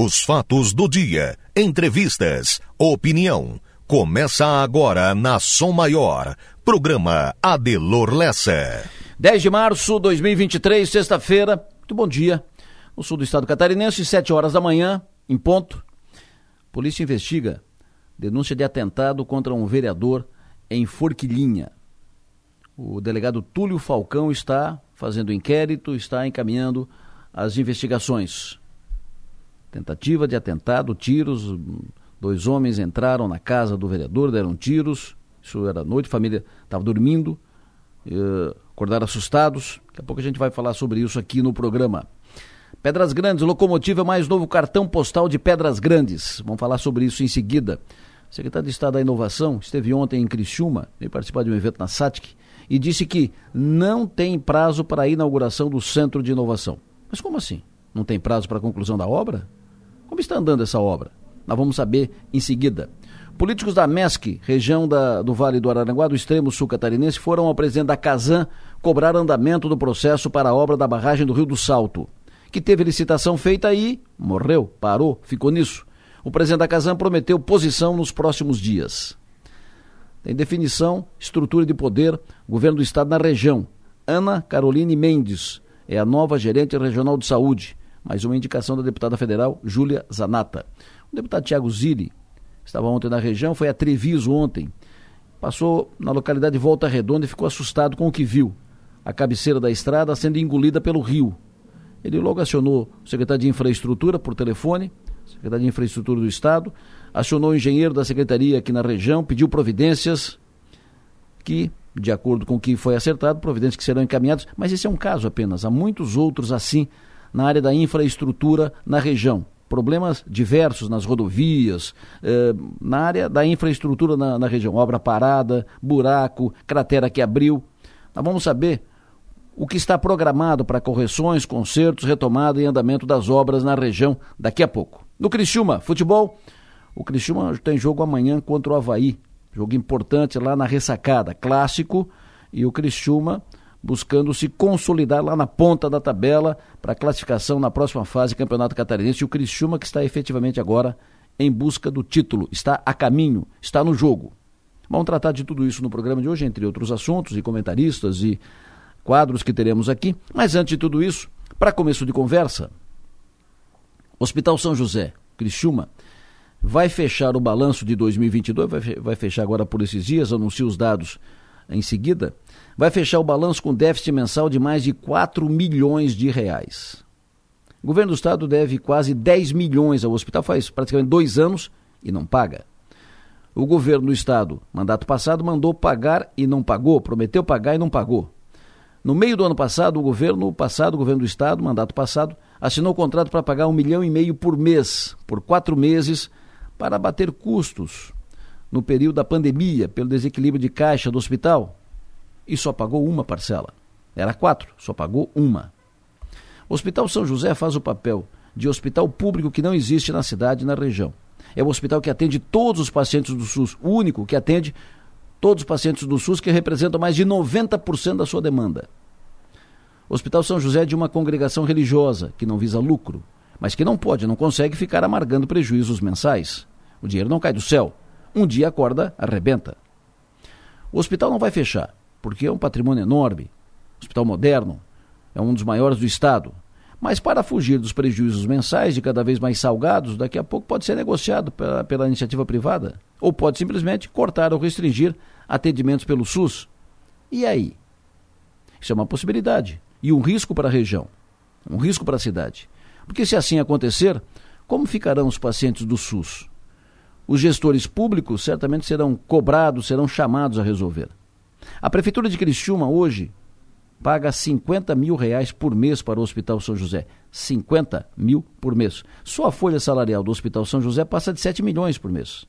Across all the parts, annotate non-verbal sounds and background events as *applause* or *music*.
Os fatos do dia, entrevistas, opinião. Começa agora na Som Maior. Programa Adelor Lessa. 10 de março de 2023, sexta-feira. Muito bom dia. No sul do estado catarinense, 7 horas da manhã, em ponto. Polícia investiga denúncia de atentado contra um vereador em Forquilinha. O delegado Túlio Falcão está fazendo inquérito, está encaminhando as investigações. Tentativa de atentado, tiros. Dois homens entraram na casa do vereador, deram tiros. Isso era noite, a família estava dormindo, eh, acordaram assustados. Daqui a pouco a gente vai falar sobre isso aqui no programa. Pedras Grandes, locomotiva mais novo cartão postal de Pedras Grandes. Vamos falar sobre isso em seguida. O secretário de Estado da Inovação esteve ontem em Criciúma, veio participar de um evento na SATIC, e disse que não tem prazo para a inauguração do Centro de Inovação. Mas como assim? Não tem prazo para a conclusão da obra? Como está andando essa obra? Nós vamos saber em seguida. Políticos da MESC, região da, do Vale do Araranguá, do extremo sul catarinense, foram ao presidente da Casan cobrar andamento do processo para a obra da barragem do Rio do Salto, que teve licitação feita e morreu, parou, ficou nisso. O presidente da Casan prometeu posição nos próximos dias. Tem definição, estrutura de poder, governo do estado na região. Ana Caroline Mendes é a nova gerente regional de saúde mais uma indicação da deputada federal Júlia Zanata. O deputado Tiago Zilli estava ontem na região, foi a Treviso ontem. Passou na localidade de Volta Redonda e ficou assustado com o que viu. A cabeceira da estrada sendo engolida pelo rio. Ele logo acionou o secretário de Infraestrutura por telefone, secretário de Infraestrutura do Estado, acionou o engenheiro da secretaria aqui na região, pediu providências que, de acordo com o que foi acertado, providências que serão encaminhadas, mas esse é um caso apenas. Há muitos outros assim na área da infraestrutura na região. Problemas diversos nas rodovias, eh, na área da infraestrutura na, na região. Obra parada, buraco, cratera que abriu. Nós vamos saber o que está programado para correções, consertos, retomada e andamento das obras na região daqui a pouco. No Criciúma, futebol, o Criciúma tem jogo amanhã contra o Havaí, jogo importante lá na ressacada, clássico, e o Criciúma buscando se consolidar lá na ponta da tabela para classificação na próxima fase do Campeonato Catarinense. E o Criciúma que está efetivamente agora em busca do título, está a caminho, está no jogo. Vamos tratar de tudo isso no programa de hoje, entre outros assuntos e comentaristas e quadros que teremos aqui. Mas antes de tudo isso, para começo de conversa, Hospital São José, Criciúma, vai fechar o balanço de 2022, vai fechar agora por esses dias, anuncia os dados em seguida, vai fechar o balanço com déficit mensal de mais de 4 milhões de reais. O governo do estado deve quase 10 milhões ao hospital, faz praticamente dois anos e não paga. O governo do estado, mandato passado, mandou pagar e não pagou, prometeu pagar e não pagou. No meio do ano passado, o governo passado, o governo do estado, mandato passado, assinou o contrato para pagar um milhão e meio por mês, por quatro meses, para abater custos no período da pandemia, pelo desequilíbrio de caixa do hospital, e só pagou uma parcela. Era quatro, só pagou uma. O Hospital São José faz o papel de hospital público que não existe na cidade e na região. É o hospital que atende todos os pacientes do SUS, o único que atende todos os pacientes do SUS, que representam mais de 90% da sua demanda. O Hospital São José é de uma congregação religiosa que não visa lucro, mas que não pode, não consegue ficar amargando prejuízos mensais. O dinheiro não cai do céu. Um dia acorda, arrebenta. O hospital não vai fechar, porque é um patrimônio enorme. Hospital moderno, é um dos maiores do estado. Mas para fugir dos prejuízos mensais e cada vez mais salgados, daqui a pouco pode ser negociado pela, pela iniciativa privada. Ou pode simplesmente cortar ou restringir atendimentos pelo SUS. E aí? Isso é uma possibilidade. E um risco para a região. Um risco para a cidade. Porque se assim acontecer, como ficarão os pacientes do SUS? Os gestores públicos certamente serão cobrados, serão chamados a resolver. A Prefeitura de Criciúma hoje paga 50 mil reais por mês para o Hospital São José. 50 mil por mês. Só a folha salarial do Hospital São José passa de 7 milhões por mês.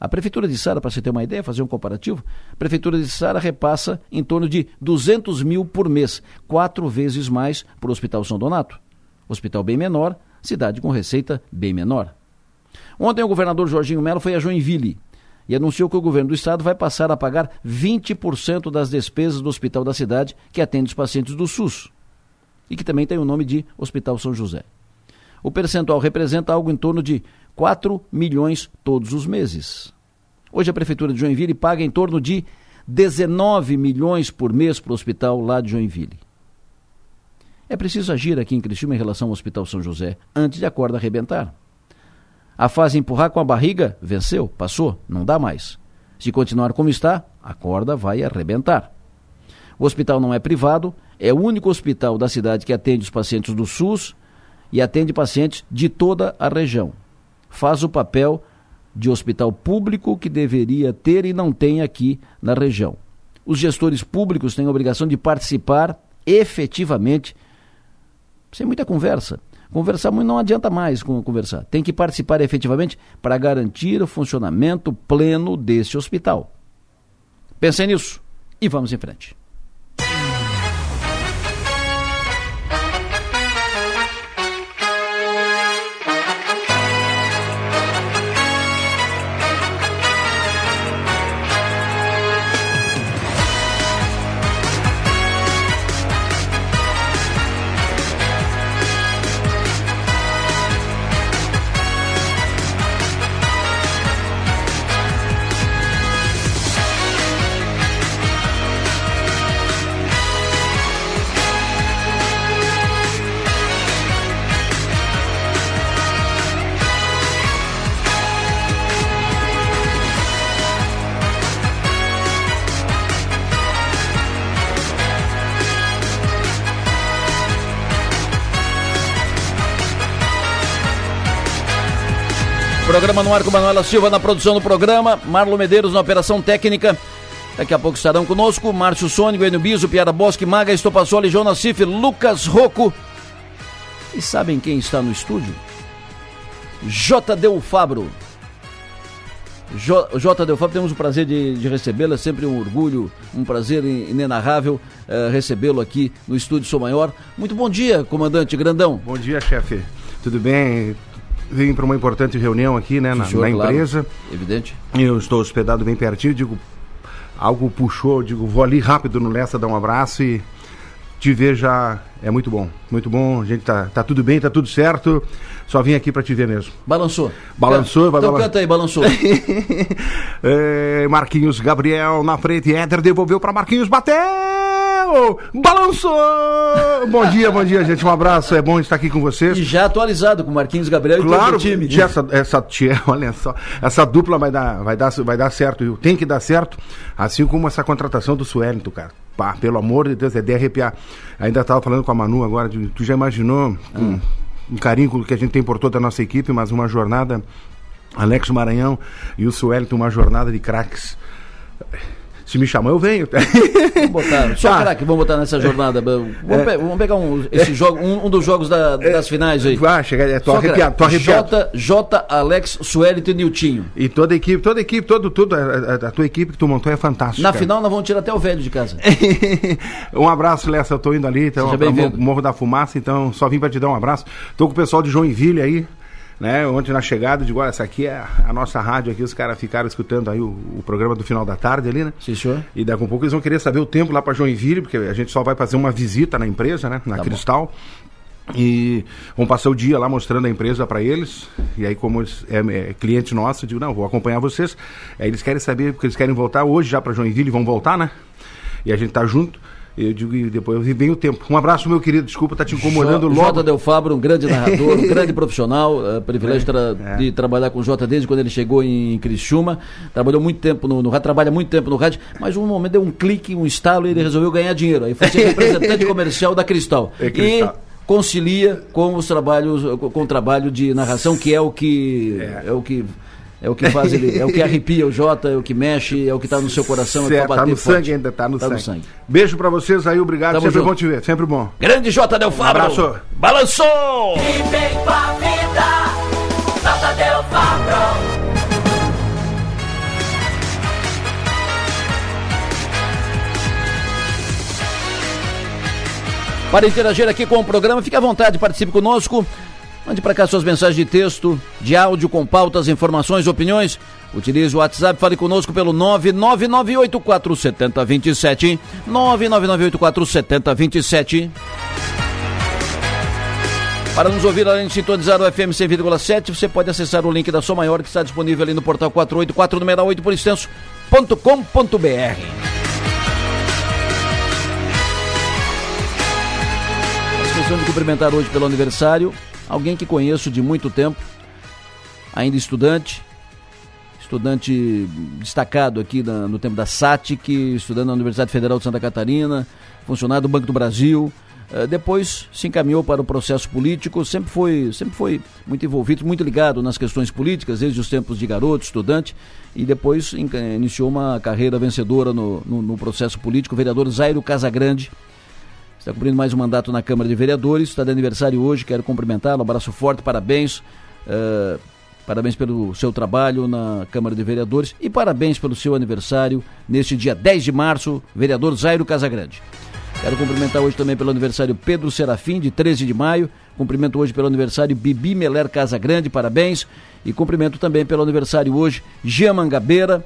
A Prefeitura de Sara, para você ter uma ideia, fazer um comparativo, a Prefeitura de Sara repassa em torno de 200 mil por mês, quatro vezes mais para o Hospital São Donato. Hospital bem menor, cidade com receita bem menor. Ontem o governador Jorginho Melo foi a Joinville e anunciou que o governo do estado vai passar a pagar 20% das despesas do hospital da cidade que atende os pacientes do SUS e que também tem o nome de Hospital São José. O percentual representa algo em torno de 4 milhões todos os meses. Hoje a Prefeitura de Joinville paga em torno de 19 milhões por mês para o hospital lá de Joinville. É preciso agir aqui em Criciúma em relação ao Hospital São José, antes de a corda arrebentar. A fase empurrar com a barriga venceu, passou, não dá mais. Se continuar como está, a corda vai arrebentar. O hospital não é privado, é o único hospital da cidade que atende os pacientes do SUS e atende pacientes de toda a região. Faz o papel de hospital público que deveria ter e não tem aqui na região. Os gestores públicos têm a obrigação de participar efetivamente, sem muita conversa. Conversar não adianta mais conversar. Tem que participar efetivamente para garantir o funcionamento pleno desse hospital. Pensem nisso e vamos em frente. Programa no ar com Manuela Silva na produção do programa, Marlon Medeiros na operação técnica. Daqui a pouco estarão conosco Márcio Sônico, Enio Biso, Piara Bosque, Maga Estopassoli, Jonas Cif, Lucas Rocco. E sabem quem está no estúdio? J. Del Fabro. J. J. Del Fabro, temos o prazer de, de recebê-lo, é sempre um orgulho, um prazer inenarrável uh, recebê-lo aqui no estúdio Sou Maior. Muito bom dia, comandante Grandão. Bom dia, chefe. Tudo bem? Vim para uma importante reunião aqui, né, na, senhor, na empresa. Claro, evidente. Eu estou hospedado bem pertinho, digo, algo puxou, digo, vou ali rápido no Lessa dar um abraço e te ver já é muito bom. Muito bom, a gente tá, tá tudo bem, tá tudo certo. Só vim aqui para te ver mesmo. Balançou. Balançou, vai Então canta aí, balançou. *laughs* é, Marquinhos Gabriel na frente, Éder devolveu para Marquinhos, bateu! Balançou! bom dia, bom dia, gente. Um abraço, é bom estar aqui com vocês. E já atualizado com Marquinhos Gabriel claro, e todo o time. Né? Essa, essa, *laughs* olha só, essa dupla vai dar, vai dar, vai dar certo, Tem que dar certo, assim como essa contratação do Suelito, cara. Pá, pelo amor de Deus, é de arrepiar. Ainda estava falando com a Manu agora, de, tu já imaginou um, um carinho que a gente tem por toda a nossa equipe, mas uma jornada, Alex Maranhão e o Suelito, uma jornada de craques. Se me chamar, eu venho. Vamos botar, só tá. craque, vamos botar nessa jornada. Vamos, é. pe vamos pegar um, esse jogo, um, um dos jogos da, é. das finais aí. Vai, chega, é, tô arrepiado, tô arrepiado. J, J, Alex, Suelito e Niltinho. E toda a equipe, toda a equipe, todo, tudo, a, a, tua equipe que tu montou é fantástica. Na final nós vamos tirar até o velho de casa. *laughs* um abraço, Lessa, eu tô indo ali, então, Morro da Fumaça, então só vim para te dar um abraço. Tô com o pessoal de Joinville aí, né? Ontem na chegada, digo, olha, essa aqui é a nossa rádio aqui, os caras ficaram escutando aí o, o, programa do final da tarde ali, né? Sim, senhor. E daqui a um pouco eles vão querer saber o tempo lá para Joinville, porque a gente só vai fazer uma visita na empresa, né? Na tá Cristal. Bom. E vão passar o dia lá mostrando a empresa para eles. E aí, como eles, é, é, cliente nosso, eu digo, não, vou acompanhar vocês. Aí eles querem saber, porque eles querem voltar hoje já para Joinville, vão voltar, né? E a gente tá junto. Eu digo, e depois eu vi bem o tempo. Um abraço, meu querido. Desculpa tá te incomodando J, logo. Jota Del Fabro, um grande narrador, um *laughs* grande profissional. Uh, privilégio é, tra é. de trabalhar com o Jota desde quando ele chegou em Criciúma. Trabalhou muito tempo no, no rádio, trabalha muito tempo no rádio, mas um momento deu um clique, um estalo e ele resolveu ganhar dinheiro. Aí foi ser representante *laughs* comercial da Cristal. É Cristal. E concilia com os trabalhos, com o trabalho de narração, que é o que. é, é o que é o que faz ele, é o que arrepia o Jota, é o que mexe, é o que está no seu coração, certo, é tá no forte. sangue ainda, tá no, tá sangue. no sangue. Beijo para vocês aí, obrigado, Tamo sempre junto. bom te ver, sempre bom. Grande Jota Del Fabro. Um abraço. Balançou! Com a vida, Jota Del Fabro. Para interagir aqui com o programa, fique à vontade, participe conosco. Mande para cá suas mensagens de texto, de áudio com pautas, informações, opiniões. Utilize o WhatsApp, fale conosco pelo 999847027. 999847027. Para nos ouvir além de sintonizar o FM 100,7, você pode acessar o link da Som Maior que está disponível ali no portal 484 número 8 por extenso.com.br. questão de cumprimentar hoje pelo aniversário alguém que conheço de muito tempo, ainda estudante, estudante destacado aqui na, no tempo da SATIC, estudando na Universidade Federal de Santa Catarina, funcionário do Banco do Brasil. Uh, depois se encaminhou para o processo político, sempre foi, sempre foi muito envolvido, muito ligado nas questões políticas, desde os tempos de garoto, estudante, e depois in, iniciou uma carreira vencedora no, no, no processo político, o vereador Zairo Casagrande, está cumprindo mais um mandato na Câmara de Vereadores, está de aniversário hoje, quero cumprimentá-lo, um abraço forte, parabéns. Uh, parabéns pelo seu trabalho na Câmara de Vereadores e parabéns pelo seu aniversário neste dia 10 de março, vereador Zairo Casagrande. Quero cumprimentar hoje também pelo aniversário Pedro Serafim, de 13 de maio. Cumprimento hoje pelo aniversário Bibi Meler Casagrande, parabéns. E cumprimento também pelo aniversário hoje Jean Mangabeira,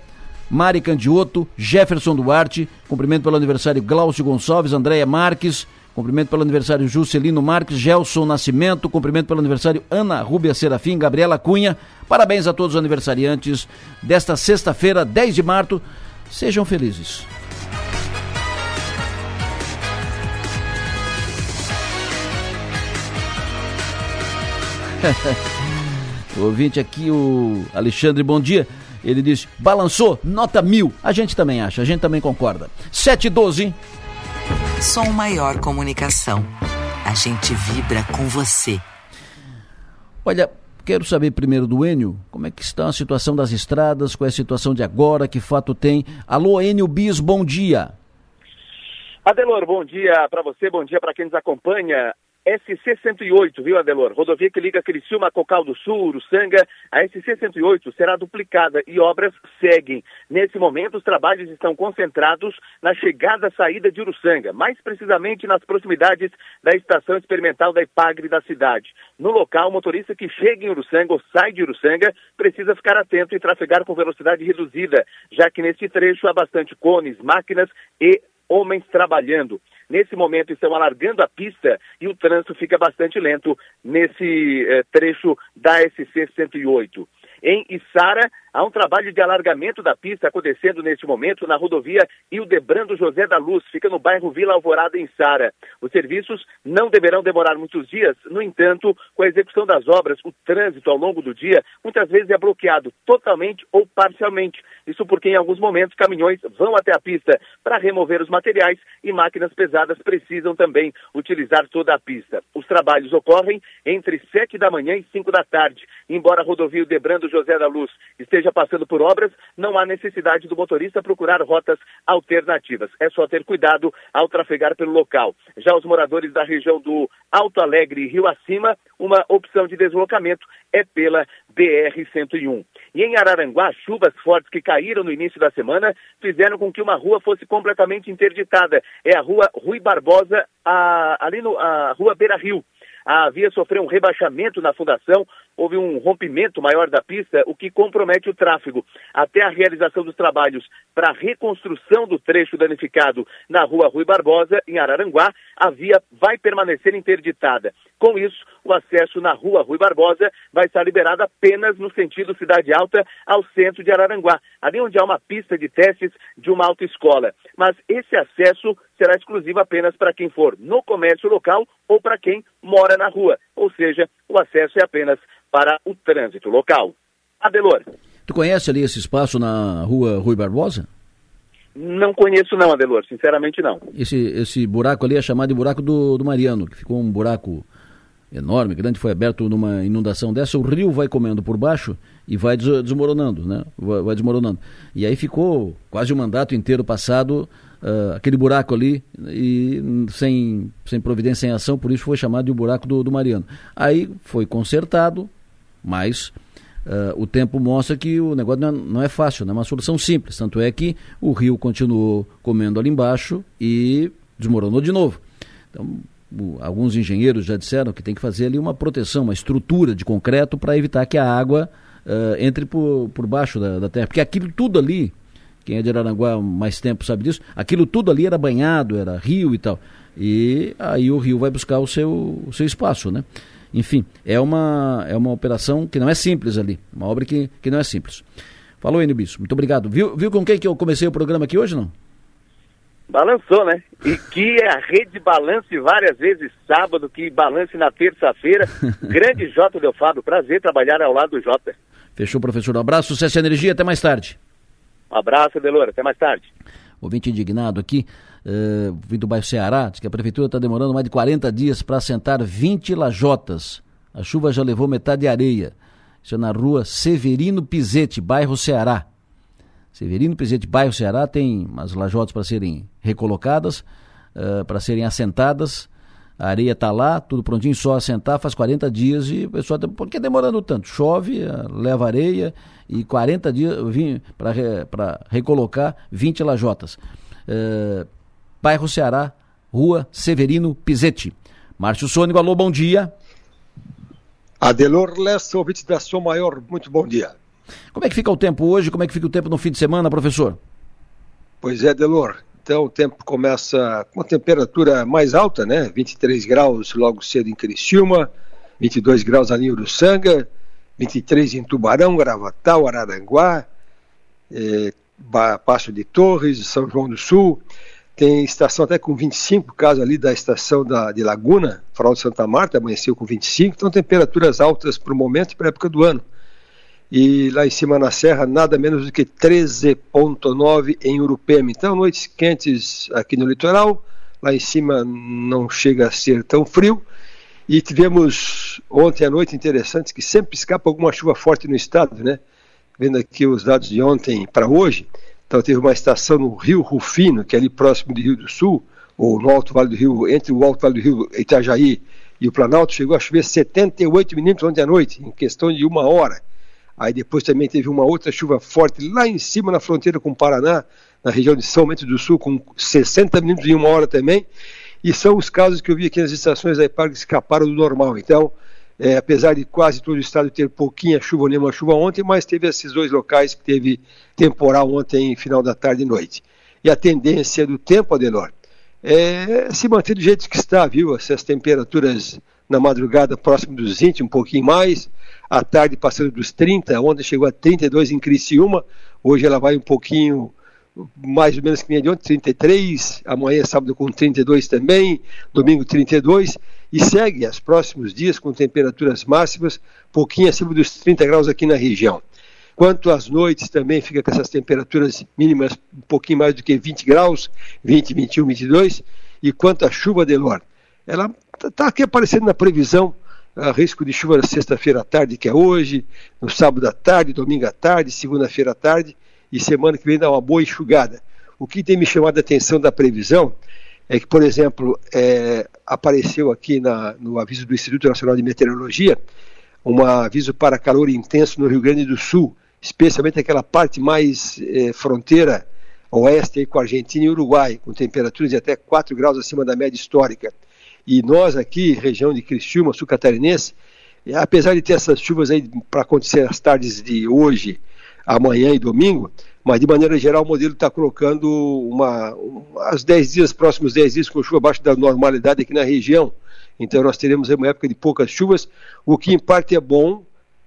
Mari Candioto, Jefferson Duarte, cumprimento pelo aniversário Glaucio Gonçalves, Andréia Marques, cumprimento pelo aniversário Juscelino Marques, Gelson Nascimento, cumprimento pelo aniversário Ana Rúbia Serafim, Gabriela Cunha. Parabéns a todos os aniversariantes desta sexta-feira, 10 de março. Sejam felizes. *laughs* o ouvinte aqui, o Alexandre, bom dia. Ele diz: balançou, nota mil. A gente também acha, a gente também concorda. 712. Som Maior Comunicação. A gente vibra com você. Olha, quero saber primeiro do Enio, como é que está a situação das estradas, qual é a situação de agora, que fato tem. Alô, Enio Bis, bom dia. Adelor, bom dia para você, bom dia para quem nos acompanha. SC-108, viu, Adelor? Rodovia que liga Criciúma a Cocal do Sul, Uruçanga. A SC-108 será duplicada e obras seguem. Nesse momento, os trabalhos estão concentrados na chegada e saída de Uruçanga, mais precisamente nas proximidades da estação experimental da Ipagre da cidade. No local, o motorista que chega em Uruçanga ou sai de Uruçanga precisa ficar atento e trafegar com velocidade reduzida, já que nesse trecho há bastante cones, máquinas e homens trabalhando. Nesse momento estão alargando a pista e o trânsito fica bastante lento nesse eh, trecho da SC 108. Em Içara, Há um trabalho de alargamento da pista acontecendo neste momento na rodovia Ildebrando José da Luz, fica no bairro Vila Alvorada, em Sara. Os serviços não deverão demorar muitos dias, no entanto, com a execução das obras, o trânsito ao longo do dia muitas vezes é bloqueado totalmente ou parcialmente. Isso porque em alguns momentos caminhões vão até a pista para remover os materiais e máquinas pesadas precisam também utilizar toda a pista. Os trabalhos ocorrem entre 7 da manhã e 5 da tarde. Embora a rodovia Ildebrando José da Luz esteja esteja passando por obras, não há necessidade do motorista procurar rotas alternativas. É só ter cuidado ao trafegar pelo local. Já os moradores da região do Alto Alegre e Rio Acima, uma opção de deslocamento é pela BR-101. E em Araranguá, chuvas fortes que caíram no início da semana fizeram com que uma rua fosse completamente interditada. É a rua Rui Barbosa, a, ali no, a rua Beira Rio. A via sofreu um rebaixamento na fundação, houve um rompimento maior da pista, o que compromete o tráfego. Até a realização dos trabalhos para a reconstrução do trecho danificado na rua Rui Barbosa, em Araranguá, a via vai permanecer interditada. Com isso, o acesso na rua Rui Barbosa vai estar liberado apenas no sentido Cidade Alta ao centro de Araranguá, ali onde há uma pista de testes de uma autoescola. Mas esse acesso será exclusivo apenas para quem for no comércio local ou para quem mora na rua, ou seja, o acesso é apenas para o trânsito local. Adelor. Tu conhece ali esse espaço na rua Rui Barbosa? Não conheço não, Adelor, sinceramente não. Esse, esse buraco ali é chamado de buraco do, do Mariano, que ficou um buraco enorme, grande, foi aberto numa inundação dessa, o rio vai comendo por baixo e vai desmoronando, né? Vai, vai desmoronando. E aí ficou quase o mandato inteiro passado uh, aquele buraco ali e sem, sem providência, sem ação, por isso foi chamado de buraco do, do Mariano. Aí foi consertado, mas uh, o tempo mostra que o negócio não é, não é fácil, não é uma solução simples. Tanto é que o rio continuou comendo ali embaixo e desmoronou de novo. Então, alguns engenheiros já disseram que tem que fazer ali uma proteção, uma estrutura de concreto para evitar que a água uh, entre por, por baixo da, da terra. Porque aquilo tudo ali quem é de Araranguá mais tempo sabe disso, aquilo tudo ali era banhado, era rio e tal. E aí o rio vai buscar o seu, o seu espaço, né? Enfim, é uma, é uma operação que não é simples ali, uma obra que, que não é simples. Falou, Enio muito obrigado. Viu, viu com quem que eu comecei o programa aqui hoje, não? Balançou, né? E que a rede balance várias vezes sábado, que balance na terça-feira. *laughs* Grande Jota Del Fábio, prazer trabalhar ao lado do Jota. Fechou, professor. Um abraço, sucesso e energia, até mais tarde. Um abraço, Delora, até mais tarde. Ouvinte indignado aqui, uh, vindo do bairro Ceará, diz que a prefeitura está demorando mais de 40 dias para assentar 20 lajotas. A chuva já levou metade de areia. Isso é na rua Severino Pizete, bairro Ceará. Severino Pizete, bairro Ceará, tem umas lajotas para serem recolocadas, uh, para serem assentadas. A areia está lá, tudo prontinho, só assentar, faz 40 dias e o pessoal. Por que demorando tanto? Chove, uh, leva areia e 40 dias para re, recolocar 20 lajotas. Uh, bairro Ceará, rua Severino Pizete. Márcio Sônico, alô, bom dia. Adelor Lessa, ouvinte da Som Maior, muito bom dia. Como é que fica o tempo hoje? Como é que fica o tempo no fim de semana, professor? Pois é, Delor. Então o tempo começa com a temperatura mais alta, né? 23 graus logo cedo em Criciúma, 22 graus ali em Uruçanga, 23 em Tubarão, Gravatal, Araranguá, eh, Passo de Torres, São João do Sul. Tem estação até com 25, caso ali da estação da, de Laguna, Farol de Santa Marta, amanheceu com 25. Então temperaturas altas para o momento e para a época do ano e lá em cima na serra nada menos do que 13.9 em Urupema. Então noites quentes aqui no litoral, lá em cima não chega a ser tão frio. E tivemos ontem à noite interessantes que sempre escapa alguma chuva forte no estado, né? Vendo aqui os dados de ontem para hoje, então teve uma estação no Rio Rufino, que é ali próximo do Rio do Sul, ou no Alto Vale do Rio, entre o Alto Vale do Rio Itajaí e o Planalto, chegou a chover 78 minutos ontem à noite, em questão de uma hora. Aí depois também teve uma outra chuva forte lá em cima na fronteira com o Paraná, na região de São Bento do Sul, com 60 minutos em uma hora também. E são os casos que eu vi aqui nas estações da IPAG que escaparam do normal. Então, é, apesar de quase todo o estado ter pouquinha chuva ou nenhuma chuva ontem, mas teve esses dois locais que teve temporal ontem, final da tarde e noite. E a tendência do tempo, Adelor, é se manter do jeito que está, viu? Essas temperaturas na madrugada próximo dos 20, um pouquinho mais, à tarde passando dos 30, ontem chegou a 32 em Criciúma, hoje ela vai um pouquinho mais ou menos que minha de ontem, 33, amanhã sábado com 32 também, domingo 32, e segue os próximos dias com temperaturas máximas, pouquinho acima dos 30 graus aqui na região. Quanto às noites também fica com essas temperaturas mínimas um pouquinho mais do que 20 graus, 20, 21, 22, e quanto à chuva de Lor, ela está aqui aparecendo na previsão a risco de chuva na sexta-feira à tarde, que é hoje, no sábado à tarde, domingo à tarde, segunda-feira à tarde, e semana que vem dá uma boa enxugada. O que tem me chamado a atenção da previsão é que, por exemplo, é, apareceu aqui na, no aviso do Instituto Nacional de Meteorologia um aviso para calor intenso no Rio Grande do Sul, especialmente aquela parte mais é, fronteira oeste aí, com a Argentina e Uruguai, com temperaturas de até 4 graus acima da média histórica. E nós aqui, região de Criciúma, sul catarinense, apesar de ter essas chuvas aí para acontecer as tardes de hoje, amanhã e domingo, mas de maneira geral o modelo está colocando uma, as 10 dias, próximos 10 dias com chuva abaixo da normalidade aqui na região. Então nós teremos uma época de poucas chuvas, o que em parte é bom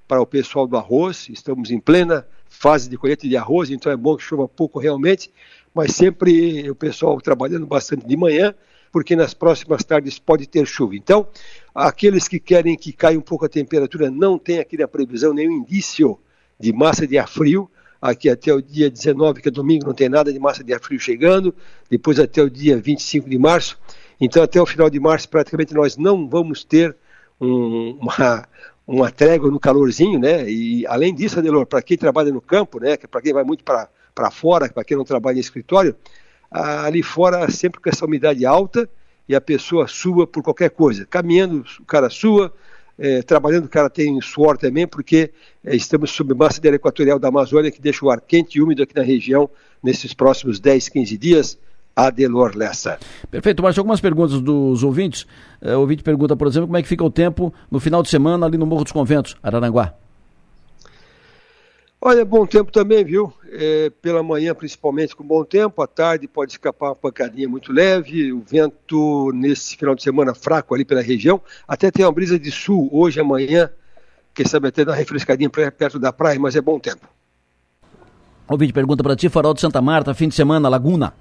para o pessoal do arroz, estamos em plena fase de colheita de arroz, então é bom que chova pouco realmente, mas sempre o pessoal trabalhando bastante de manhã, porque nas próximas tardes pode ter chuva. Então, aqueles que querem que caia um pouco a temperatura, não tem aqui na previsão nenhum indício de massa de ar frio. Aqui até o dia 19, que é domingo, não tem nada de massa de ar frio chegando. Depois até o dia 25 de março. Então, até o final de março, praticamente nós não vamos ter um, uma, uma trégua no calorzinho, né? E além disso, Adelor, para quem trabalha no campo, né? Para quem vai muito para fora, para quem não trabalha em escritório, ali fora sempre com essa umidade alta e a pessoa sua por qualquer coisa. Caminhando, o cara sua, é, trabalhando, o cara tem suor também, porque é, estamos sob massa de equatorial da Amazônia, que deixa o ar quente e úmido aqui na região nesses próximos 10, 15 dias. Adelor Lessa. Perfeito, Márcio. Algumas perguntas dos ouvintes. É, o ouvinte pergunta, por exemplo, como é que fica o tempo no final de semana ali no Morro dos Conventos, Araranguá. Olha, bom tempo também, viu? É, pela manhã, principalmente, com bom tempo. À tarde pode escapar uma pancadinha muito leve. O vento, nesse final de semana, fraco ali pela região. Até tem uma brisa de sul hoje, amanhã. Quem sabe até dar uma refrescadinha perto da praia, mas é bom tempo. Ouvinte pergunta para ti, Farol de Santa Marta, fim de semana, Laguna.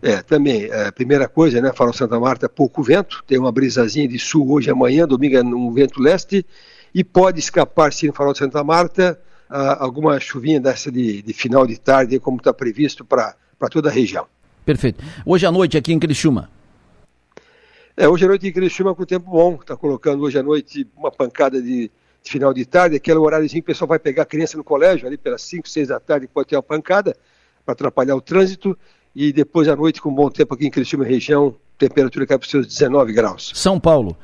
É, também, a é, primeira coisa, né, Farol Santa Marta, pouco vento, tem uma brisazinha de sul hoje amanhã, domingo é um vento leste, e pode escapar sim no Farol de Santa Marta alguma chuvinha dessa de, de final de tarde, como está previsto para toda a região. Perfeito. Hoje à noite aqui em Criciúma. É, hoje à noite em Criciúma com tempo bom, está colocando hoje à noite uma pancada de, de final de tarde, aquele horáriozinho que o pessoal vai pegar a criança no colégio, ali pelas 5, 6 da tarde, pode ter uma pancada para atrapalhar o trânsito, e depois à noite com bom tempo aqui em Criciúma região, temperatura cai para os seus 19 graus. São Paulo.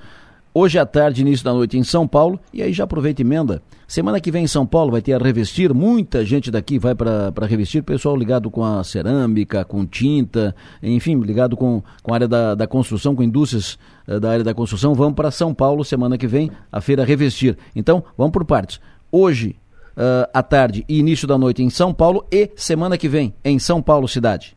Hoje à tarde, início da noite em São Paulo, e aí já aproveita e emenda. Semana que vem em São Paulo vai ter a Revestir, muita gente daqui vai para Revestir, pessoal ligado com a cerâmica, com tinta, enfim, ligado com, com a área da, da construção, com indústrias uh, da área da construção, vão para São Paulo semana que vem, a feira Revestir. Então, vamos por partes. Hoje, uh, à tarde e início da noite em São Paulo e semana que vem em São Paulo, cidade.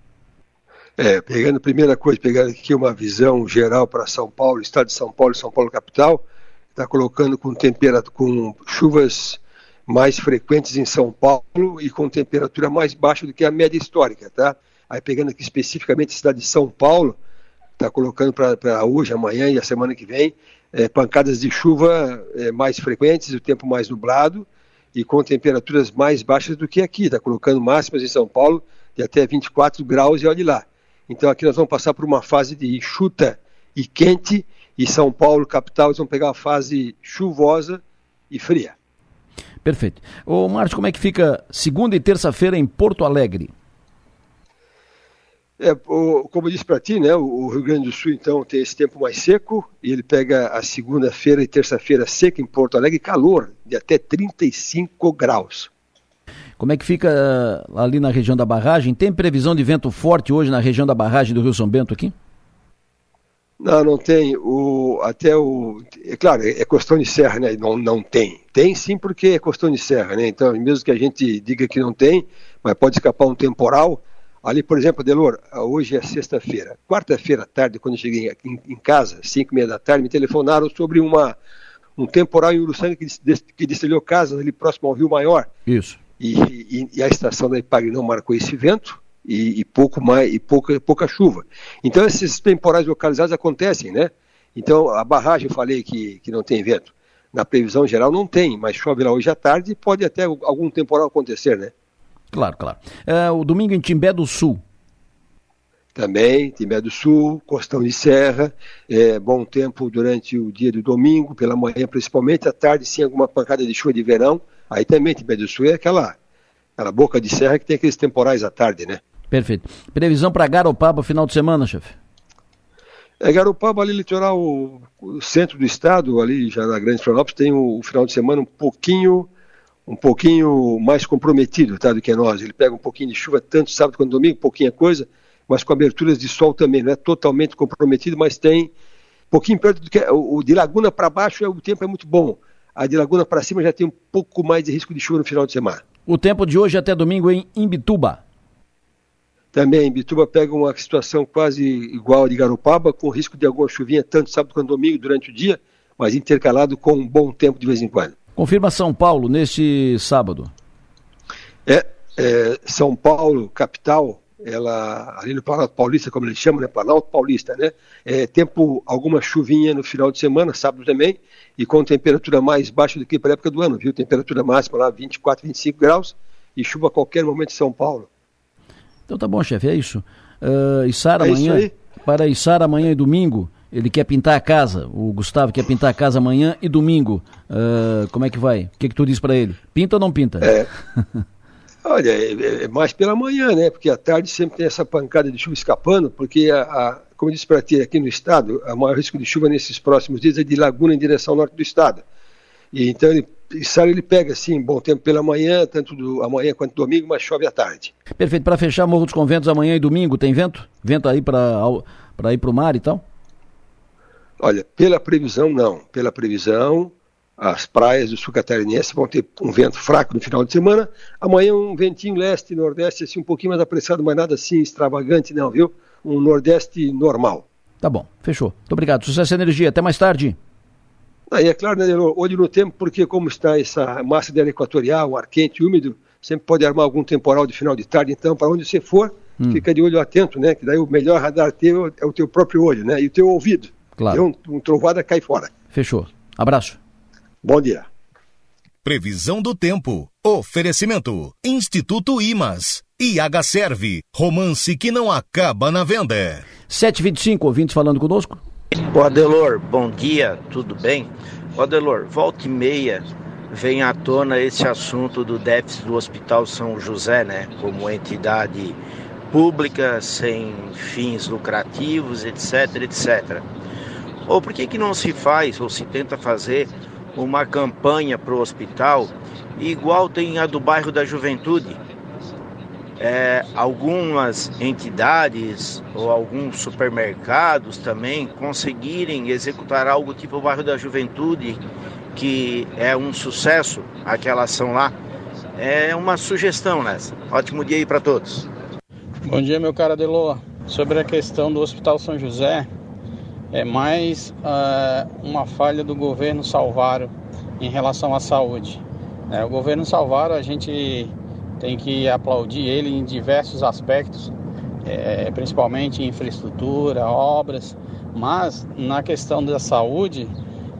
É, pegando a primeira coisa, pegando aqui uma visão geral para São Paulo, estado de São Paulo São Paulo capital, está colocando com temperatura, com chuvas mais frequentes em São Paulo e com temperatura mais baixa do que a média histórica, tá? Aí pegando aqui especificamente a cidade de São Paulo, está colocando para hoje, amanhã e a semana que vem, é, pancadas de chuva é, mais frequentes, o tempo mais nublado e com temperaturas mais baixas do que aqui, está colocando máximas em São Paulo de até 24 graus e olhe lá. Então aqui nós vamos passar por uma fase de chuta e quente, e São Paulo, capital, eles vão pegar uma fase chuvosa e fria. Perfeito. Ô Márcio, como é que fica segunda e terça-feira em Porto Alegre? É, o, como eu disse para ti, né, o Rio Grande do Sul então tem esse tempo mais seco e ele pega a segunda-feira e terça-feira seca em Porto Alegre, calor de até 35 graus. Como é que fica uh, ali na região da barragem? Tem previsão de vento forte hoje na região da barragem do Rio São Bento aqui? Não, não tem. O, até o. É claro, é, é questão de serra, né? Não, não tem. Tem sim, porque é questão de serra, né? Então, mesmo que a gente diga que não tem, mas pode escapar um temporal. Ali, por exemplo, Delor, hoje é sexta-feira. Quarta-feira à tarde, quando eu cheguei em, em casa, cinco e meia da tarde, me telefonaram sobre uma, um temporal em Uruçanga que, que destruiu casas ali próximo ao Rio Maior. Isso e, e, e a estação da Ipag não marcou esse vento e, e, pouco mais e pouca, pouca chuva. Então esses temporais localizados acontecem, né? Então a barragem eu falei que, que não tem vento. Na previsão geral não tem, mas chove lá hoje à tarde e pode até algum temporal acontecer, né? Claro, claro. É, o domingo em Timbé do Sul. Também, Timbé do Sul, Costão de Serra, é, bom tempo durante o dia do domingo, pela manhã principalmente, à tarde sim alguma pancada de chuva de verão, Aí também do Sul é aquela, aquela boca de serra que tem aqueles temporais à tarde, né? Perfeito. Previsão para Garopaba final de semana, chefe? É, Garopaba ali, litoral, o, o, centro do estado, ali já na Grande Florianópolis, tem o, o, final de semana um pouquinho um pouquinho mais comprometido, tá, do que nós. Ele pega um pouquinho de chuva, tanto sábado quanto domingo, pouquinha coisa, mas com aberturas de sol também, não é totalmente comprometido, mas tem um pouquinho perto do que o, o de Laguna para baixo, é, o tempo é muito bom. A de Laguna para cima já tem um pouco mais de risco de chuva no final de semana. O tempo de hoje até domingo em Imbituba. Também, Imbituba pega uma situação quase igual a de Garopaba, com risco de alguma chuvinha tanto sábado quanto domingo durante o dia, mas intercalado com um bom tempo de vez em quando. Confirma São Paulo neste sábado. É, é São Paulo, capital, ela ali no Planalto Paulista, como eles chamam, né, Planalto Paulista, né, é, tempo alguma chuvinha no final de semana, sábado também, e com temperatura mais baixa do que para a época do ano, viu? Temperatura máxima lá 24, 25 graus e chuva a qualquer momento em São Paulo. Então tá bom, chefe, é isso. Uh, Içara é amanhã, isso para Içara amanhã e domingo, ele quer pintar a casa, o Gustavo quer pintar a casa amanhã e domingo. Uh, como é que vai? O que, que tu diz para ele? Pinta ou não pinta? É. *laughs* Olha, é, é, mais pela manhã, né? Porque à tarde sempre tem essa pancada de chuva escapando, porque, a, a como eu disse para ti, aqui no estado, o maior risco de chuva nesses próximos dias é de Laguna em direção ao norte do estado. E então ele, Sara ele pega assim, bom tempo pela manhã, tanto do amanhã quanto domingo, mas chove à tarde. Perfeito. Para fechar Morro dos Conventos amanhã e domingo, tem vento? Vento aí para ir para o mar e tal? Olha, pela previsão não. Pela previsão, as praias do sul catarinense vão ter um vento fraco no final de semana. Amanhã um ventinho leste e nordeste, assim, um pouquinho mais apressado, mas nada assim extravagante não, viu? Um nordeste normal. Tá bom, fechou. Muito obrigado. Sucesso e energia. Até mais tarde. Aí é claro, né, olho no tempo, porque como está essa massa de ar equatorial, um ar quente, úmido, sempre pode armar algum temporal de final de tarde, então, para onde você for, hum. fica de olho atento, né? Que daí o melhor radar teu é o teu próprio olho, né? E o teu ouvido. Claro. Um, um trovada cai fora. Fechou. Abraço. Bom dia. Previsão do tempo. Oferecimento. Instituto Imas. IH Serve. Romance que não acaba na venda. 725, ouvintes falando conosco. O Adelor, bom dia, tudo bem? O Adelor, volta e meia vem à tona esse assunto do déficit do Hospital São José, né? Como entidade pública, sem fins lucrativos, etc, etc. Ou por que, que não se faz ou se tenta fazer uma campanha para o hospital igual tem a do bairro da Juventude? É, algumas entidades ou alguns supermercados também conseguirem executar algo tipo o bairro da Juventude, que é um sucesso aquela ação lá. É uma sugestão nessa. Ótimo dia aí para todos. Bom dia, meu cara Deloa. Sobre a questão do Hospital São José, é mais uh, uma falha do governo Salvaro em relação à saúde. É, o governo Salvaro, a gente tem que aplaudir ele em diversos aspectos, é, principalmente em infraestrutura, obras, mas na questão da saúde,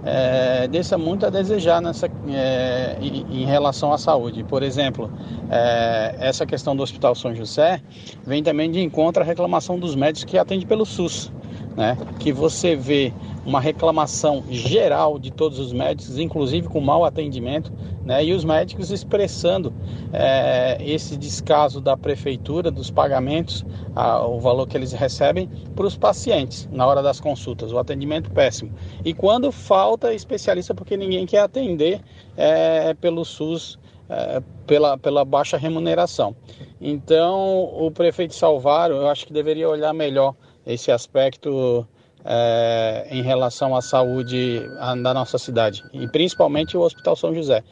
é, deixa muito a desejar nessa, é, em, relação à saúde. Por exemplo, é, essa questão do Hospital São José vem também de encontro à reclamação dos médicos que atendem pelo SUS né, que você vê uma reclamação geral de todos os médicos, inclusive com mau atendimento, né, e os médicos expressando é, esse descaso da prefeitura, dos pagamentos, a, o valor que eles recebem para os pacientes na hora das consultas, o atendimento péssimo. E quando falta especialista, porque ninguém quer atender é, pelo SUS. É, pela, pela baixa remuneração. Então, o prefeito Salvaro, eu acho que deveria olhar melhor esse aspecto é, em relação à saúde da nossa cidade, e principalmente o Hospital São José.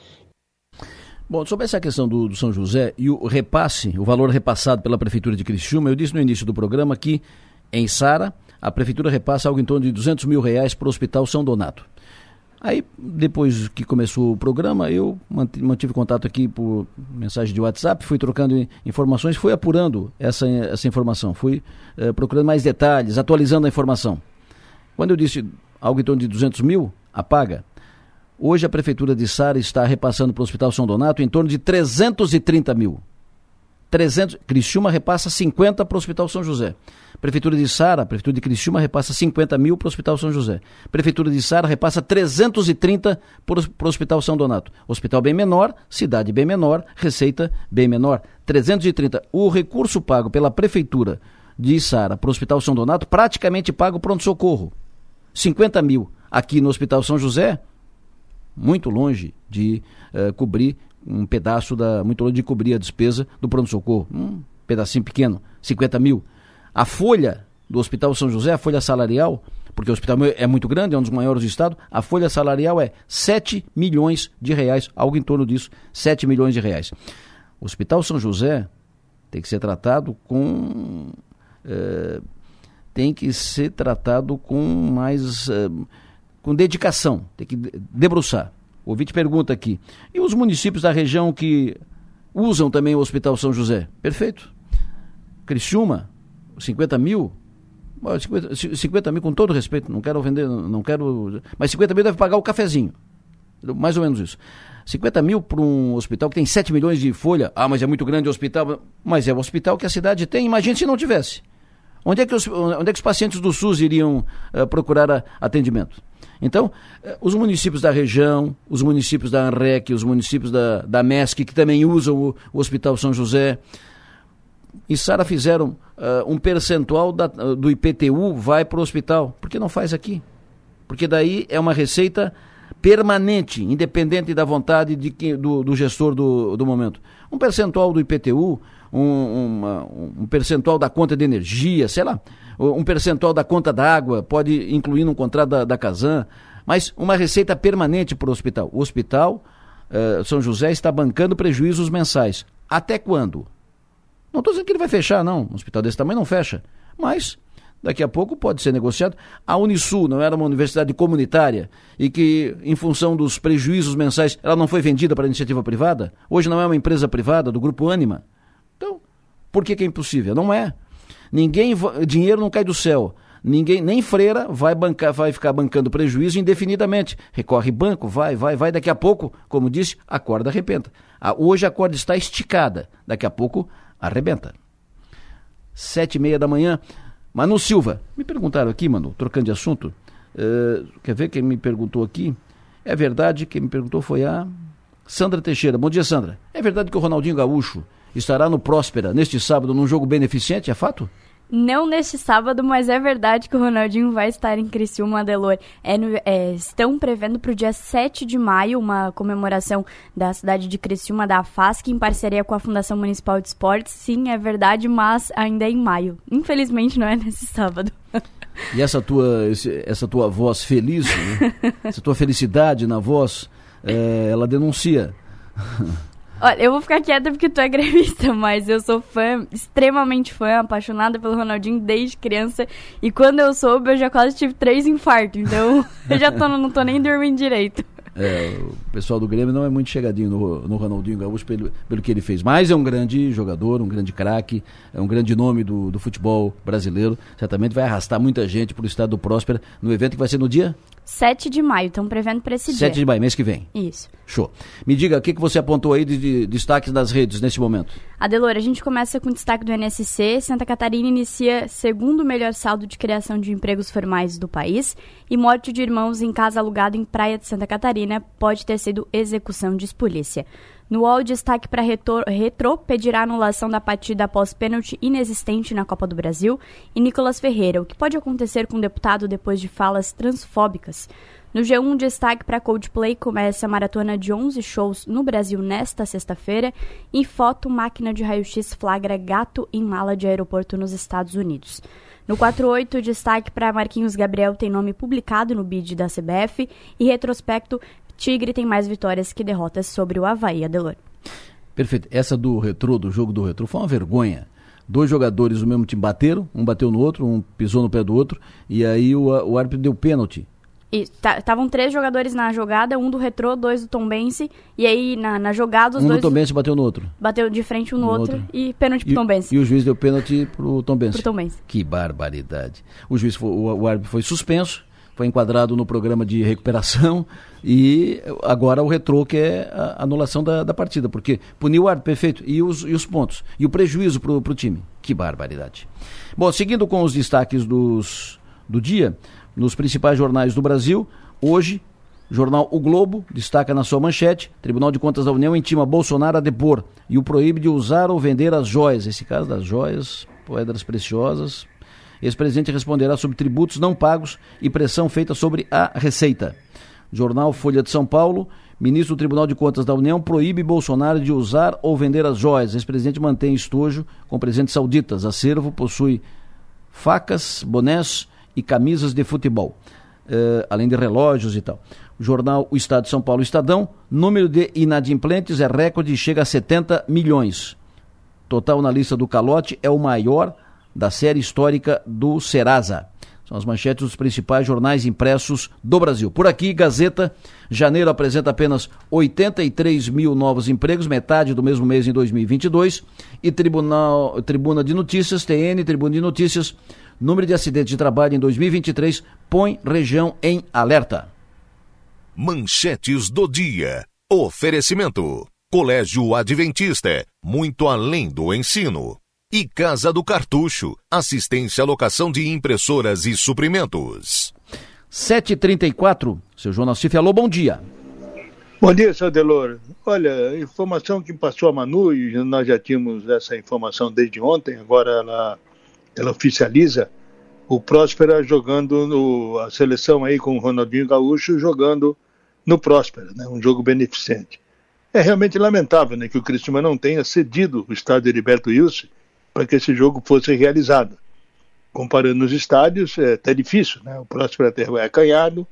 Bom, sobre essa questão do, do, São José e o repasse, o valor repassado pela Prefeitura de Criciúma, eu disse no início do programa que em Sara a Prefeitura repassa algo em torno de 200 mil reais para o Hospital São Donato. Aí, depois que começou o programa, eu mantive contato aqui por mensagem de WhatsApp, fui trocando informações, fui apurando essa, essa informação, fui eh, procurando mais detalhes, atualizando a informação. Quando eu disse algo em torno de 200 mil, apaga. Hoje a Prefeitura de Sara está repassando para o Hospital São Donato em torno de 330 mil. 300, Criciúma repassa 50 para o Hospital São José. Prefeitura de Sara, Prefeitura de Criciúma repassa 50 mil para o Hospital São José. Prefeitura de Sara repassa 330 para o Hospital São Donato. Hospital bem menor, cidade bem menor, receita bem menor. 330. O recurso pago pela Prefeitura de Sara para o Hospital São Donato praticamente paga o pronto-socorro. 50 mil. Aqui no Hospital São José, muito longe de uh, cobrir um pedaço da. muito longe de cobrir a despesa do pronto-socorro. Um pedacinho pequeno, 50 mil. A folha do Hospital São José, a folha salarial, porque o hospital é muito grande, é um dos maiores do estado, a folha salarial é 7 milhões de reais, algo em torno disso, 7 milhões de reais. O Hospital São José tem que ser tratado com. É, tem que ser tratado com mais. É, com dedicação, tem que debruçar. O ouvinte pergunta aqui: e os municípios da região que usam também o Hospital São José? Perfeito. Criciúma, 50 mil? 50, 50 mil, com todo respeito, não quero vender, não quero. Mas 50 mil deve pagar o cafezinho. Mais ou menos isso. 50 mil para um hospital que tem 7 milhões de folha. Ah, mas é muito grande o hospital. Mas é o hospital que a cidade tem. Imagine se não tivesse. Onde é que os, onde é que os pacientes do SUS iriam uh, procurar atendimento? Então, uh, os municípios da região, os municípios da ANREC, os municípios da, da MESC, que também usam o, o Hospital São José, e Sara fizeram uh, um percentual da, do IPTU vai para o hospital. Por que não faz aqui? Porque daí é uma receita permanente, independente da vontade de que, do, do gestor do, do momento. Um percentual do IPTU, um, uma, um percentual da conta de energia, sei lá, um percentual da conta d'água, pode incluir no contrato da, da Casan, Mas uma receita permanente para o hospital. O hospital uh, São José está bancando prejuízos mensais. Até quando? Não estou dizendo que ele vai fechar, não. Um hospital desse tamanho não fecha. Mas daqui a pouco pode ser negociado. A Unisul não era uma universidade comunitária e que, em função dos prejuízos mensais, ela não foi vendida para iniciativa privada? Hoje não é uma empresa privada do grupo Anima? Então, por que, que é impossível? Não é. Ninguém, dinheiro não cai do céu. Ninguém, nem freira vai bancar, vai ficar bancando prejuízo indefinidamente. Recorre banco, vai, vai, vai. Daqui a pouco, como disse, a corda arrebenta. hoje a corda está esticada. Daqui a pouco arrebenta. Sete e meia da manhã. Manu Silva, me perguntaram aqui, mano, trocando de assunto. Uh, quer ver quem me perguntou aqui? É verdade, quem me perguntou foi a Sandra Teixeira. Bom dia, Sandra. É verdade que o Ronaldinho Gaúcho estará no Próspera neste sábado num jogo beneficente, é fato? Não neste sábado, mas é verdade que o Ronaldinho vai estar em Criciúma, Adelor. É é, estão prevendo para o dia 7 de maio uma comemoração da cidade de Criciúma, da FASC, em parceria com a Fundação Municipal de Esportes. Sim, é verdade, mas ainda é em maio. Infelizmente não é nesse sábado. E essa tua, essa tua voz feliz, né? *laughs* essa tua felicidade na voz, é, ela denuncia Olha, eu vou ficar quieta porque tu é gremista, *laughs* mas eu sou fã, extremamente fã, apaixonada pelo Ronaldinho desde criança. E quando eu soube, eu já quase tive três infartos. Então, *laughs* eu já tô, não tô nem dormindo direito. É, o pessoal do Grêmio não é muito chegadinho no, no Ronaldinho Gaúcho pelo, pelo que ele fez. Mas é um grande jogador, um grande craque, é um grande nome do, do futebol brasileiro. Certamente vai arrastar muita gente para o estado do Próspera no evento que vai ser no dia 7 de maio, estão prevendo para esse 7 dia. 7 de maio, mês que vem. Isso. Show. Me diga, o que, que você apontou aí de, de destaques das redes nesse momento? Adelora, a gente começa com destaque do NSC. Santa Catarina inicia segundo melhor saldo de criação de empregos formais do país. E morte de irmãos em casa alugada em Praia de Santa Catarina pode ter sido execução de polícia. No UOL, destaque para Retro pedirá anulação da partida após pênalti inexistente na Copa do Brasil. E Nicolas Ferreira, o que pode acontecer com o deputado depois de falas transfóbicas. No G1, destaque para Coldplay começa a maratona de 11 shows no Brasil nesta sexta-feira. Em foto, máquina de raio-x flagra gato em mala de aeroporto nos Estados Unidos. No 48, destaque para Marquinhos Gabriel tem nome publicado no bid da CBF e retrospecto Tigre tem mais vitórias que derrotas sobre o Havaí, Adelor. Perfeito. Essa do retrô, do jogo do retrô, foi uma vergonha. Dois jogadores do mesmo time bateram, um bateu no outro, um pisou no pé do outro, e aí o, o árbitro deu pênalti. Estavam três jogadores na jogada, um do retrô, dois do Tombense, e aí na, na jogada os um dois... Um do Tombense bateu no outro. Bateu de frente um no, no outro, outro, e pênalti pro Tombense. E o juiz deu pênalti pro Tombense. Pro Tombense. Que barbaridade. O juiz, foi, o, o árbitro foi suspenso, foi enquadrado no programa de recuperação e agora o retrô que é a anulação da, da partida, porque puniu o árbitro, perfeito, e os, e os pontos, e o prejuízo para o time. Que barbaridade. Bom, seguindo com os destaques dos, do dia, nos principais jornais do Brasil, hoje, jornal O Globo destaca na sua manchete, Tribunal de Contas da União intima Bolsonaro a depor e o proíbe de usar ou vender as joias. Esse caso das joias, pedras preciosas, Ex-presidente responderá sobre tributos não pagos e pressão feita sobre a Receita. Jornal Folha de São Paulo. Ministro do Tribunal de Contas da União proíbe Bolsonaro de usar ou vender as joias. Ex-presidente mantém estojo com presentes sauditas. Acervo possui facas, bonés e camisas de futebol, uh, além de relógios e tal. Jornal O Estado de São Paulo Estadão. Número de inadimplentes é recorde e chega a 70 milhões. Total na lista do calote é o maior da série histórica do Serasa. São as manchetes dos principais jornais impressos do Brasil. Por aqui, Gazeta, janeiro apresenta apenas 83 mil novos empregos, metade do mesmo mês em 2022. E Tribunal, Tribuna de Notícias, TN, Tribuna de Notícias, número de acidentes de trabalho em 2023 põe região em alerta. Manchetes do dia. Oferecimento. Colégio Adventista, muito além do ensino e Casa do Cartucho, assistência à locação de impressoras e suprimentos. 7h34, seu João Nassif, alô, bom dia. Bom dia, seu Delor. Olha, informação que passou a Manu, e nós já tínhamos essa informação desde ontem, agora ela, ela oficializa o Próspera jogando no, a seleção aí com o Ronaldinho Gaúcho jogando no Próspera, né, um jogo beneficente. É realmente lamentável né, que o Cristiano não tenha cedido o estádio Heriberto Wilson para que esse jogo fosse realizado. Comparando os estádios, é até difícil, né? O Próspera é acanhado,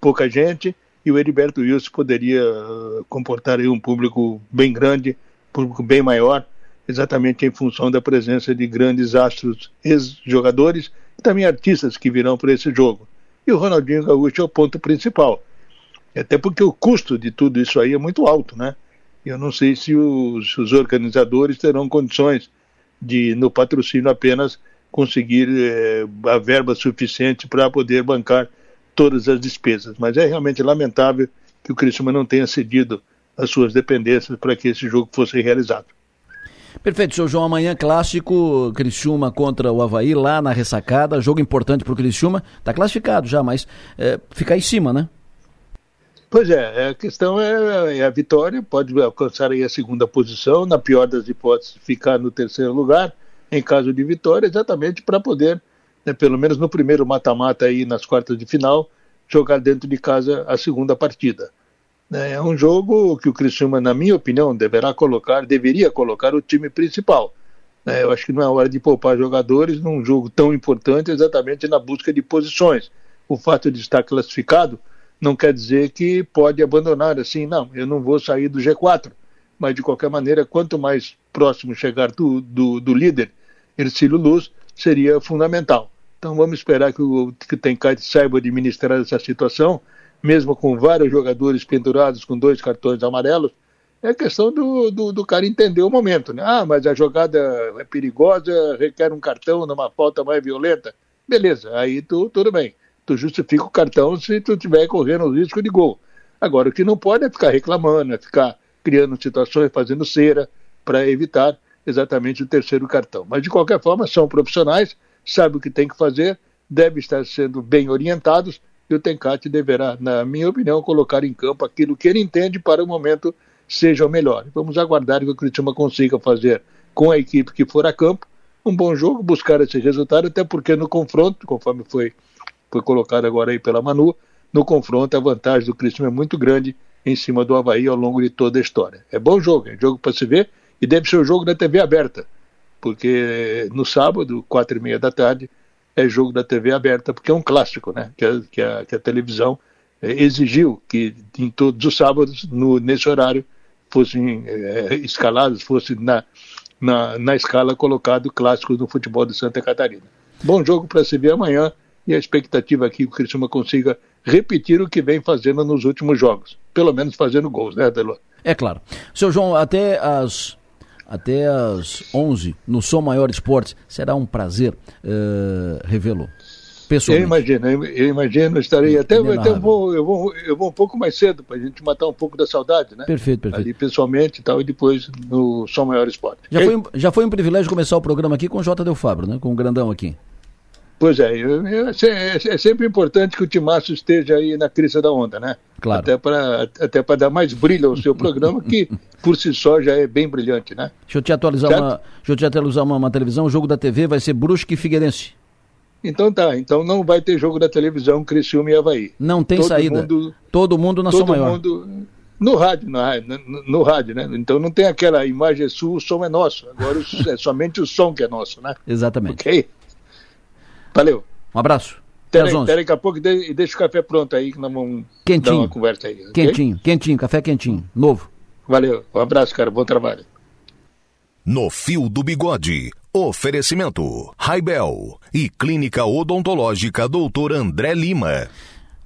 pouca gente, e o Heriberto Wilson poderia uh, comportar um público bem grande, público bem maior, exatamente em função da presença de grandes astros ex-jogadores e também artistas que virão para esse jogo. E o Ronaldinho Gaúcho é o ponto principal. Até porque o custo de tudo isso aí é muito alto, né? Eu não sei se os, os organizadores terão condições de, no patrocínio apenas, conseguir eh, a verba suficiente para poder bancar todas as despesas. Mas é realmente lamentável que o Criciúma não tenha cedido as suas dependências para que esse jogo fosse realizado. Perfeito, seu João. Amanhã clássico, Criciúma contra o Havaí, lá na ressacada. Jogo importante para o Criciúma. Está classificado já, mas é, ficar em cima, né? Pois é, a questão é, é, a vitória, pode alcançar aí a segunda posição, na pior das hipóteses, ficar no terceiro lugar, em caso de vitória, exatamente para poder, né, pelo menos no primeiro mata-mata aí nas quartas de final, jogar dentro de casa a segunda partida. Né, é um jogo que o Criciúma, na minha opinião, deverá colocar, deveria colocar o time principal. Né, eu acho que não é hora de poupar jogadores num jogo tão importante, exatamente na busca de posições. O fato de estar classificado não quer dizer que pode abandonar assim, não, eu não vou sair do G4. Mas, de qualquer maneira, quanto mais próximo chegar do, do, do líder, Ercílio Luz, seria fundamental. Então, vamos esperar que o, que o Tencate saiba administrar essa situação, mesmo com vários jogadores pendurados com dois cartões amarelos. É questão do, do, do cara entender o momento. Né? Ah, mas a jogada é perigosa, requer um cartão numa falta mais violenta. Beleza, aí tu, tudo bem tu justifica o cartão se tu estiver correndo o risco de gol. Agora, o que não pode é ficar reclamando, é ficar criando situações, fazendo cera, para evitar exatamente o terceiro cartão. Mas, de qualquer forma, são profissionais, sabem o que tem que fazer, devem estar sendo bem orientados e o Tencate deverá, na minha opinião, colocar em campo aquilo que ele entende para o momento seja o melhor. Vamos aguardar que o Cristiano consiga fazer com a equipe que for a campo um bom jogo, buscar esse resultado, até porque no confronto, conforme foi foi colocado agora aí pela Manu, no confronto a vantagem do Cristiano é muito grande em cima do Havaí ao longo de toda a história. É bom jogo, é jogo para se ver e deve ser o jogo da TV aberta, porque no sábado, quatro e meia da tarde, é jogo da TV aberta, porque é um clássico, né? Que a, que a, que a televisão é, exigiu que em todos os sábados, no, nesse horário, fossem é, escalados, fosse na, na, na escala colocado clássicos no futebol de Santa Catarina. Bom jogo para se ver amanhã e a expectativa aqui é que o Criciúma consiga repetir o que vem fazendo nos últimos jogos, pelo menos fazendo gols, né, Adelor? É claro. Seu João, até as até as 11 no Som Maior Esportes, será um prazer uh, revê-lo. Eu imagino, eu imagino, estarei até, até eu, vou, eu, vou, eu vou um pouco mais cedo para a gente matar um pouco da saudade, né? Perfeito, perfeito. Ali pessoalmente e tal, e depois no Som Maior Esporte. Já, foi, já foi um privilégio começar o programa aqui com o J. Del Fabro, né? Com o grandão aqui. Pois é, é, é, sempre importante que o Timaço esteja aí na crista da onda, né? Claro. Até para até dar mais brilho ao seu programa, que por si só já é bem brilhante, né? Deixa eu te atualizar, uma, deixa eu te atualizar uma, uma televisão, o jogo da TV vai ser Brusque e Figueirense. Então tá, então não vai ter jogo da televisão Criciúma e Havaí. Não tem todo saída. Mundo, todo mundo na todo sua maior. Mundo, no rádio, no, no, no, rádio, né? Então não tem aquela imagem sua, o som é nosso. Agora é somente o som que é nosso, né? *laughs* Exatamente. Ok? Valeu. Um abraço. Até, até daqui a pouco e deixa o café pronto aí, que nós vamos quentinho. dar uma conversa aí. Okay? Quentinho, quentinho, café quentinho, novo. Valeu, um abraço, cara, bom trabalho. No Fio do Bigode, oferecimento Raibel e Clínica Odontológica Doutor André Lima.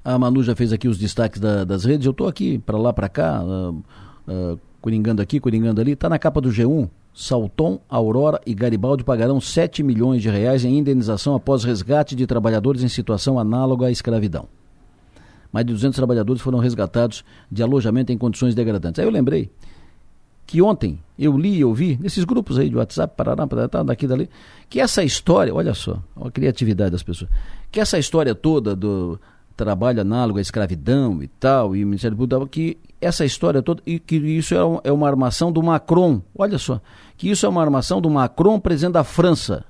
A Manu já fez aqui os destaques da, das redes, eu estou aqui para lá, para cá, uh, uh, coringando aqui, coringando ali, está na capa do G1, Salton, Aurora e Garibaldi pagarão 7 milhões de reais em indenização após resgate de trabalhadores em situação análoga à escravidão. Mais de 200 trabalhadores foram resgatados de alojamento em condições degradantes. Aí eu lembrei que ontem eu li e ouvi, nesses grupos aí de WhatsApp, Paraná, Paraná, daqui dali, que essa história, olha só, a criatividade das pessoas, que essa história toda do trabalho análogo à escravidão e tal, e o Ministério Público, que essa história toda, e que isso é, um, é uma armação do Macron, olha só, que isso é uma armação do Macron, presidente da França,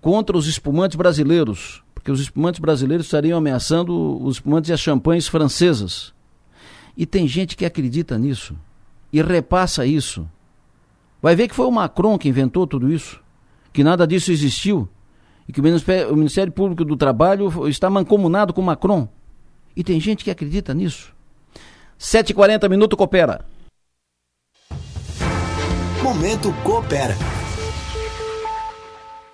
contra os espumantes brasileiros, porque os espumantes brasileiros estariam ameaçando os espumantes e as champanhes francesas. E tem gente que acredita nisso e repassa isso. Vai ver que foi o Macron que inventou tudo isso, que nada disso existiu e que o Ministério Público do Trabalho está mancomunado com o Macron. E tem gente que acredita nisso. 7h40, Minuto Coopera. Momento Coopera.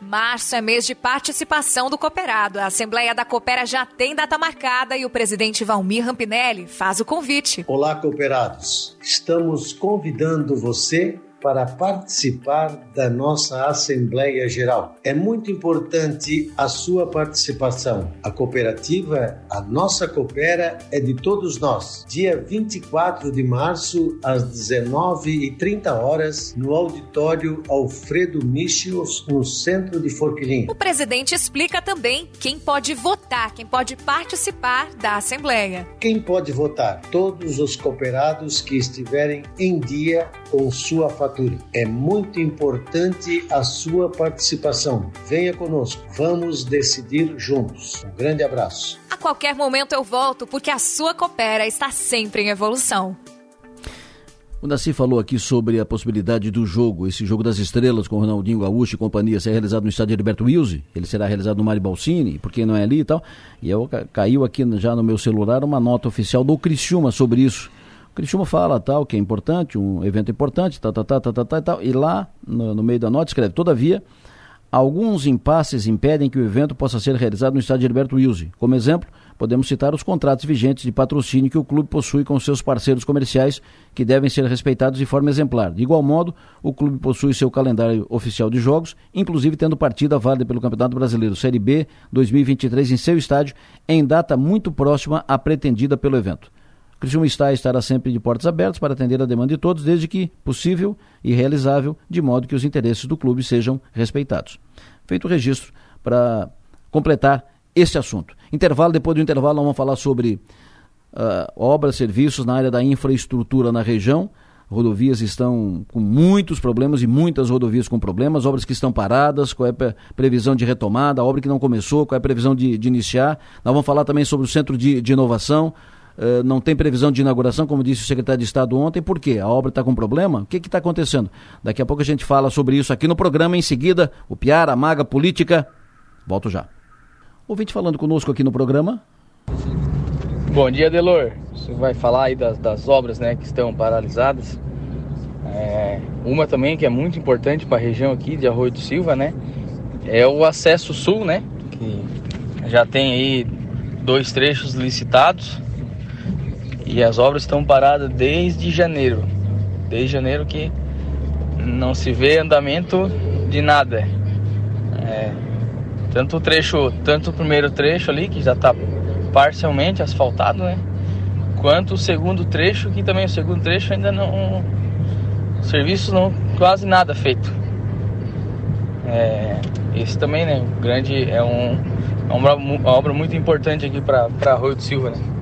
Março é mês de participação do cooperado. A Assembleia da Coopera já tem data marcada e o presidente Valmir Rampinelli faz o convite. Olá, cooperados. Estamos convidando você para participar da nossa Assembleia Geral. É muito importante a sua participação. A cooperativa, a nossa coopera, é de todos nós. Dia 24 de março, às 19h30 horas, no auditório Alfredo Michios, no centro de Forquilinha. O presidente explica também quem pode votar, quem pode participar da Assembleia. Quem pode votar? Todos os cooperados que estiverem em dia com sua fatura. É muito importante a sua participação. Venha conosco, vamos decidir juntos. Um grande abraço. A qualquer momento eu volto, porque a sua Coopera está sempre em evolução. O Nasci falou aqui sobre a possibilidade do jogo, esse jogo das estrelas com Ronaldinho Gaúcho e companhia, ser realizado no estádio Heriberto Wilson. Ele será realizado no Mário Balsini, porque não é ali e tal. E eu caiu aqui já no meu celular uma nota oficial do Criciúma sobre isso. Criciúma fala tal, que é importante, um evento importante, tal, tal, tal, tal, tal, tal, e lá no, no meio da nota escreve, todavia, alguns impasses impedem que o evento possa ser realizado no estádio Gilberto Wilson. Como exemplo, podemos citar os contratos vigentes de patrocínio que o clube possui com seus parceiros comerciais, que devem ser respeitados de forma exemplar. De igual modo, o clube possui seu calendário oficial de jogos, inclusive tendo partida válida pelo Campeonato Brasileiro Série B 2023 em seu estádio, em data muito próxima à pretendida pelo evento. Criciúma está estará sempre de portas abertas para atender a demanda de todos, desde que possível e realizável, de modo que os interesses do clube sejam respeitados. Feito o registro para completar este assunto. Intervalo, depois do intervalo, vamos falar sobre uh, obras, serviços na área da infraestrutura na região. Rodovias estão com muitos problemas e muitas rodovias com problemas, obras que estão paradas, qual é a previsão de retomada, obra que não começou, qual é a previsão de, de iniciar. Nós vamos falar também sobre o Centro de, de Inovação, Uh, não tem previsão de inauguração, como disse o secretário de Estado ontem, por quê? A obra está com problema? O que está acontecendo? Daqui a pouco a gente fala sobre isso aqui no programa, em seguida, o Piara, a Maga, Política. Volto já. Ouvinte falando conosco aqui no programa. Bom dia, Delor. Você vai falar aí das, das obras né, que estão paralisadas. É, uma também que é muito importante para a região aqui de Arroio do Silva, né? É o acesso sul, né? Que já tem aí dois trechos licitados e as obras estão paradas desde janeiro. Desde janeiro que não se vê andamento de nada. É, tanto o trecho, tanto o primeiro trecho ali, que já está parcialmente asfaltado, né? Quanto o segundo trecho, que também o segundo trecho ainda não. Serviços não. quase nada feito. É, esse também, né? Grande. É um, é uma obra muito importante aqui para Arroio do Silva, né?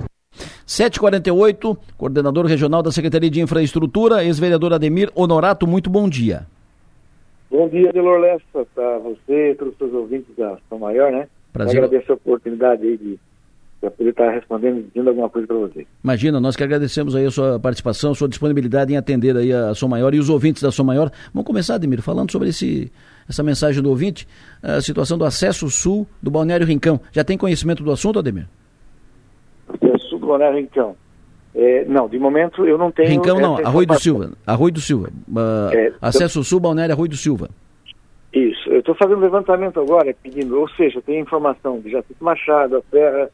748, coordenador regional da Secretaria de Infraestrutura, ex-vereador Ademir Honorato, muito bom dia. Bom dia, Delor Lessa, para você e todos os seus ouvintes da São Maior, né? Prazer. Eu agradeço a oportunidade aí de, de poder estar respondendo, dizendo alguma coisa para você. Imagina, nós que agradecemos aí a sua participação, a sua disponibilidade em atender aí a São Maior e os ouvintes da São Maior. Vamos começar, Ademir, falando sobre esse, essa mensagem do ouvinte, a situação do acesso sul do Balneário Rincão. Já tem conhecimento do assunto, Ademir? Do Balneário Rincão. É, não, de momento eu não tenho. Rincão não, Arroio do Silva. Arroio do Silva. Uh, é, acesso eu... sul, Balneário Arroio do Silva. Isso, eu estou fazendo levantamento agora, pedindo, ou seja, tem informação de Jacinto Machado, da Serra,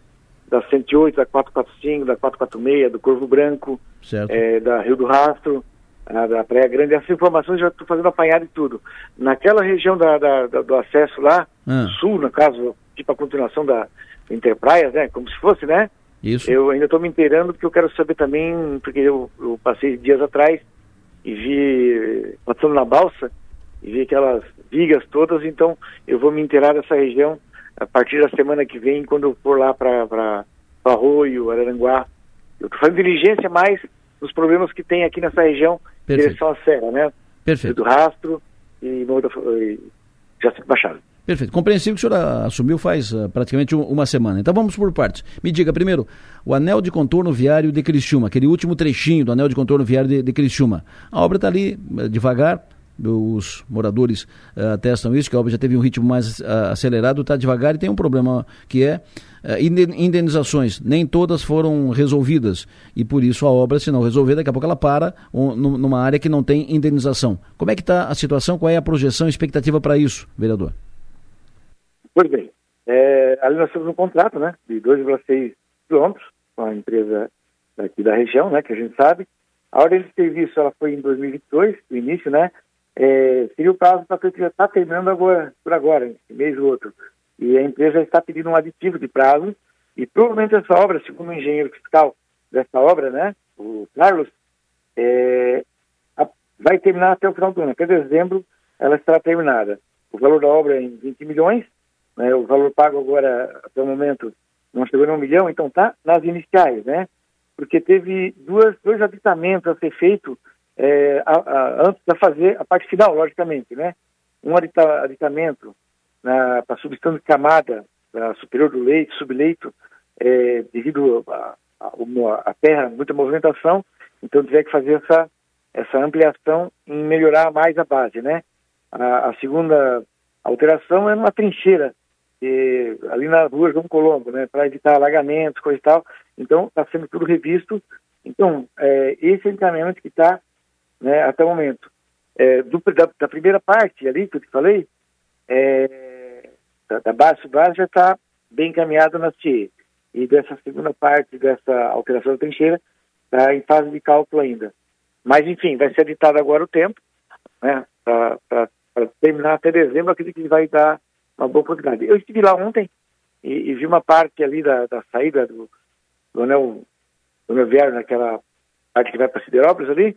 da 108, da 445, da 446, do Corvo Branco, é, da Rio do Rastro, a, da Praia Grande, essas informações eu já estou fazendo apanhado de tudo. Naquela região da, da, da do acesso lá, ah. sul, no caso, tipo a continuação da Interpraias, né, como se fosse, né? Isso. Eu ainda estou me inteirando porque eu quero saber também, porque eu, eu passei dias atrás e vi, passando na balsa, e vi aquelas vigas todas, então eu vou me inteirar dessa região a partir da semana que vem, quando eu for lá para Arroio, Araranguá. Eu estou fazendo diligência mais nos problemas que tem aqui nessa região, Perfeito. direção à Serra, né? Perfeito. Do Rastro e, e Jacinto Machado. Perfeito. Compreensível que o senhor assumiu faz uh, praticamente um, uma semana. Então vamos por partes. Me diga primeiro, o anel de contorno viário de Criciúma, aquele último trechinho do anel de contorno viário de, de Criciúma. A obra está ali uh, devagar, os moradores uh, atestam isso, que a obra já teve um ritmo mais uh, acelerado, está devagar e tem um problema que é uh, indenizações. Nem todas foram resolvidas e por isso a obra, se não resolver, daqui a pouco ela para um, numa área que não tem indenização. Como é que está a situação? Qual é a projeção expectativa para isso, vereador? Pois bem, é, ali nós temos um contrato né, de 2,6 quilômetros com a empresa aqui da região, né, que a gente sabe. A ordem de serviço ela foi em 2022, o início, né? É, seria o prazo para que já está terminando agora, por agora, esse mês ou outro. E a empresa está pedindo um aditivo de prazo e provavelmente essa obra, segundo o engenheiro fiscal dessa obra, né, o Carlos, é, a, vai terminar até o final do ano. Até dezembro ela estará terminada. O valor da obra é em 20 milhões, né, o valor pago agora, até o momento, não chegou a um milhão, então está nas iniciais, né? porque teve duas, dois habitamentos a ser feito é, a, a, antes de fazer a parte final, logicamente, né? Um habita, habitamento para substância de camada superior do leito, subleito, é, devido a, a, terra, muita movimentação, então tiver que fazer essa, essa ampliação em melhorar mais a base, né? A, a segunda alteração é uma trincheira e, ali na rua João Colombo, né, para evitar alagamentos, coisa e tal. Então, está sendo tudo revisto. Então, é, esse é o encaminhamento que está né, até o momento. É, do, da, da, primeira parte ali que eu te falei, é, da, da base base já está bem encaminhado na CIE. E dessa segunda parte, dessa alteração da trincheira, está em fase de cálculo ainda. Mas, enfim, vai ser editado agora o tempo, né, para terminar até dezembro, acredito que vai dar uma boa oportunidade. Eu estive lá ontem e, e vi uma parte ali da, da saída do, do anel, do anel viário, naquela parte que vai para Siderópolis ali,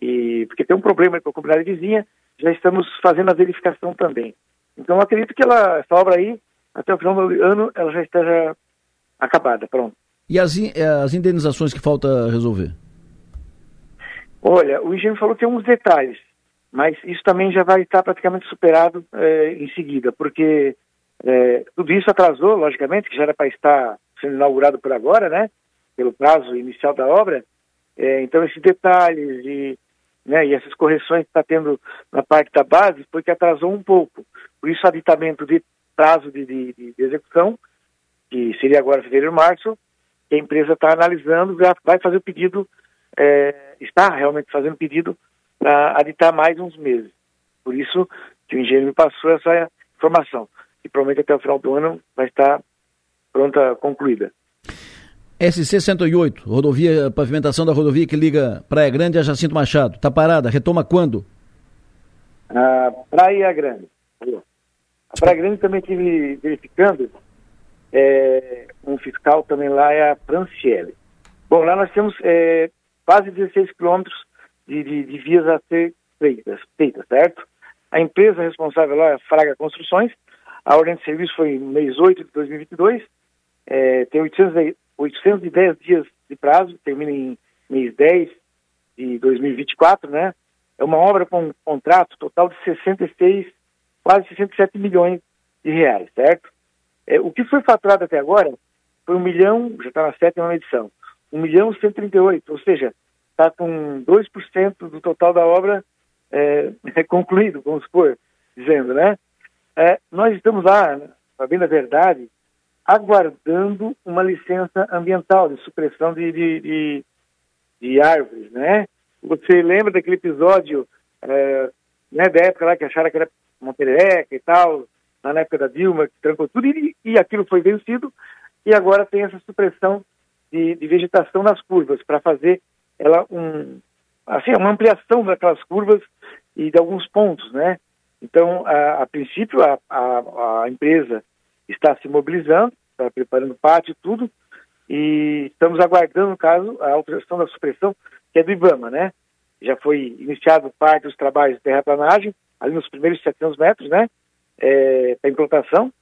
e porque tem um problema com a comunidade vizinha, já estamos fazendo a verificação também. Então, acredito que ela, essa obra aí, até o final do ano, ela já esteja acabada, pronto. E as, as indenizações que falta resolver? Olha, o engenheiro falou que tem uns detalhes mas isso também já vai estar praticamente superado é, em seguida, porque é, tudo isso atrasou, logicamente, que já era para estar sendo inaugurado por agora, né, pelo prazo inicial da obra. É, então, esses detalhes e, né, e essas correções que está tendo na parte da base foi que atrasou um pouco. Por isso, o aditamento de prazo de, de, de execução, que seria agora fevereiro março, a empresa está analisando, vai fazer o pedido, está realmente fazendo pedido para aditar mais uns meses. Por isso que o engenheiro me passou essa informação. E provavelmente até o final do ano vai estar pronta, concluída. SC-108, rodovia, pavimentação da rodovia que liga Praia Grande a Jacinto Machado. Está parada, retoma quando? A Praia Grande. A Praia Grande também estive verificando, é, um fiscal também lá é a Franciele. Bom, lá nós temos é, quase 16 quilômetros de, de, de vias a ser feitas, feitas, certo? A empresa responsável lá é a Fraga Construções, a ordem de serviço foi no mês 8 de 2022, é, tem 810, 810 dias de prazo, termina em mês 10 de 2024, né? É uma obra com um contrato total de 66, quase 67 milhões de reais, certo? É, o que foi faturado até agora foi um milhão, já está na sétima edição, 1 milhão 138, ou seja, está com 2% do total da obra é, *laughs* é, concluído, vamos supor, dizendo, né? É, nós estamos lá, para bem da verdade, aguardando uma licença ambiental de supressão de, de, de, de árvores, né? Você lembra daquele episódio é, né, da época lá que acharam que era uma perereca e tal, na época da Dilma, que trancou tudo, e, e aquilo foi vencido, e agora tem essa supressão de, de vegetação nas curvas para fazer ela um assim uma ampliação daquelas curvas e de alguns pontos, né? Então, a, a princípio, a, a, a, empresa está se mobilizando, está preparando parte e tudo, e estamos aguardando, no caso, a alteração da supressão, que é do IBAMA, né? Já foi iniciado parte dos trabalhos de terraplanagem, ali nos primeiros 700 metros, né? É, para implantação.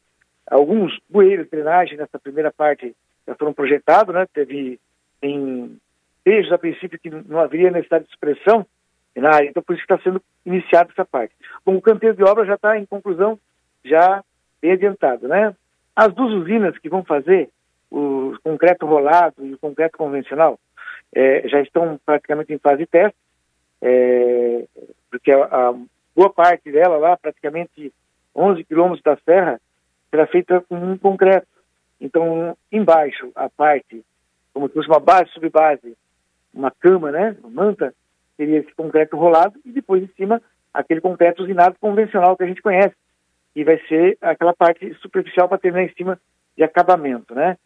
Alguns bueiros de drenagem nessa primeira parte já foram projetados, né? Teve em trechos, a princípio, que não haveria necessidade de supressão na área, então por isso está sendo iniciada essa parte. Bom, o canteiro de obra já está em conclusão, já bem adiantado, né? As duas usinas que vão fazer o concreto rolado e o concreto convencional é, já estão praticamente em fase de teste, é, porque a, a, boa parte dela lá, praticamente 11 quilômetros da serra, será feita com um concreto. Então, embaixo, a parte, como se fosse uma base sobre base, uma cama, né, uma manta, seria esse concreto rolado e depois em cima aquele concreto usinado convencional que a gente conhece, e vai ser aquela parte superficial para terminar em cima de acabamento, né?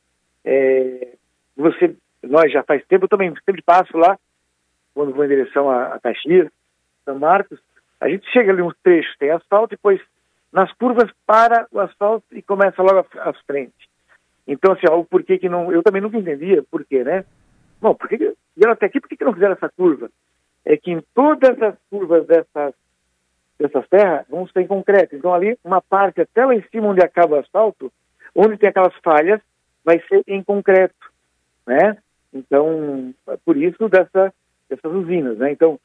É, você, nós já faz tempo, eu também sempre passo lá, quando vou em direção a, a Caxias, São Marcos, a gente chega ali uns trechos, tem asfalto, depois nas curvas para o asfalto e começa logo à frente. Então, assim, ó, o porquê que não. Eu também nunca entendia por quê, né? Bom, por que vieram até aqui, por que, não fizeram essa curva? É que em todas as curvas dessas, dessas terras vão ser em concreto. Então, ali, uma parte até lá em cima onde acaba o asfalto, onde tem aquelas falhas, vai ser em concreto, né? Então, é por isso dessa, dessas usinas, né? Então,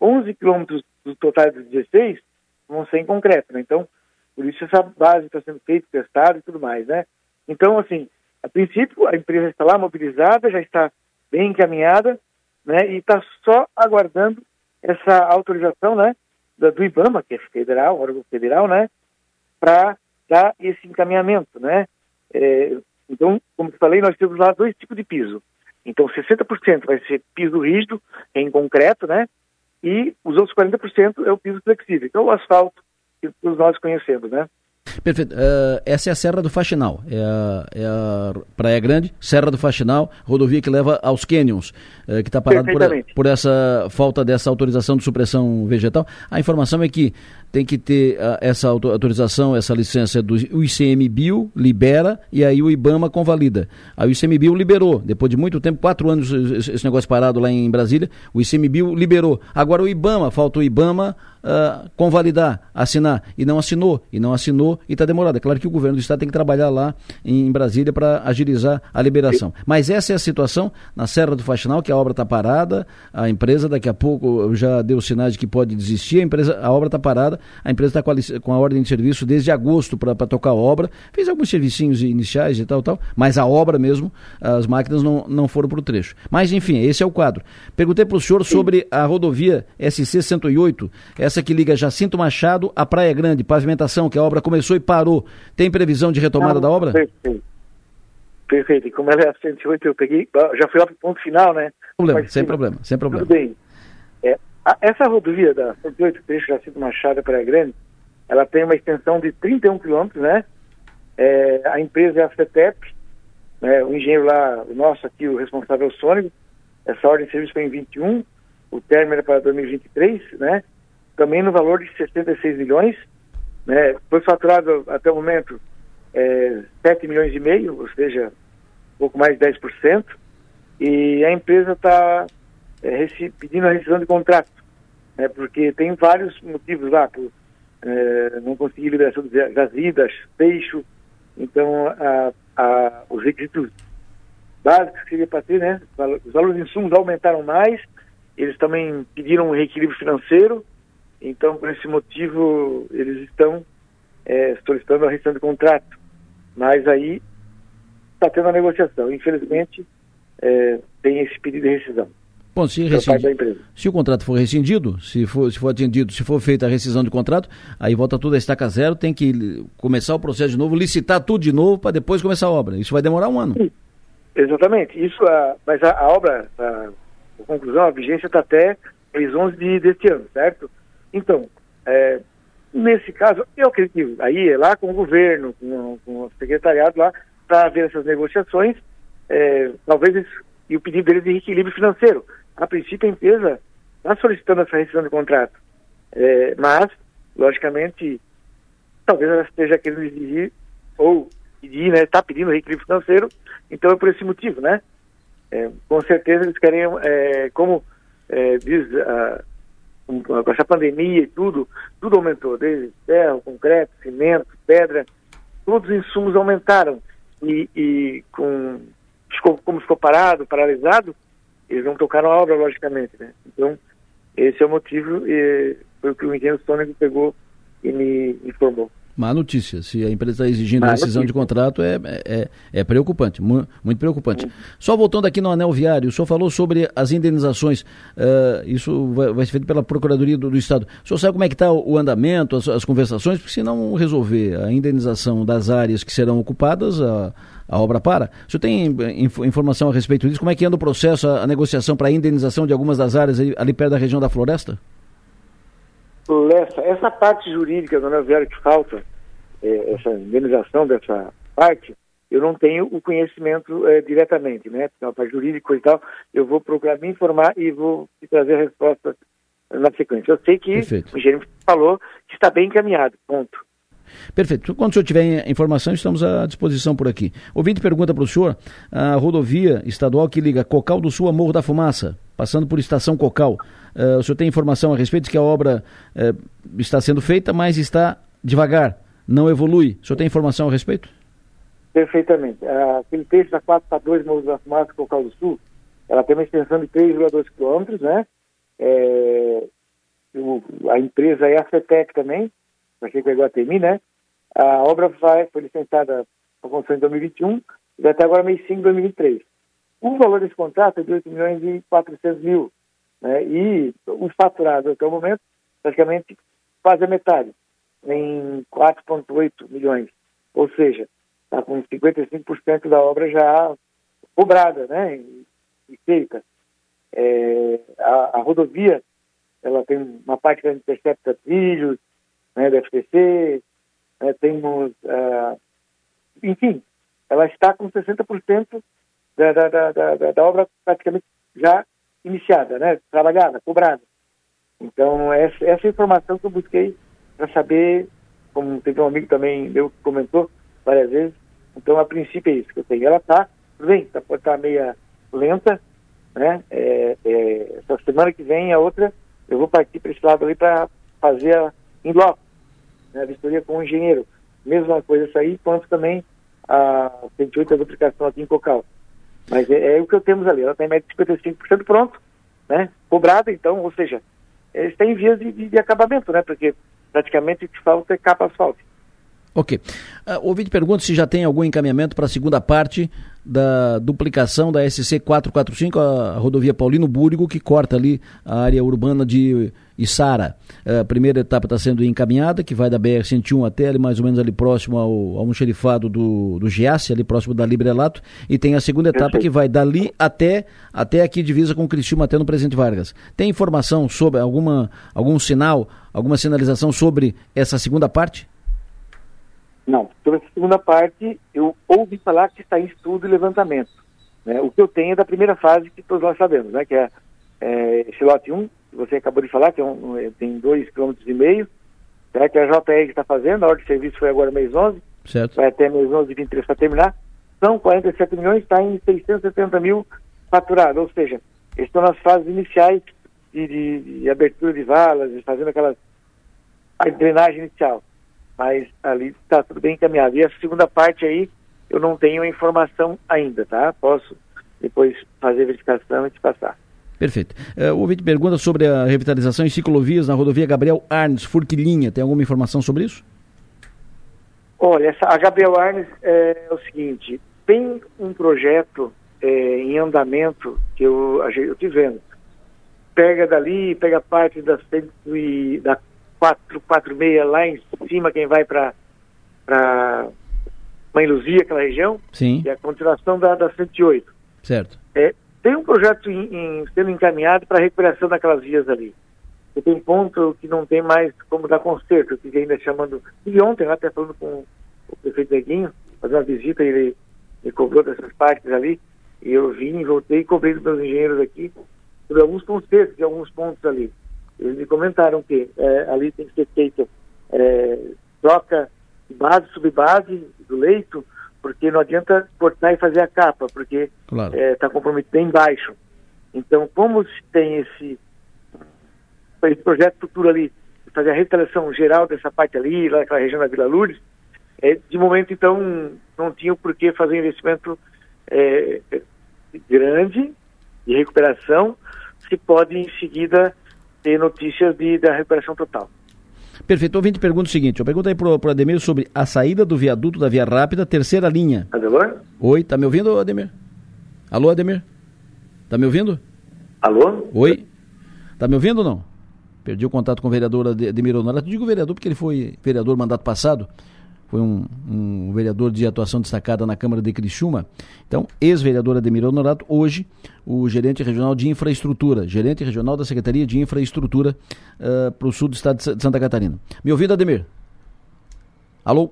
11 quilômetros do total de 16 vão ser em concreto, né? Então, por isso essa base está sendo feita, testada e tudo mais, né? Então, assim, a princípio a empresa está lá mobilizada, já está bem encaminhada, né? E está só aguardando essa autorização, né? Do IBAMA, que é federal, órgão federal, né? Para dar esse encaminhamento, né? É, então, como eu falei, nós temos lá dois tipos de piso. Então, 60% vai ser piso rígido, em concreto, né? E os outros 40% é o piso flexível. Então, o asfalto que todos nós conhecemos, né? Perfeito. Uh, essa é a Serra do Faxinal. É a, é a, Praia Grande, Serra do Faxinal, rodovia que leva aos cânions, uh, que está parado por, por, essa falta dessa autorização de supressão vegetal. A informação é que tem que ter uh, essa autorização, essa licença do ICMBio, libera, e aí o IBAMA convalida. Aí o ICMBio liberou, depois de muito tempo, quatro anos esse negócio parado lá em Brasília, o ICMBio liberou. Agora o IBAMA, falta o IBAMA uh, convalidar, assinar, e não assinou, e não assinou, e está demorado. É claro que o governo do estado tem que trabalhar lá em Brasília para agilizar a liberação. Mas essa é a situação na Serra do Faxinal, que a obra está parada, a empresa daqui a pouco já deu sinais de que pode desistir, a, empresa, a obra está parada, a empresa está com, com, a ordem de serviço desde agosto para tocar a obra, fez alguns servicinhos iniciais e tal, tal, mas a obra mesmo, as máquinas não, não foram para o trecho. Mas enfim, esse é o quadro. Perguntei para o senhor sobre a rodovia SC 108, essa que liga Jacinto Machado à Praia Grande, pavimentação, que a obra começou e parou. Tem previsão de retomada não, da obra? Perfeito. Perfeito. E como ela é a 108, eu peguei, já fui lá para o ponto final, né? Problema, sem problema, sem problema. Tudo bem. É, a, essa rodovia da 108 trecho Jacinto Machado Praia Grande, ela tem uma extensão de 31 quilômetros, né? É, a empresa é a CETEP, né? o engenheiro lá, o nosso aqui, o responsável é o Sônico, essa ordem de serviço foi em 21, o término era para 2023, né? Também no valor de 66 milhões, né? Foi faturado até o momento é, 7 milhões e meio, ou seja, um pouco mais de 10%, e a empresa está é, pedindo a rescisão de contrato, né, porque tem vários motivos lá, por é, não conseguir liberação de jazidas, peixe, então a, a, os requisitos básicos que seria para ter, né, os valores de insumos aumentaram mais, eles também pediram um reequilíbrio financeiro, então por esse motivo eles estão é, solicitando a rescisão de contrato, mas aí está tendo a negociação, infelizmente é, tem esse pedido de rescisão. Bom, se, rescindido, se o contrato for rescindido, se for, se for atendido, se for feita a rescisão de contrato, aí volta tudo a estaca zero, tem que começar o processo de novo, licitar tudo de novo para depois começar a obra. Isso vai demorar um ano. Sim, exatamente. Isso, a, mas a, a obra, a, a, conclusão, a vigência está até mês 11 de, deste ano, certo? Então, é, nesse caso, eu acredito aí é lá com o governo, com, com o secretariado lá, para ver essas negociações, é, talvez e o pedido deles de equilíbrio financeiro a princípio a empresa está solicitando essa rescisão de contrato, é, mas, logicamente, talvez ela esteja querendo exigir, ou pedir, né, está pedindo reequilíbrio financeiro, então é por esse motivo, né? É, com certeza eles querem, é, como é, diz, com essa pandemia e tudo, tudo aumentou, desde ferro, concreto, cimento, pedra, todos os insumos aumentaram, e, e com, como ficou parado, paralisado, eles não tocaram a obra, logicamente, né? Então, esse é o motivo e foi o que o engenheiro Sônico pegou e me informou. Má notícia. Se a empresa está exigindo Má rescisão de contrato, é, é, é preocupante, mu muito preocupante. Uhum. Só voltando aqui no anel viário, o senhor falou sobre as indenizações. Uh, isso vai, vai, ser feito pela Procuradoria do, do, Estado. O senhor sabe como é que está o, o, andamento, as, as, conversações? Porque se não resolver a indenização das áreas que serão ocupadas, a, a obra para. O senhor tem inf informação a respeito disso? Como é que anda o processo, a, a negociação para a indenização de algumas das áreas ali, ali perto da região da floresta? Essa, essa parte jurídica do anel viário que falta, é, essa indenização dessa parte, eu não tenho o conhecimento é, diretamente, né? Porque é uma parte jurídica e tal, eu vou procurar me informar e vou trazer a resposta na sequência. Eu sei que Perfeito. o engenheiro falou que está bem encaminhado, ponto. Perfeito. Quando o senhor tiver informação, estamos à disposição por aqui. Ouvinte pergunta para o senhor, a rodovia estadual que liga Cocal do Sul a Morro da Fumaça, passando por Estação Cocal, uh, o senhor tem informação a respeito de que a obra uh, está sendo feita, mas está devagar, não evolui. O senhor tem informação a respeito? Perfeitamente. Uh, aquele trecho da 4 para 2 Morro da Fumaça, Cocal do Sul, ela tem uma extensão de 3,2 quilômetros, né? É, o, a empresa é a CETEC também, para quem pegou a TMI, né? A obra vai, foi licenciada para construção em 2021 e até agora mês 5 de 2023. O valor desse contrato é de 8 milhões e 400 mil, né? E o faturado até o momento, praticamente quase a metade, em 4,8 milhões. Ou seja, está com 55% da obra já cobrada, né? E feita. É, a, a rodovia, ela tem uma parte que intercepta trilhos, né, da FTC, né, temos, uh, enfim, ela está com 60% da, da, da, da, da obra praticamente já iniciada, né, trabalhada, cobrada. Então, essa, essa informação que eu busquei para saber, como teve um amigo também meu que comentou várias vezes, então, a princípio é isso que eu tenho. Ela está, bem, tá, pode estar tá meia lenta, né, é, é, essa semana que vem, a outra, eu vou partir para esse lado ali para fazer a, em bloco, né, a vistoria com o engenheiro. Mesma coisa essa aí, quanto também a 108 a duplicação aqui em Cocal. Mas é, é, o que temos ali, ela tem média de 55% pronto, né, cobrada, então, ou seja, está em vias de, de, de, acabamento, né, porque praticamente o que falta é capa asfalto. Ok. Uh, o ouvinte pergunta se já tem algum encaminhamento para a segunda parte da duplicação da SC 445, a rodovia Paulino Búrigo, que corta ali a área urbana de Içara. A primeira etapa está sendo encaminhada, que vai da BR-101 até ali, mais ou menos ali próximo ao, ao xerifado do, do Giasse, ali próximo da Librelato, e tem a segunda etapa que vai dali até, até aqui divisa com o Criciúma, até no Presidente Vargas. Tem informação sobre alguma, algum sinal, alguma sinalização sobre essa segunda parte? Não, sobre essa segunda parte, eu ouvi falar que está em estudo e levantamento. Né? O que eu tenho é da primeira fase que todos nós sabemos, né? que é, é esse lote 1, que você acabou de falar, que é um, é, tem 2,5 km, né? que a JR está fazendo, a ordem de serviço foi agora mês 11, certo. vai até mês 11 e 23 para terminar, são 47 milhões, está em 670 mil faturado, ou seja, estão nas fases iniciais de, de, de abertura de valas, fazendo aquela a drenagem inicial mas ali está tudo bem encaminhado. E a segunda parte aí, eu não tenho informação ainda, tá? Posso depois fazer a verificação e te passar. Perfeito. Uh, o ouvinte pergunta sobre a revitalização em ciclovias na rodovia Gabriel Arnes, Furquilinha. Tem alguma informação sobre isso? Olha, essa, a Gabriel Arnes é, é o seguinte, tem um projeto é, em andamento que eu, te vendo. Pega dali, pega parte da, da 446 lá em cima, quem vai para Mãe Luzia, aquela região, Sim. e é a continuação da, da 108. Certo. É, tem um projeto em, em, sendo encaminhado para recuperação daquelas vias ali. E tem ponto que não tem mais como dar conserto, que ainda chamando. E ontem, até falando com o prefeito Neguinho, fazendo uma visita, ele me cobrou dessas partes ali, e eu vim, voltei e cobrei dos meus engenheiros aqui sobre alguns consertos de alguns pontos ali. Eles me comentaram que é, ali tem que ser feita é, troca base subbase do leito, porque não adianta cortar e fazer a capa, porque está claro. é, tá comprometido bem baixo. Então, como tem esse, esse projeto futuro ali, fazer a restauração geral dessa parte ali, lá naquela região da Vila Lourdes, é, de momento, então, não tinha por que fazer investimento é, grande de recuperação, se pode em seguida ter notícias de, da recuperação total. Perfeito. Ouvinte pergunta o seguinte: eu pergunto aí pro, pro Ademir sobre a saída do viaduto da Via Rápida, terceira linha. Ademir? Oi, tá me ouvindo, Ademir? Alô, Ademir? Tá me ouvindo? Alô? Oi? Tá me ouvindo ou não? Perdi o contato com o vereador Ademir Honorato. Digo vereador porque ele foi vereador mandato passado. Foi um, um vereador de atuação destacada na Câmara de Criciúma. Então, ex-vereador Ademir Honorato, hoje o gerente regional de infraestrutura, gerente regional da Secretaria de Infraestrutura uh, para o sul do estado de Santa Catarina. Me ouvindo, Ademir? Alô?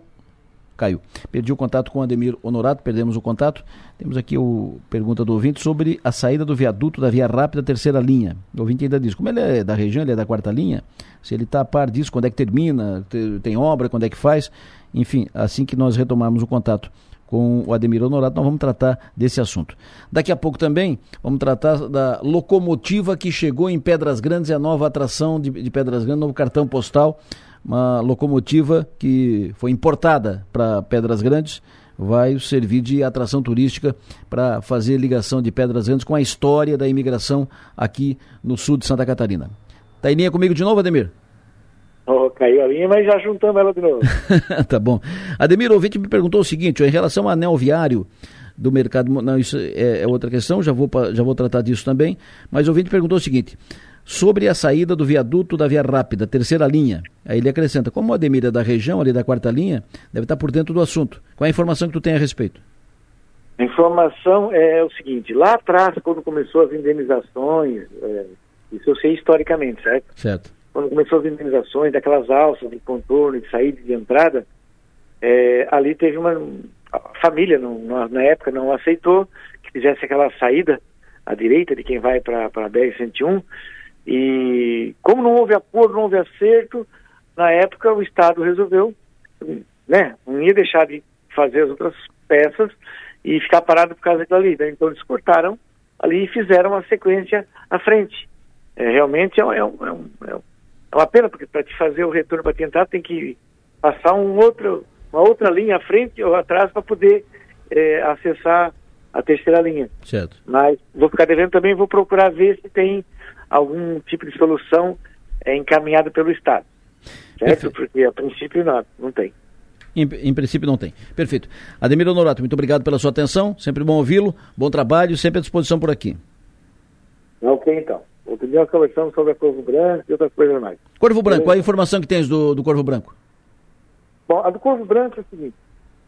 Caiu. Perdi o contato com o Ademir Honorato, perdemos o contato. Temos aqui o pergunta do ouvinte sobre a saída do viaduto da Via Rápida, terceira linha. O ouvinte ainda diz, como ele é da região, ele é da quarta linha, se ele está a par disso, quando é que termina, tem obra, quando é que faz, enfim, assim que nós retomarmos o contato com o Ademir Honorato, nós vamos tratar desse assunto. Daqui a pouco também vamos tratar da locomotiva que chegou em Pedras Grandes, é a nova atração de, de Pedras Grandes, novo cartão postal uma locomotiva que foi importada para Pedras Grandes, vai servir de atração turística para fazer ligação de Pedras Grandes com a história da imigração aqui no sul de Santa Catarina. Tá em linha comigo de novo, Ademir? Oh, caiu a linha, mas já juntamos ela de novo. *laughs* tá bom. Ademir, o ouvinte me perguntou o seguinte, em relação ao anel viário do mercado, não, isso é, é outra questão, já vou, já vou tratar disso também, mas o ouvinte perguntou o seguinte, sobre a saída do viaduto da Via Rápida, terceira linha. Aí ele acrescenta, como o Ademir é da região, ali da quarta linha, deve estar por dentro do assunto. Qual é a informação que tu tem a respeito? A informação é o seguinte, lá atrás, quando começou as indenizações, é, isso eu sei historicamente, certo? Certo. Quando começou as indenizações daquelas alças de contorno, de saída e de entrada, é, ali teve uma... A família, não, na época, não aceitou que fizesse aquela saída à direita de quem vai para a BR-101, e como não houve acordo, não houve acerto, na época o Estado resolveu, né, não ia deixar de fazer as outras peças e ficar parado por causa daquilo ali. Né? Então eles cortaram ali e fizeram uma sequência à frente. É, realmente é, é, um, é, um, é, uma pena, porque para te fazer o retorno para tentar tem que passar um outro, uma outra linha à frente ou atrás para poder é, acessar a terceira linha. Certo. Mas vou ficar devendo também, vou procurar ver se tem algum tipo de solução é, encaminhada pelo Estado. Certo? Perfeito. Porque a princípio não, não tem. Em, em, princípio não tem. Perfeito. Ademir Honorato, muito obrigado pela sua atenção, sempre bom ouvi-lo, bom trabalho, sempre à disposição por aqui. Ok, então. Outro dia nós conversamos sobre a Corvo Branco e outras coisas mais. Corvo Branco, qual a informação que tens do, do Corvo Branco? Bom, a do Corvo Branco é o seguinte,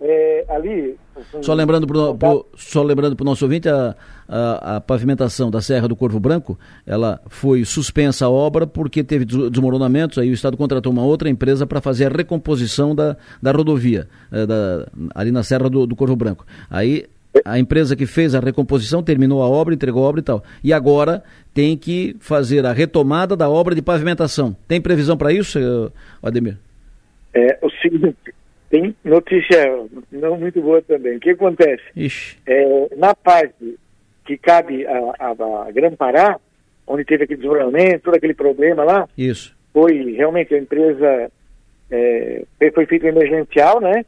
é, ali. Assim, só lembrando para o nosso ouvinte, a, a, a, pavimentação da Serra do Corvo Branco, ela foi suspensa a obra porque teve desmoronamentos, aí o Estado contratou uma outra empresa para fazer a recomposição da, da rodovia, é, da, ali na Serra do, do Corvo Branco. Aí a empresa que fez a recomposição terminou a obra, entregou a obra e tal. E agora tem que fazer a retomada da obra de pavimentação. Tem previsão para isso, Ademir? É o seguinte, tem notícia não muito boa também. O que acontece? É, na parte que cabe a, a, a Gran Pará, onde teve aquele desmoronamento, todo aquele problema lá, Isso. foi realmente a empresa é, foi feito emergencial, né?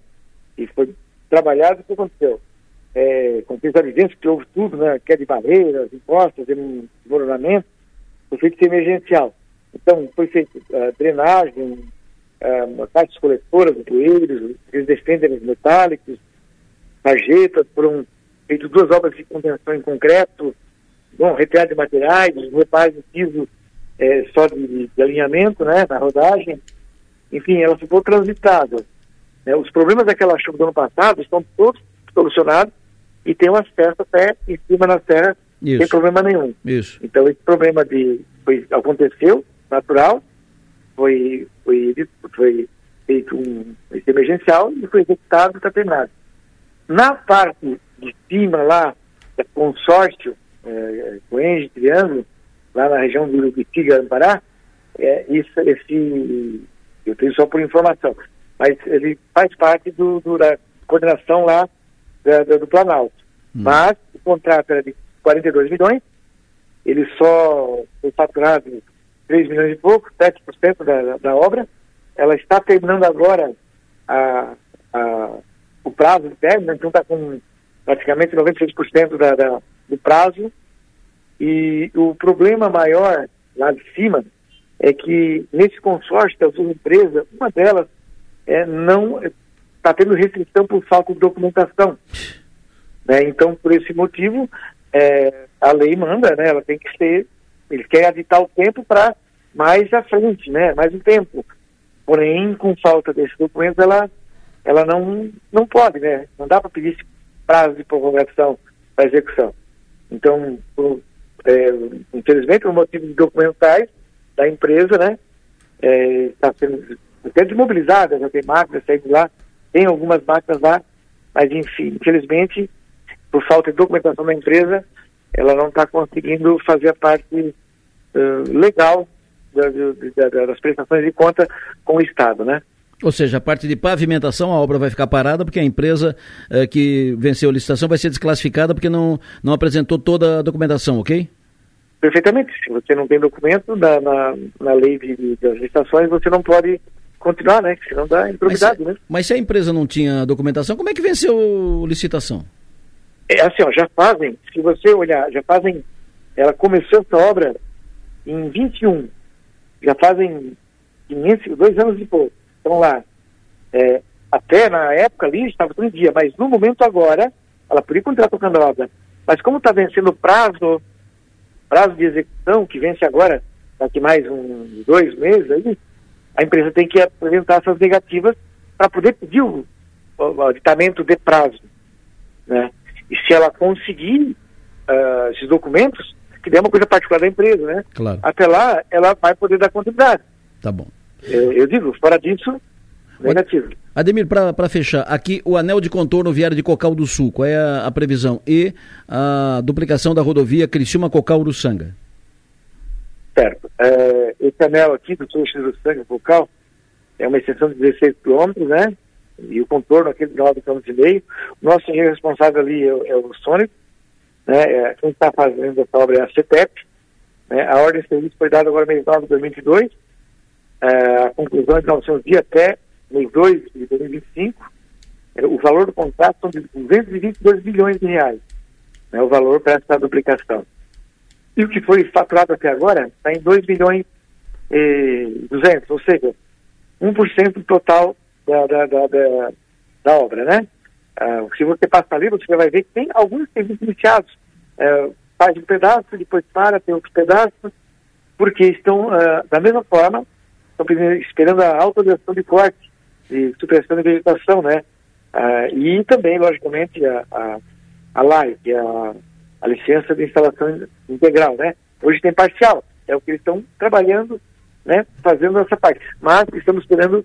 E foi trabalhado, o que aconteceu? É, com a evidência que houve tudo, né? Que é de barreiras, impostas, de desmoronamento, foi feito emergencial. Então, foi feita uh, drenagem, uh, caixas coletoras, bueiros, eles defendem os metálicos, sarjetas, foram feitas duas obras de contenção em concreto, bom, retirada de materiais, reparos de piso é, só de, de, alinhamento, né, na rodagem, enfim, ela ficou transitada. Né? Os problemas daquela chuva do ano passado estão todos solucionados e tem um acesso até em cima na serra Isso. sem problema nenhum. Isso. Então esse problema de foi, aconteceu, natural, foi, foi, foi feito um emergencial e foi executado está terminado. Na parte de cima lá, da consórcio, é, Coenge, Triângulo, lá na região do Urupitiga, Pará, é, isso, esse, eu tenho só por informação, mas ele faz parte do, do da coordenação lá da, da, do Planalto. Hum. Mas o contrato era de 42 milhões, ele só foi faturado 3 milhões e pouco, 7% da, da obra. Ela está terminando agora a, a, o prazo de término, então está com praticamente 96% da, da, do prazo. E o problema maior lá de cima é que nesse consórcio das duas empresas, uma delas é, não está tendo restrição por falta de documentação. Né? Então, por esse motivo, é, a lei manda, né? ela tem que ser, eles querem aditar o tempo para mais à frente, né? mais um tempo. Porém, com falta desses documentos, ela, ela não, não pode, né? não dá para pedir esse prazo de prorrogação para execução. Então, por, é, infelizmente, por motivos documentais da empresa, né, está é, sendo até desmobilizada, já tem máquinas saindo lá, tem algumas máquinas lá, mas enfim, infelizmente, por falta de documentação da empresa, ela não está conseguindo fazer a parte uh, legal da, da, das prestações de conta com o Estado, né? Ou seja, a parte de pavimentação, a obra vai ficar parada porque a empresa eh, que venceu a licitação vai ser desclassificada porque não, não apresentou toda a documentação, ok? Perfeitamente. Se você não tem documento na, na, na lei de, de, das licitações, você não pode continuar, né? Senão dá improbidade, mas, né? Mas se a empresa não tinha documentação, como é que venceu a licitação? É assim, ó, já fazem, se você olhar, já fazem, ela começou essa obra em 21, já fazem 500, dois anos depois. Então lá, é, até na época ali estava todo dia, mas no momento agora, ela podia continuar tocando a obra. Mas como está vencendo o prazo, prazo de execução, que vence agora, daqui mais uns dois meses aí, a empresa tem que apresentar essas negativas para poder pedir o, o, o aditamento de prazo. Né? E se ela conseguir uh, esses documentos, que é uma coisa particular da empresa, né? Claro. Até lá, ela vai poder dar continuidade. Tá bom. Eu, eu digo, fora disso, negativo. Ademir, para fechar, aqui o anel de contorno viário de Cocal do Sul, qual é a, a previsão? E a duplicação da rodovia Criciúma-Cocal-Uruçanga? Certo. É, esse anel aqui do Sul Uruçanga Cocal é uma extensão de 16 quilômetros, né? E o contorno aqui de 9 km e meio. O nosso engenheiro responsável ali é, é o Sônico, né? É, quem está fazendo essa obra é a CETEP. Né? A ordem de serviço foi dada agora mês 9 de 2022 é, a conclusão de 900 dias até mês 2 de 2025, é, o valor do contrato são de 222 bilhões de reais, né, o valor para essa duplicação. E o que foi faturado até agora está em 2 bilhões e 200, ou seja, 1% do total da, da, da, da, da obra, né? Ah, se você passar ali, você vai ver que tem alguns serviços iniciados. É, faz um pedaço, depois para, tem outro pedaço, porque estão, ah, da mesma forma, estão esperando a autorização de corte, de supressão de vegetação, né? Ah, e também, logicamente, a, a, a LAI, que é a, a licença de instalação integral, né? Hoje tem parcial, é o que eles estão trabalhando, né? Fazendo essa parte. Mas estamos esperando,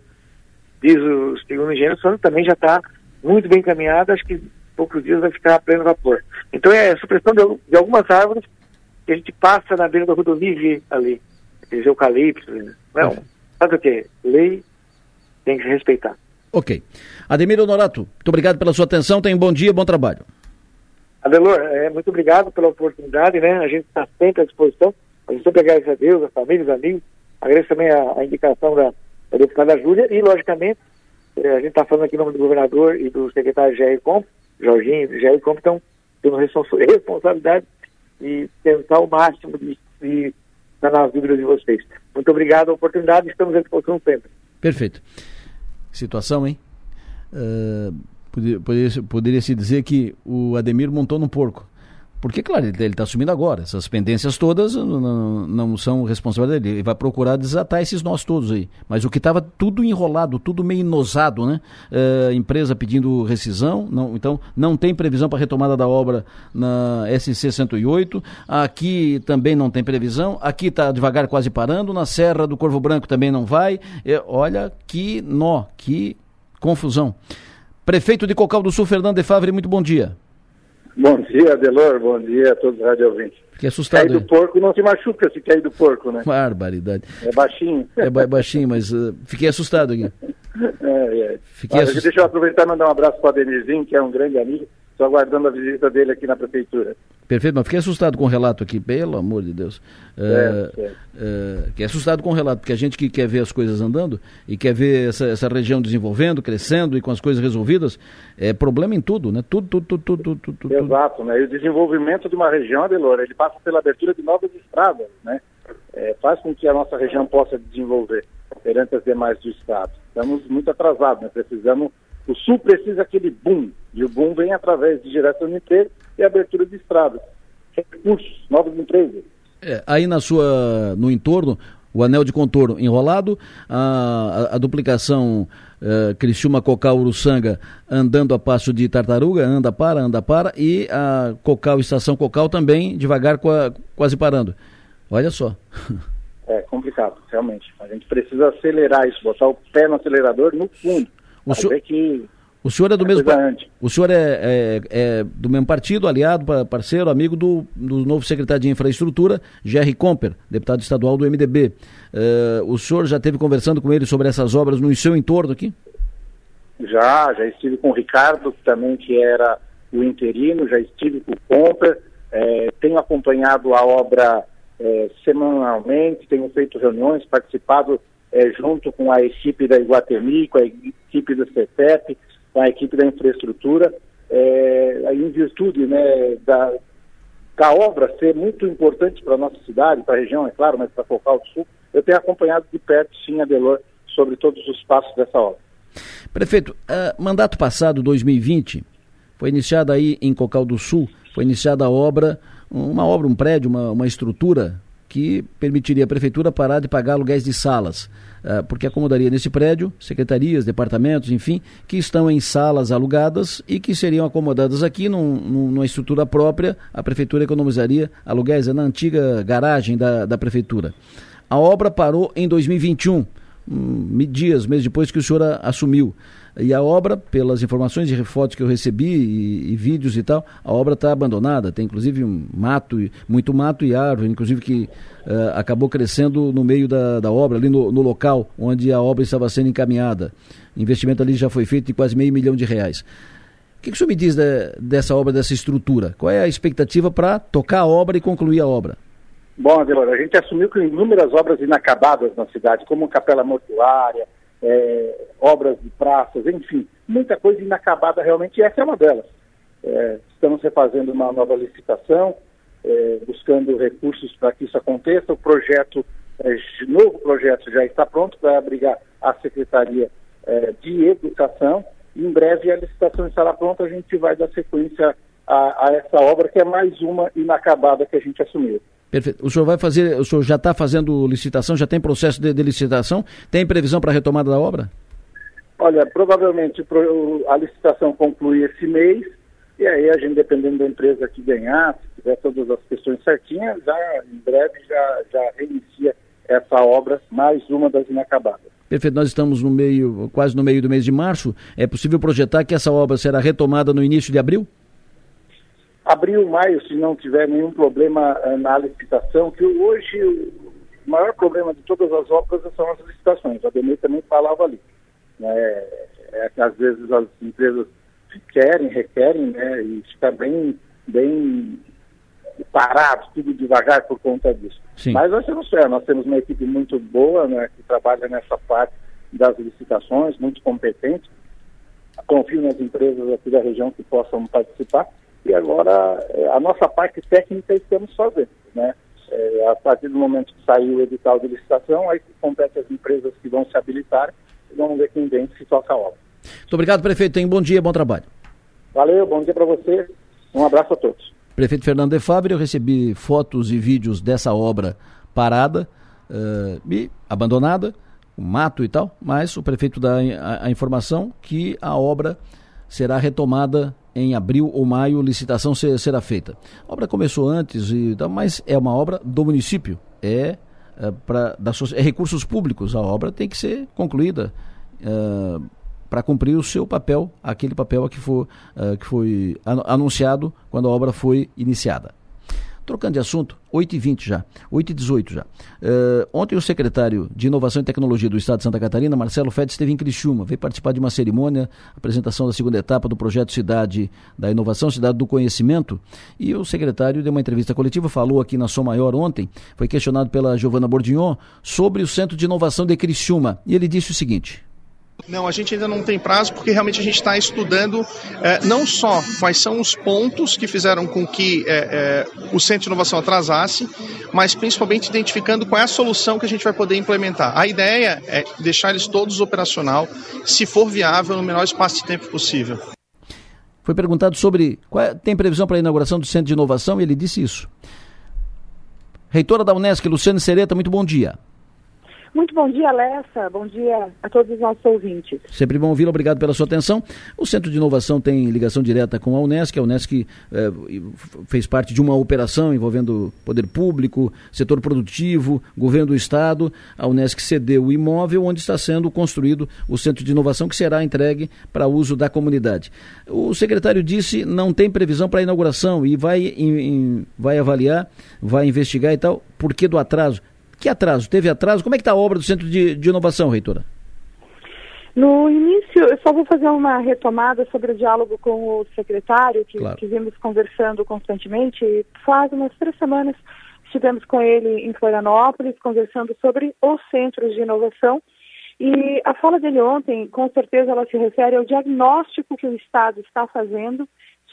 diz o segundo engenheiro, também já está muito bem encaminhado, acho que poucos dias vai ficar a pleno vapor. Então é a supressão de, de algumas árvores que a gente passa na beira da rodovia ali, aqueles eucaliptos, né? não, é Sabe o que? Lei tem que se respeitar. Ok. Ademir Honorato, muito obrigado pela sua atenção. Tenha um bom dia, bom trabalho. Adelor, é, muito obrigado pela oportunidade, né? A gente está sempre à disposição. A gente sempre agradece a Deus, a família, os amigos. Agradeço também a, a indicação da, da deputada Júlia e, logicamente, a gente está falando aqui em nome do governador e do secretário Jair Comp, Jorginho e Jair Comp, estão tendo responsabilidade de tentar o máximo de, de nas dúvidas de vocês. Muito obrigado a oportunidade, estamos à disposição sempre. Perfeito. Situação, hein? Uh, poderia, poderia, se dizer que o Ademir montou no porco. Porque, claro, ele está assumindo agora. Essas pendências todas não, não são responsabilidade dele. Ele vai procurar desatar esses nós todos aí. Mas o que estava tudo enrolado, tudo meio inosado, né? Uh, empresa pedindo rescisão. Não, então, não tem previsão para retomada da obra na SC 108. Aqui também não tem previsão. Aqui está devagar quase parando. Na Serra do Corvo Branco também não vai. Olha que nó, que confusão. Prefeito de Cocal do Sul, Fernando de Favre, muito bom dia. Bom dia, Adelor. Bom dia a todos os rádio ouvintes. Fiquei assustado. Cair do porco não se machuca se cair do porco, né? Barbaridade. É baixinho. É ba baixinho, mas uh, fiquei assustado aqui. *laughs* É, é. Fiquei assust... Deixa eu aproveitar e mandar um abraço para o Adenirzinho, que é um grande amigo. Estou aguardando a visita dele aqui na prefeitura. Perfeito, mas fiquei assustado com o relato aqui, pelo amor de Deus. É, é, é, fiquei assustado com o relato, porque a gente que quer ver as coisas andando e quer ver essa, essa região desenvolvendo, crescendo e com as coisas resolvidas, é problema em tudo, né? Tudo, tudo, tudo, tudo, tudo. tudo Exato, né? E o desenvolvimento de uma região, Adelora, ele passa pela abertura de novas estradas, né? é, faz com que a nossa região possa desenvolver perante as demais do Estado. Estamos muito atrasados, né? precisamos, o Sul precisa aquele boom, e o boom vem através de geração de emprego e abertura de estradas, recursos, novos empregos. É, aí na sua, no entorno, o anel de contorno enrolado, a, a, a duplicação uh, Criciúma Cocal Uruçanga andando a passo de tartaruga, anda para, anda para, e a Cocal Estação Cocal também devagar, quase parando. Olha só. É complicado, realmente. A gente precisa acelerar isso, botar o pé no acelerador no fundo. O senhor... que o senhor é do é mesmo O senhor é, é, é, do mesmo partido, aliado, parceiro, amigo do, do novo secretário de Infraestrutura, Jerry Comper, deputado estadual do MDB. Uh, o senhor já esteve conversando com ele sobre essas obras no seu entorno aqui? Já, já estive com o Ricardo, também que era o interino, já estive com o Comper, é, tenho acompanhado a obra é, semanalmente, tenho feito reuniões, participado é, junto com a equipe da Iguatemi, com a equipe da CETEP, com a equipe da infraestrutura, é, em virtude né, da, da obra ser muito importante para a nossa cidade, para a região, é claro, mas para Focal do Sul, eu tenho acompanhado de perto, sim, a Delor, sobre todos os passos dessa obra. Prefeito, uh, mandato passado, 2020, foi iniciada aí em Cocal do Sul, foi iniciada a obra, uma obra, um prédio, uma, uma estrutura que permitiria à prefeitura parar de pagar aluguéis de salas. Ah, porque acomodaria nesse prédio secretarias, departamentos, enfim, que estão em salas alugadas e que seriam acomodadas aqui num, numa estrutura própria. A prefeitura economizaria aluguéis é na antiga garagem da, da prefeitura. A obra parou em 2021, um, dias, meses depois que o senhor assumiu. E a obra, pelas informações e fotos que eu recebi e, e vídeos e tal, a obra está abandonada. Tem inclusive um mato, muito mato e árvore, inclusive que uh, acabou crescendo no meio da, da obra, ali no, no, local onde a obra estava sendo encaminhada. O investimento ali já foi feito de quase meio milhão de reais. O que, que o senhor me diz de, dessa obra, dessa estrutura? Qual é a expectativa para tocar a obra e concluir a obra? Bom, Adelora, a gente assumiu que inúmeras obras inacabadas na cidade, como capela mortuária, é, obras de praças, enfim, muita coisa inacabada realmente, e essa é uma delas. É, estamos refazendo uma nova licitação, é, buscando recursos para que isso aconteça. O projeto, é, novo projeto já está pronto para abrigar a Secretaria é, de Educação. Em breve a licitação estará pronta, a gente vai dar sequência a, a essa obra, que é mais uma inacabada que a gente assumiu. Perfeito. O senhor vai fazer, o senhor já está fazendo licitação, já tem processo de, de licitação? Tem previsão para a retomada da obra? Olha, provavelmente a licitação conclui esse mês, e aí a gente, dependendo da empresa que ganhar, se tiver todas as questões certinhas, já em breve já, já reinicia essa obra, mais uma das inacabadas. Perfeito, nós estamos no meio, quase no meio do mês de março. É possível projetar que essa obra será retomada no início de abril? Abril, maio, se não tiver nenhum problema uh, na licitação, que hoje o maior problema de todas as obras são as licitações. A Benê também falava ali. Né? É que às vezes as empresas querem, requerem, né? e fica bem, bem parado, tudo devagar por conta disso. Sim. Mas nós temos fé, nós temos uma equipe muito boa, né, que trabalha nessa parte das licitações, muito competente. Confio nas empresas aqui da região que possam participar e agora é, a nossa parte técnica estamos fazendo, né? É, a partir do momento que saiu o edital de licitação, aí compete as empresas que vão se habilitar e vamos ver quem vem se toca a obra. Muito obrigado, prefeito. Tem bom dia, bom trabalho. Valeu, bom dia para você. Um abraço a todos. Prefeito Fernando de Fábio, eu recebi fotos e vídeos dessa obra parada uh, e abandonada, mato e tal, mas o prefeito dá a, a informação que a obra será retomada em abril ou maio, licitação será feita. A obra começou antes, mas é uma obra do município, é, é, pra, da, é recursos públicos, a obra tem que ser concluída é, para cumprir o seu papel, aquele papel que, for, é, que foi anunciado quando a obra foi iniciada. Trocando de assunto, 8h20 já, 8h18 já. Uh, ontem o secretário de Inovação e Tecnologia do Estado de Santa Catarina, Marcelo Fed, esteve em Criciúma, veio participar de uma cerimônia, apresentação da segunda etapa do projeto Cidade da Inovação, Cidade do Conhecimento, e o secretário deu uma entrevista coletiva, falou aqui na Som Maior ontem, foi questionado pela Giovana Bordignon sobre o Centro de Inovação de Criciúma, e ele disse o seguinte... Não, a gente ainda não tem prazo porque realmente a gente está estudando eh, não só quais são os pontos que fizeram com que eh, eh, o Centro de Inovação atrasasse, mas principalmente identificando qual é a solução que a gente vai poder implementar. A ideia é deixar eles todos operacional, se for viável, no menor espaço de tempo possível. Foi perguntado sobre qual, tem previsão para a inauguração do Centro de Inovação e ele disse isso. Reitora da Unesc, Luciane Sereta, muito bom dia. Muito bom dia, Alessa. Bom dia a todos os nossos ouvintes. Sempre bom ouvi-lo. Obrigado pela sua atenção. O Centro de Inovação tem ligação direta com a Unesc. A Unesc eh, fez parte de uma operação envolvendo poder público, setor produtivo, governo do Estado. A Unesc cedeu o imóvel onde está sendo construído o Centro de Inovação, que será entregue para uso da comunidade. O secretário disse não tem previsão para a inauguração e vai, em, vai avaliar, vai investigar e tal. Por que do atraso? Que atraso? Teve atraso? Como é que está a obra do Centro de, de Inovação, reitora? No início, eu só vou fazer uma retomada sobre o diálogo com o secretário, que, claro. que vimos conversando constantemente. Faz umas três semanas estivemos com ele em Florianópolis, conversando sobre os centros de inovação. E a fala dele ontem, com certeza, ela se refere ao diagnóstico que o Estado está fazendo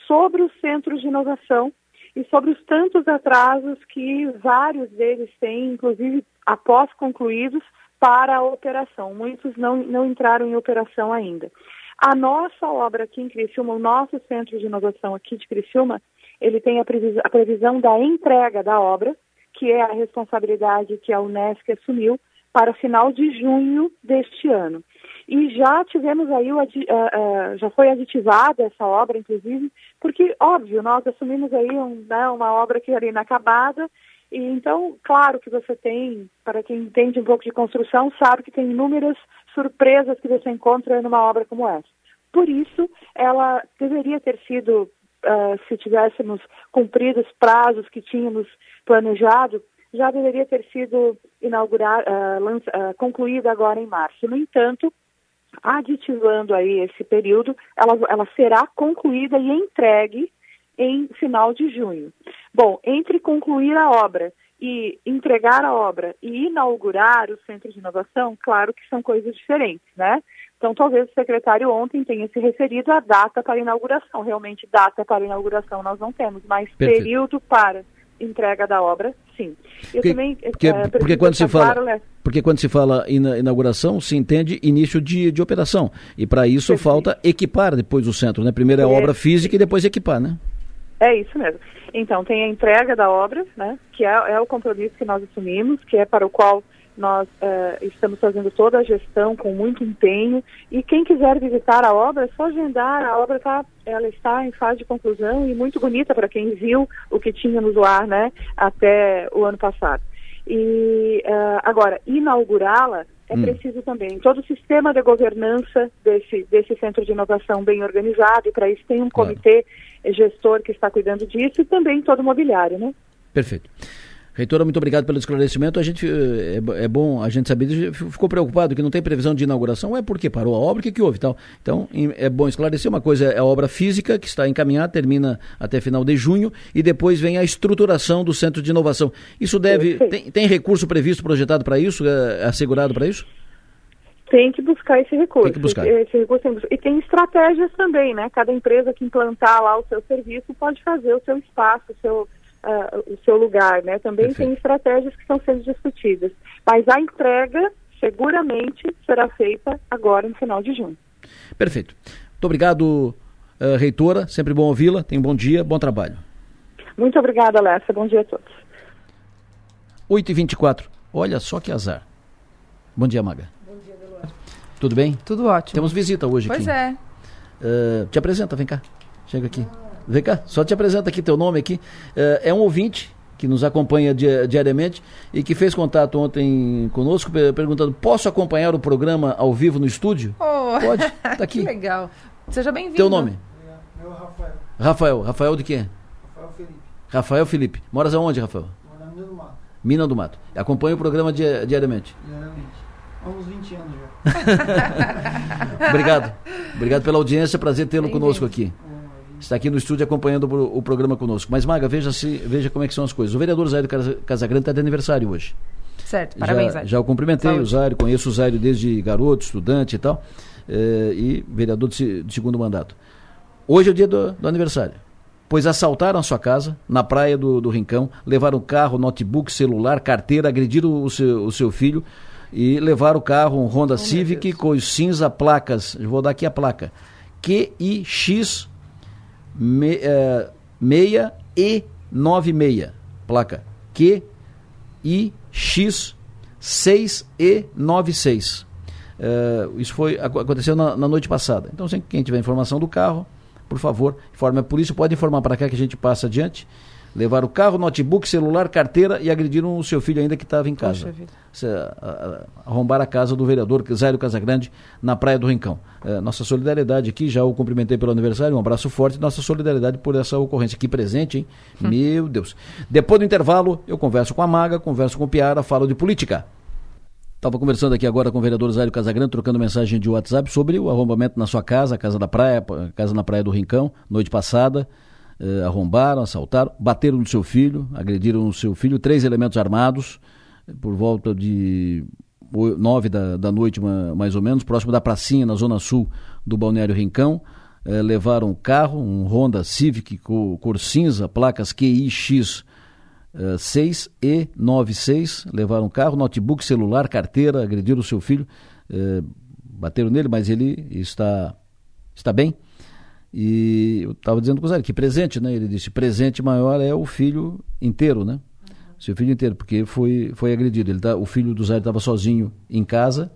sobre os centros de inovação e sobre os tantos atrasos que vários deles têm, inclusive após concluídos, para a operação. Muitos não, não entraram em operação ainda. A nossa obra aqui em Criciúma, o nosso centro de inovação aqui de Criciúma, ele tem a previsão, a previsão da entrega da obra, que é a responsabilidade que a Unesco assumiu para final de junho deste ano. E já tivemos aí, o, já foi aditivada essa obra, inclusive, porque, óbvio, nós assumimos aí um, né, uma obra que era inacabada, e então, claro que você tem, para quem entende um pouco de construção, sabe que tem inúmeras surpresas que você encontra numa obra como essa. Por isso, ela deveria ter sido, uh, se tivéssemos cumprido os prazos que tínhamos planejado, já deveria ter sido inaugurar, uh, concluída agora em março. No entanto, aditivando aí esse período, ela, ela será concluída e entregue em final de junho. Bom, entre concluir a obra e entregar a obra e inaugurar o Centro de Inovação, claro que são coisas diferentes, né? Então, talvez o secretário ontem tenha se referido à data para inauguração. Realmente, data para inauguração nós não temos, mas Perfeito. período para entrega da obra, sim. Eu porque, também, porque, é, porque quando se fala, claro, né? porque quando se fala inauguração, se entende início de, de operação. E para isso Perfeito. falta equipar depois o centro, né? Primeiro é a obra física e depois equipar, né? É isso mesmo. Então tem a entrega da obra, né? Que é, é o compromisso que nós assumimos, que é para o qual nós uh, estamos fazendo toda a gestão com muito empenho e quem quiser visitar a obra é só agendar. A obra tá, ela está em fase de conclusão e muito bonita para quem viu o que tínhamos no ar, né, até o ano passado. E uh, agora inaugurá-la é hum. preciso também todo o sistema de governança desse desse centro de inovação bem organizado e para isso tem um comitê claro. gestor que está cuidando disso e também todo o mobiliário, né? Perfeito. Reitora, muito obrigado pelo esclarecimento. A gente é, é, bom a gente saber. Ficou preocupado que não tem previsão de inauguração. É porque parou a obra, o que, que houve tal. Então, é bom esclarecer. Uma coisa é a obra física, que está encaminhada, termina até final de junho, e depois vem a estruturação do centro de inovação. Isso deve. Tem, tem recurso previsto, projetado para isso, é, assegurado para isso? Tem que buscar esse recurso. Tem que buscar. Esse recurso tem E tem estratégias também, né? Cada empresa que implantar lá o seu serviço pode fazer o seu espaço, o seu uh, o seu lugar, né? Também Perfeito. tem estratégias que estão sendo discutidas. Mas a entrega seguramente será feita agora no final de junho. Perfeito. Muito obrigado, uh, reitora. Sempre bom ouvi-la. Tenha um bom dia, bom trabalho. Muito obrigada, Alessa. Bom dia a todos. 8h24. Olha só que azar. Bom dia, Maga. Bom dia, Delor. Tudo bem? Tudo ótimo. Temos visita hoje pois aqui. Pois é. Uh, te apresenta, vem cá. Chega aqui. Vem cá, só te apresenta aqui teu nome aqui. É, é um ouvinte que nos acompanha diariamente e que fez contato ontem conosco perguntando: posso acompanhar o programa ao vivo no estúdio? Oh, Pode, tá *laughs* aqui. que legal. Seja bem-vindo. Teu nome? Meu Rafael. Rafael. Rafael de quê? Rafael Felipe. Rafael Felipe. Moras aonde, Rafael? Moro na Mina do Mato. Mina do Mato. Acompanha o programa diariamente? Diariamente. Há uns 20 anos já. *laughs* *laughs* Obrigado. Obrigado pela audiência. Prazer tê-lo conosco aqui está aqui no estúdio acompanhando o, programa conosco. Mas, Maga, veja, se, veja como é que são as coisas. O vereador Zairo Casagrande está de aniversário hoje. Certo, parabéns, já, Já o cumprimentei, Saúde. o Zairo, conheço o Zairo desde garoto, estudante e tal. eh, e vereador de, de, segundo mandato. Hoje é o dia do, do, aniversário, pois assaltaram a sua casa, na praia do, do Rincão, levaram carro, notebook, celular, carteira, agrediram o seu, o seu filho e levaram o carro, um Honda oh, Civic, com cinza placas, vou dar aqui a placa, QIX me, uh, 6 E96, placa QIX 6E96. Uh, isso foi, aconteceu na, na, noite passada. Então, quem tiver informação do carro, por favor, informe a polícia. Pode informar para cá que a gente passa adiante. Levaram o carro, notebook, celular, carteira e agrediram o seu filho ainda que estava em casa. Se, a, a, arrombar a casa do vereador Zairo Casagrande na Praia do Rincão. É, nossa solidariedade aqui, já o cumprimentei pelo aniversário, um abraço forte. Nossa solidariedade por essa ocorrência aqui presente, hein? Hum. Meu Deus. Depois do intervalo, eu converso com a Maga, converso com o Piara, falo de política. Estava conversando aqui agora com o vereador Zário Casagrande, trocando mensagem de WhatsApp sobre o arrombamento na sua casa, a casa da praia, casa na Praia do Rincão, noite passada. Eh, arrombaram, assaltaram, bateram no seu filho, agrediram o seu filho, três elementos armados, por volta de nove da, da noite, mais ou menos, próximo da pracinha, na zona sul do Balneário Rincão. Eh, levaram um carro, um Honda Civic cor, cor cinza, placas QIX 6 e 96, levaram carro, notebook, celular, carteira, agrediram o seu filho, eh, bateram nele, mas ele está, está bem. E eu estava dizendo com o Zé, que presente, né? Ele disse, presente maior é o filho inteiro, né? Seu filho inteiro, porque foi, foi agredido. Ele tá, o filho do Zé estava sozinho em casa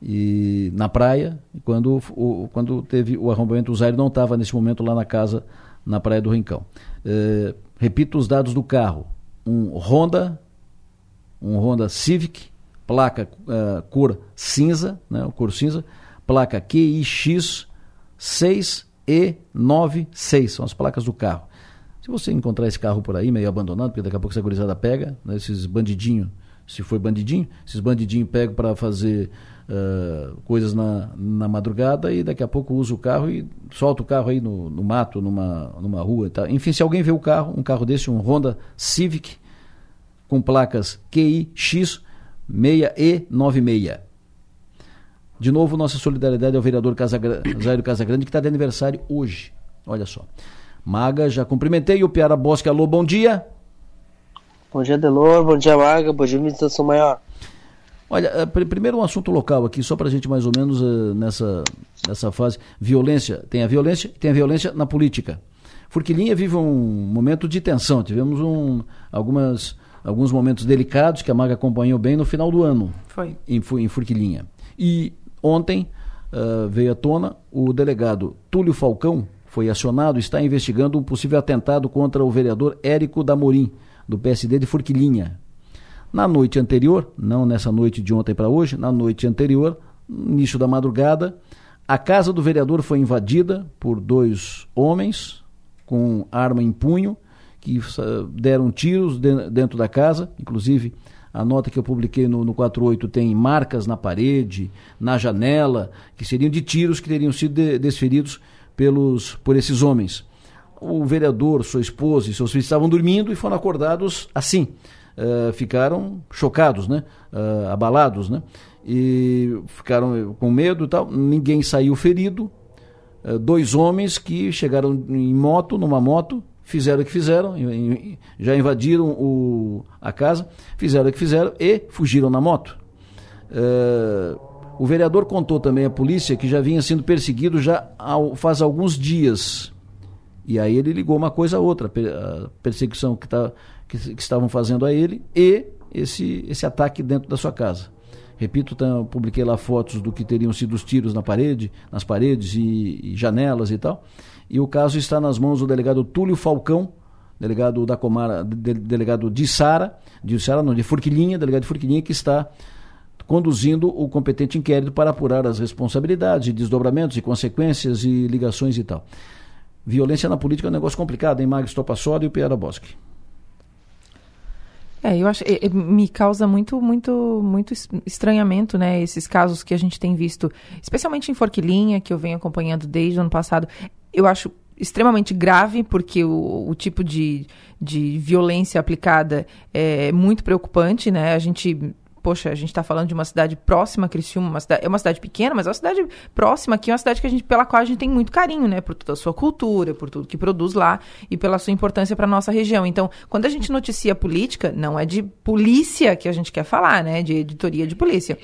e na praia, e quando, o, quando teve o arrombamento, o Zé não estava nesse momento lá na casa, na praia do Rincão. Eh, Repito os dados do carro: um Honda, um Honda Civic, placa uh, cor cinza, né, cor cinza, placa QIX 6E96, são as placas do carro. Se você encontrar esse carro por aí, meio abandonado, porque daqui a pouco essa gurizada pega, né, esses bandidinhos, se for bandidinho, esses bandidinhos pegam para fazer uh, coisas na, na madrugada e daqui a pouco usa o carro e solta o carro aí no, no mato, numa, numa rua. Tá? Enfim, se alguém vê o carro, um carro desse, um Honda Civic, com placas QIX 6E96. De novo, nossa solidariedade ao vereador Casagra... Zairo Casagrande, que está de aniversário hoje. Olha só. Maga, já cumprimentei. O Piara Bosque, alô, bom dia. Bom dia, Delor. Bom dia, Maga. Bom dia, Meditação Maior. Olha, eh, primeiro um assunto local aqui, só para a gente mais ou menos uh, nessa, nessa fase. Violência, tem a violência tem a violência na política. Furquilinha vive um momento de tensão. Tivemos um, algumas, alguns momentos delicados que a Maga acompanhou bem no final do ano. Foi. Em, em Furquilinha. E ontem uh, veio à tona o delegado Túlio Falcão, foi acionado, está investigando um possível atentado contra o vereador Érico Damorim, do PSD de Furquilinha, na noite anterior, não nessa noite de ontem para hoje, na noite anterior, início da madrugada, a casa do vereador foi invadida por dois homens com arma em punho que deram tiros dentro da casa, inclusive a nota que eu publiquei no, no 48 tem marcas na parede, na janela, que seriam de tiros que teriam sido de, desferidos pelos, por esses homens. O vereador, sua esposa e seus filhos estavam dormindo e foram acordados assim, uh, ficaram chocados, né? Uh, abalados, né? E ficaram com medo e tal. Ninguém saiu ferido. Uh, dois homens que chegaram em moto, numa moto, fizeram o que fizeram, já invadiram o, a casa, fizeram o que fizeram e fugiram na moto. o vereador contou também à polícia que já vinha sendo perseguido já ao, faz alguns dias. E aí ele ligou uma coisa a outra, a perseguição que está que, que estavam fazendo a ele e esse, esse ataque dentro da sua casa. Repito, tá, publiquei lá fotos do que teriam sido os tiros na parede, nas paredes e, e, janelas e tal. E o caso está nas mãos do delegado Túlio Falcão, delegado da Comara, de, delegado de Sara, de Sara não, de Furquilinha, delegado de Furquilinha, que está conduzindo o competente inquérito para apurar as responsabilidades, desdobramentos e consequências e ligações e tal. Violência na política é um negócio complicado, hein, Magis Topassoli e o Piera Bosque. É, eu acho, me causa muito, muito, muito estranhamento, né, esses casos que a gente tem visto, especialmente em Forquilinha, que eu venho acompanhando desde o ano passado. Eu acho extremamente grave, porque o, o tipo de, de violência aplicada é muito preocupante, né, a gente poxa, a gente está falando de uma cidade próxima a Criciúma, uma cidade, é uma cidade pequena, mas é uma cidade próxima aqui, é uma cidade que a gente, pela qual a gente tem muito carinho, né? Por toda a sua cultura, por tudo que produz lá e pela sua importância para nossa região. Então, quando a gente noticia política, não é de polícia que a gente quer falar, né? De editoria de polícia.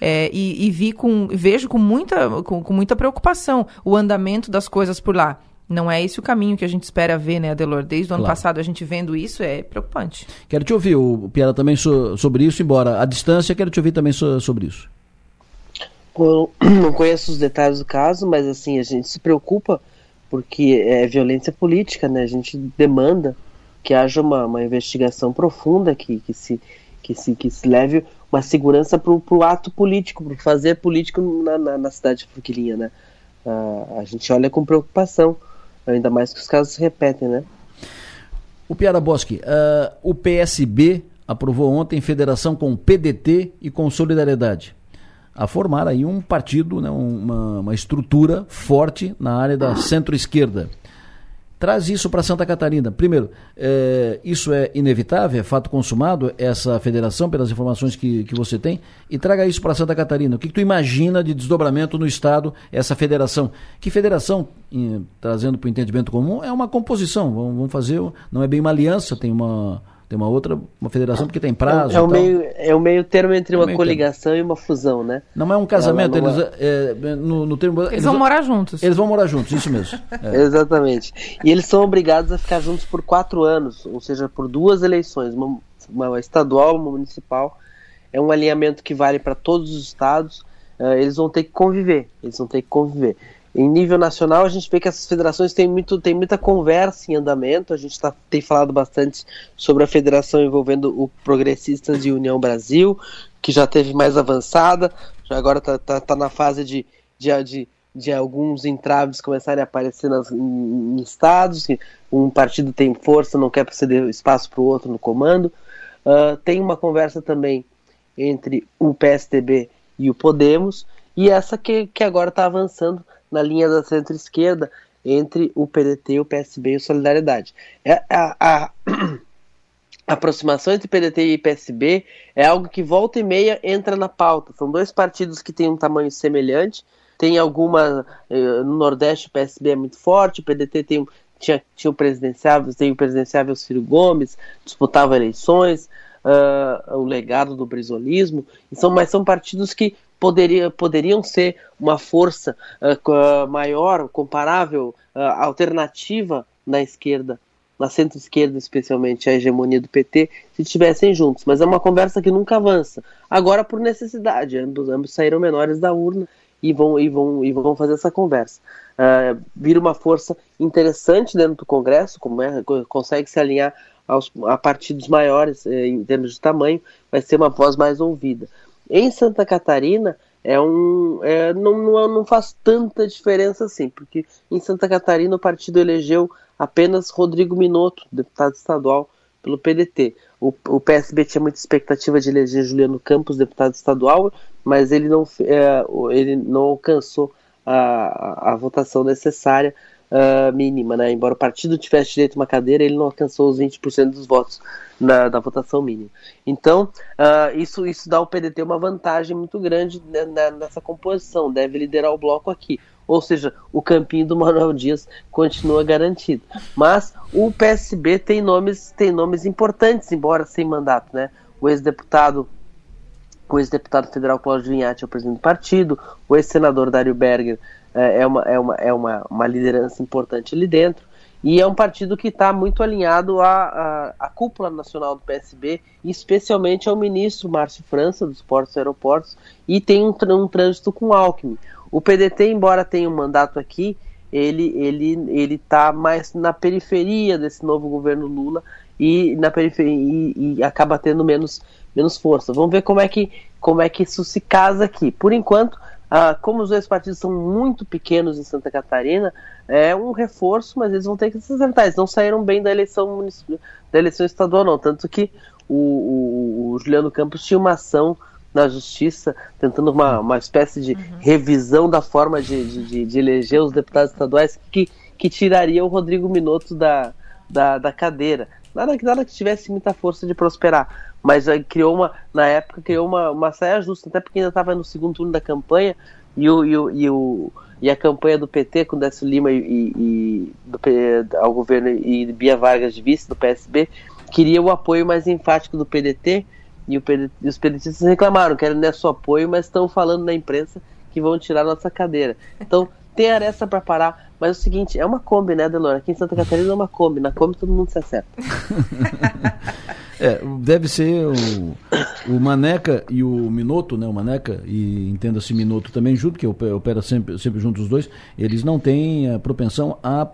É, e, e vi com, vejo com muita, com, com muita preocupação o andamento das coisas por lá. Não é esse o caminho que a gente espera ver, né, Adelor? Desde o ano claro. passado a gente vendo isso é preocupante. Quero te ouvir, o Piara, também so, sobre isso, embora a distância, quero te ouvir também so, sobre isso. Eu *clears throat* não conheço os detalhes do caso, mas assim, a gente se preocupa porque é violência política, né? A gente demanda que haja uma, uma investigação profunda que, que, se, que, se, que se leve uma segurança para o ato político, para fazer político na, na, na cidade de Forquilinha, né? Uh, a gente olha com preocupação Ainda mais que os casos se repetem, né? O Piara Bosque, uh, o PSB aprovou ontem federação com PDT e com Solidariedade a formar aí um partido, né, uma, uma estrutura forte na área da centro-esquerda. Traz isso para Santa Catarina. Primeiro, é, isso é inevitável, é fato consumado, essa federação, pelas informações que, que você tem, e traga isso para Santa Catarina. O que, que, tu imagina de desdobramento no Estado, essa federação? Que federação, em, trazendo para o entendimento comum, é uma composição. Vamos, vamos fazer, não é bem uma aliança, tem uma tem uma outra, uma federação porque tem prazo. É, é o, meio, é o meio termo entre é uma coligação termo. e uma fusão, né? Não é um casamento, eles, é, no, no, termo. Eles, eles vão morar juntos. Eles vão morar juntos, isso mesmo. *laughs* É. Exatamente. E eles são obrigados a ficar juntos por quatro anos, ou seja, por duas eleições, uma, uma estadual, uma municipal. É um alinhamento que vale para todos os estados. Uh, eles vão ter que conviver. Eles vão ter que conviver. Em nível nacional, a gente vê que essas federações têm, muito, têm muita conversa em andamento. A gente tá, tem falado bastante sobre a federação envolvendo o Progressistas e União Brasil, que já teve mais avançada, já agora está tá, tá na fase de, de, de, de, alguns entraves começarem a aparecer nas, em, em estados. Um partido tem força, não quer ceder espaço para o outro no comando. Uh, tem uma conversa também entre o PSDB e o Podemos, e essa que, que agora está avançando na linha da centro-esquerda entre o PDT, o PSB e o Solidariedade. É, a, a, a *clears throat* aproximação entre PDT e PSB é algo que volta e meia entra na pauta. São dois partidos que têm um tamanho semelhante. Tem alguma. Eh, no Nordeste o PSB é muito forte, o PDT tem, tinha, tinha o presidenciável, tem o presidenciável Ciro Gomes, disputava eleições, uh, o legado do brisolismo, são, mas são partidos que poderia, poderiam ser uma força uh, maior, comparável, uh, alternativa na esquerda, na centro-esquerda especialmente, a hegemonia do PT, se estivessem juntos. Mas é uma conversa que nunca avança. Agora por necessidade, ambos, ambos saíram menores da urna e vão, e vão, e vão fazer essa conversa. Uh, vira uma força interessante dentro do Congresso, como é, consegue se alinhar aos, a partidos maiores eh, em termos de tamanho, vai ser uma voz mais ouvida. Em Santa Catarina, é um, é, não, não, não faz tanta diferença assim, porque em Santa Catarina o partido elegeu apenas Rodrigo Minotto, deputado estadual, pelo PDT. O, o PSB tinha muita expectativa de eleger Juliano Campos, deputado estadual, mas ele não, é, ele não alcançou a, a votação necessária uh, mínima, né? Embora o partido tivesse direito a uma cadeira, ele não alcançou os 20% dos votos na, da votação mínima. Então, uh, isso, isso dá ao PDT uma vantagem muito grande nessa composição, deve liderar o bloco aqui. Ou seja, o campinho do Manuel Dias continua garantido. Mas o PSB tem nomes, tem nomes importantes, embora sem mandato, né? O ex-deputado o ex-deputado federal Cláudio Vinhati é o presidente do partido, o ex-senador Dário Berger é, é uma, é, uma, é uma, uma liderança importante ali dentro. E é um partido que está muito alinhado à, à, à, cúpula nacional do PSB, especialmente ao ministro Márcio França, dos Portos e Aeroportos, e tem um, um trânsito com Alckmin. O PDT, embora tenha um mandato aqui, ele ele ele está mais na periferia desse novo governo Lula e na periferia e, e, acaba tendo menos menos força. Vamos ver como é que como é que isso se casa aqui. Por enquanto, ah, como os dois partidos são muito pequenos em Santa Catarina, é um reforço, mas eles vão ter que se sentar. Eles não saíram bem da eleição da eleição estadual, não. Tanto que o, o, o Juliano Campos tinha uma ação na justiça, tentando uma, uma espécie de uhum. revisão da forma de, de, de, eleger os deputados estaduais que, que tiraria o Rodrigo Minotto da, da, da cadeira. Nada, nada que tivesse muita força de prosperar. Mas uh, criou uma, na época, criou uma, uma saia justa, até porque ainda estava no segundo turno da campanha e, o, e, o, e, o, e a campanha do PT com Décio Lima e, e do, ao governo e Bia Vargas de vice do PSB queria o apoio mais enfático do PDT e, PD, e os PDTistas reclamaram, querem nosso apoio, mas estão falando na imprensa que vão tirar nossa cadeira. Então, tem aresta para parar. Mas é o seguinte, é uma Kombi, né, Delora? Aqui em Santa Catarina é uma Kombi. Na Kombi todo mundo se acerta. *laughs* é, deve ser o, o Maneca e o Minuto, né? O Maneca e entenda-se Minuto também junto, que opera sempre, sempre junto os dois. Eles não têm a propensão a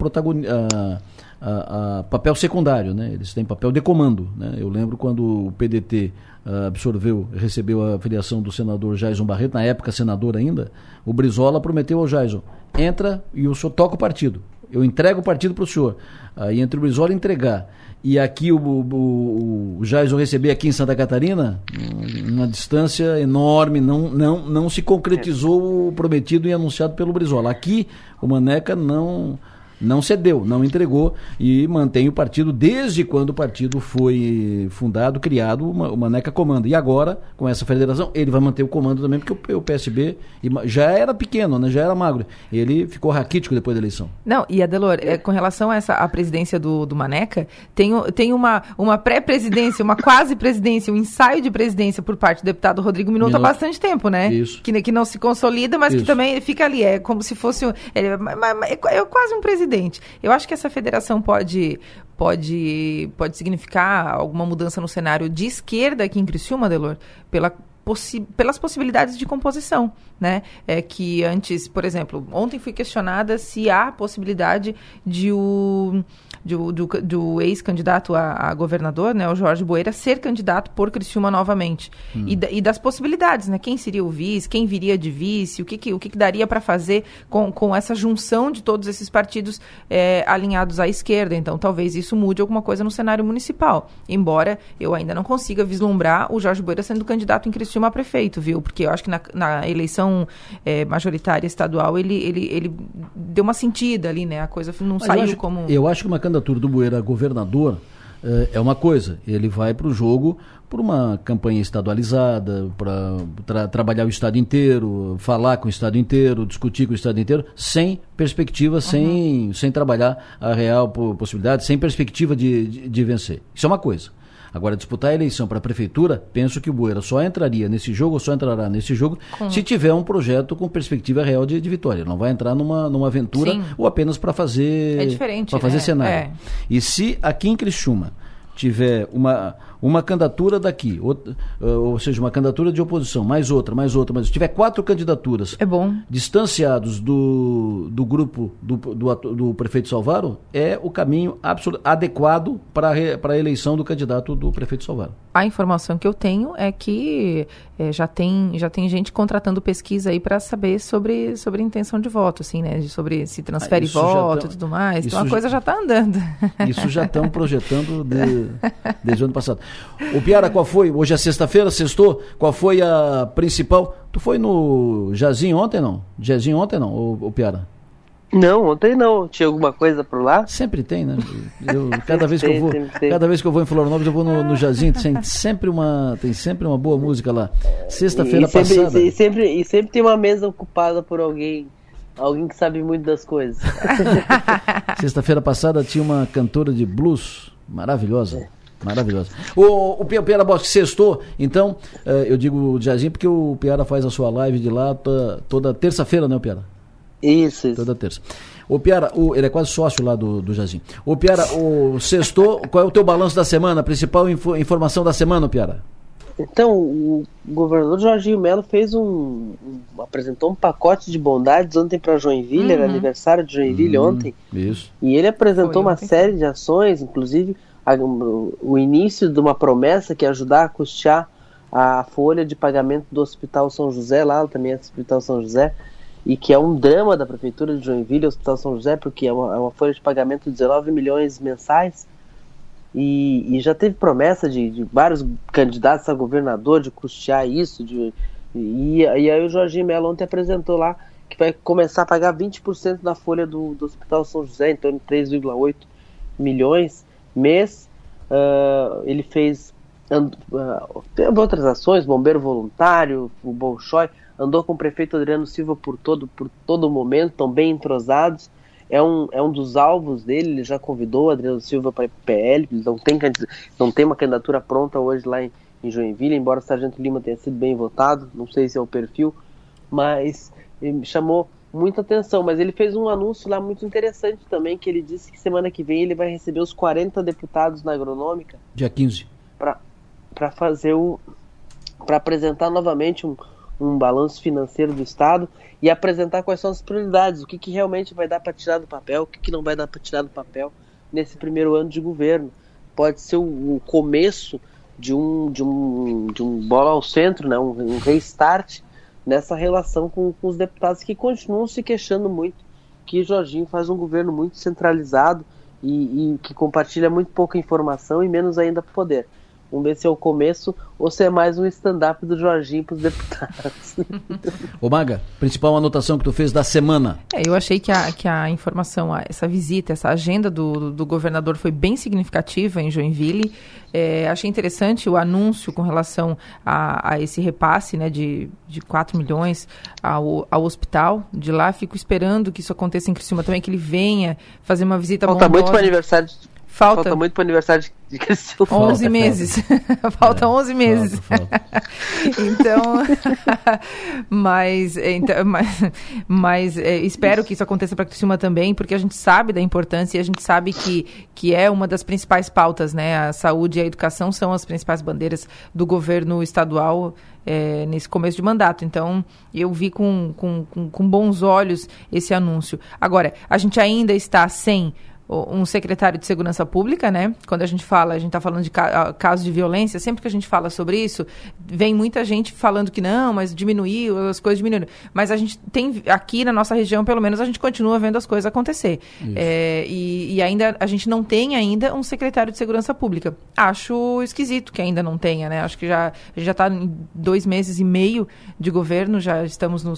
a, a, papel secundário, né? Eles têm papel de comando, né? Eu lembro quando o PDT ah, absorveu, recebeu a filiação do senador Jaison Barreto, na época senador ainda, o Brizola prometeu ao Jaison, entra e o senhor toca o partido. Eu entrego o partido para o senhor. Aí entre o Brizola entregar e aqui o, o, o receber aqui em Santa Catarina, uma distância enorme, não, não, não se concretizou o prometido e anunciado pelo Brizola. Aqui o Maneca não não cedeu, não entregou e mantém o partido desde quando o partido foi fundado, criado, o Maneca comanda. E agora, com essa federação, ele vai manter o comando também, porque o PSB já era pequeno, né, já era magro. Ele ficou raquítico depois da eleição. Não, e Adelor, é, com relação a essa a presidência do, do Maneca, tem, tem uma, uma pré-presidência, uma quase-presidência, um ensaio de presidência por parte do deputado Rodrigo Minuto, há bastante tempo, né? Isso. Que, que não se consolida, mas Isso. que também fica ali. É como se fosse. É, é, é quase um presidente presidente. Eu acho que essa federação pode, pode, pode significar alguma mudança no cenário de esquerda aqui em Criciúma, Delor, pela Possi pelas possibilidades de composição, né? É que antes, por exemplo, ontem fui questionada se há possibilidade de o do, do, do ex-candidato a, a, governador, né, o Jorge Boeira, ser candidato por Criciúma novamente. Hum. E, e, das possibilidades, né? Quem seria o vice, quem viria de vice, o que, que o que, que daria para fazer com, com essa junção de todos esses partidos é, alinhados à esquerda. Então, talvez isso mude alguma coisa no cenário municipal. Embora eu ainda não consiga vislumbrar o Jorge Boeira sendo candidato em Criciúma a prefeito, viu? Porque eu acho que na, na eleição é, majoritária estadual ele, ele, ele deu uma sentida ali, né? A coisa não Mas saiu eu acho, como. Eu acho que uma candidatura do Bueira a governador uh, é uma coisa. Ele vai para o jogo por uma campanha estadualizada, para tra trabalhar o Estado inteiro, falar com o Estado inteiro, discutir com o Estado inteiro, sem perspectiva, uhum. sem, sem trabalhar a real possibilidade, sem perspectiva de, de, de vencer. Isso é uma coisa. Agora, disputar a eleição para a prefeitura, penso que o Bueira só entraria nesse jogo, ou só entrará nesse jogo, se tiver um projeto com perspectiva real de, de vitória. Não vai entrar numa, numa aventura Sim. ou apenas para fazer, é para fazer né? cenário. É. E se aqui em Criciúma tiver uma, uma candidatura daqui, outra, ou seja, uma candidatura de oposição, mais outra, mais outra, mas se tiver quatro candidaturas é bom. distanciados do, do grupo do, do, do prefeito Salvaro, é o caminho absoluto, adequado para a eleição do candidato do prefeito Salvaro. A informação que eu tenho é que é, já, tem, já tem gente contratando pesquisa aí para saber sobre, sobre intenção de voto, assim, né? Sobre se transfere ah, voto e tudo mais. Então a coisa já está andando. Isso já estão projetando de, *laughs* desde o ano passado. O Piara, qual foi? Hoje é sexta-feira, sextou. Qual foi a principal? Tu foi no Jazinho ontem, não? Jazinho ontem, não, o, o Piara? Não, ontem não. Tinha alguma coisa por lá? Sempre tem, né? *laughs* Eu, cada vez que eu vou, cada vez que eu vou em Florianópolis, eu vou no, no Jazinho, tem sempre uma, tem sempre uma boa música lá. Sexta-feira passada. E sempre, e sempre tem uma mesa ocupada por alguém, alguém que sabe muito das coisas. *laughs* Sexta-feira passada tinha uma cantora de blues maravilhosa. Maravilhosa. O, o Piara Bosque sextou, então, uh, eu digo Jazinho porque o Piara faz a sua live de lá toda, toda terça-feira, né, Piara? Isso, isso. Toda terça. O Piara, o, ele é quase sócio lá do, do Jazim. O Piara, o sextou, qual é o teu balanço da semana? A principal info, informação da semana, Piara? Então, o governador Jorginho Melo fez um, um, apresentou um pacote de bondades ontem para Joinville, uhum. era aniversário de Joinville uhum, ontem. Isso. E ele apresentou uma série de ações, inclusive a, o início de uma promessa que é ajudar a custear a folha de pagamento do Hospital São José, lá também é Hospital São José, e que é um drama da Prefeitura de Joinville, Hospital São José, porque é uma, é uma folha de pagamento de 19 milhões mensais, e, e já teve promessa de, de, vários candidatos a governador de custear isso, de, e, e aí o Jorginho Melo ontem apresentou lá que vai começar a pagar 20% da folha do, do Hospital São José, em torno de 3,8 milhões mês. Uh, ele fez uh, outras ações, bombeiro voluntário, o Bolshoi, andou com o prefeito Adriano Silva por todo, por todo momento, estão bem entrosados. É um, é um dos alvos dele, ele já convidou o Adriano Silva para PL, não tem, não tem uma candidatura pronta hoje lá em, em Joinville, embora o Sargento Lima tenha sido bem votado, não sei se é o perfil, mas me chamou muita atenção. Mas ele fez um anúncio lá muito interessante também, que ele disse que semana que vem ele vai receber os 40 deputados na agronômica. Dia 15. Para fazer o. para apresentar novamente um, um balanço financeiro do Estado e apresentar quais são as prioridades, o que, que realmente vai dar para tirar do papel, o que, que não vai dar para tirar do papel nesse primeiro ano de governo. Pode ser o, o começo de um, de um, de um bola ao centro, né? um, um restart nessa relação com, com os deputados que continuam se queixando muito que Jorginho faz um governo muito centralizado e, e que compartilha muito pouca informação e menos ainda poder. Vamos ver se é o começo ou se é mais um stand-up do Jorginho para os deputados. *laughs* Ô Maga, principal anotação que tu fez da semana. É, eu achei que a, que a informação, essa visita, essa agenda do, do governador foi bem significativa em Joinville. É, achei interessante o anúncio com relação a, a, esse repasse né, de, de 4 milhões ao, ao hospital de lá. Fico esperando que isso aconteça em Criciúma também, que ele venha fazer uma visita Falta muito para o aniversário Falta, falta muito para o aniversário de, de Criciúma. 11 *laughs* meses. falta é. 11 meses. Falta, falta. então, *laughs* mas, então, mas, mas é, espero que isso aconteça para Criciúma também, porque a gente sabe da importância e a gente sabe que, que é uma das principais pautas, né? A saúde e a educação são as principais bandeiras do governo estadual é, nesse começo de mandato. Então, eu vi com, com, com, com bons olhos esse anúncio. Agora, a gente ainda está sem um secretário de segurança pública, né? Quando a gente fala, a gente está falando de ca casos de violência, sempre que a gente fala sobre isso, vem muita gente falando que não, mas diminuiu, as coisas diminuíram. Mas a gente tem, aqui na nossa região, pelo menos, a gente continua vendo as coisas acontecer. É, e, e, ainda, a gente não tem ainda um secretário de segurança pública. Acho esquisito que ainda não tenha, né? Acho que já, já está em dois meses e meio de governo, já estamos no,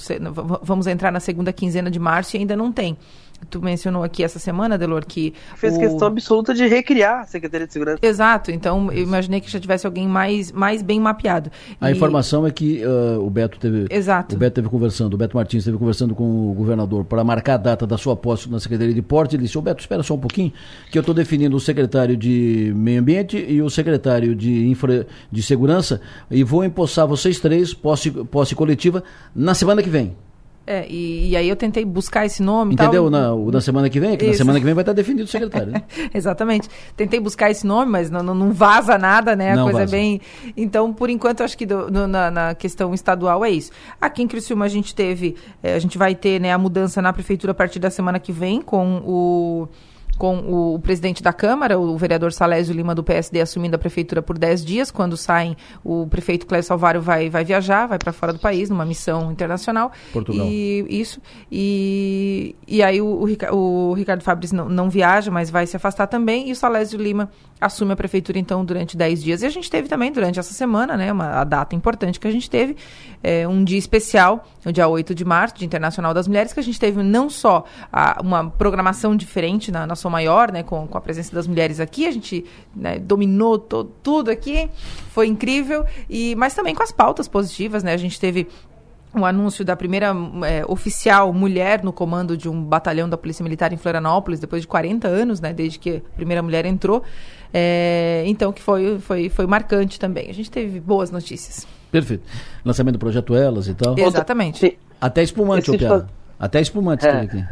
vamos entrar na segunda quinzena de março e ainda não tem tu mencionou aqui essa semana, Delor, que. Fez o... questão absoluta de recriar a Secretaria de Segurança. Exato, então eu imaginei que já tivesse alguém mais, mais bem mapeado. A e... informação é que uh, o Beto teve. Exato. O Beto teve conversando, o Beto Martins teve conversando com o governador para marcar a data da sua posse na Secretaria de Porte. Ele disse: Ô Beto, espera só um pouquinho, que eu estou definindo o secretário de Meio Ambiente e o secretário de, infra... de Segurança e vou empossar vocês três, posse, posse coletiva, na semana que vem. É, e, e, aí eu tentei buscar esse nome. Entendeu? Tal. Na, da semana que vem, que na semana que vem vai estar definido o secretário. Né? *laughs* Exatamente. Tentei buscar esse nome, mas não, não vaza nada, né? A não coisa vaza. é bem. Então, por enquanto, acho que do, no, na, na, questão estadual é isso. Aqui em Criciúma a gente teve, é, a gente vai ter né, a mudança na prefeitura a partir da semana que vem com o com o, o, presidente da Câmara, o vereador Salésio Lima do PSD, assumindo a prefeitura por 10 dias. Quando saem, o prefeito Cléber Salvário vai, vai viajar, vai para fora do país, numa missão internacional. Portugal. E, isso. E, e aí o, o, o Ricardo Fabris não, não, viaja, mas vai se afastar também. E o Salésio Lima assume a prefeitura, então, durante 10 dias. E a gente teve também, durante essa semana, né, uma, a data importante que a gente teve, é, um dia especial, o dia 8 de março, Dia Internacional das Mulheres, que a gente teve não só a, uma programação diferente na, na Maior, né, com, com a presença das mulheres aqui, a gente né, dominou to, tudo aqui, foi incrível, e mas também com as pautas positivas, né, a gente teve o anúncio da primeira é, oficial mulher no comando de um batalhão da Polícia Militar em Florianópolis, depois de 40 anos, né, desde que a primeira mulher entrou. É, então, que foi, foi, foi marcante também. A gente teve boas notícias. Perfeito. Lançamento do projeto Elas e tal. Exatamente. Até espumante, eu Até espumante é. aqui.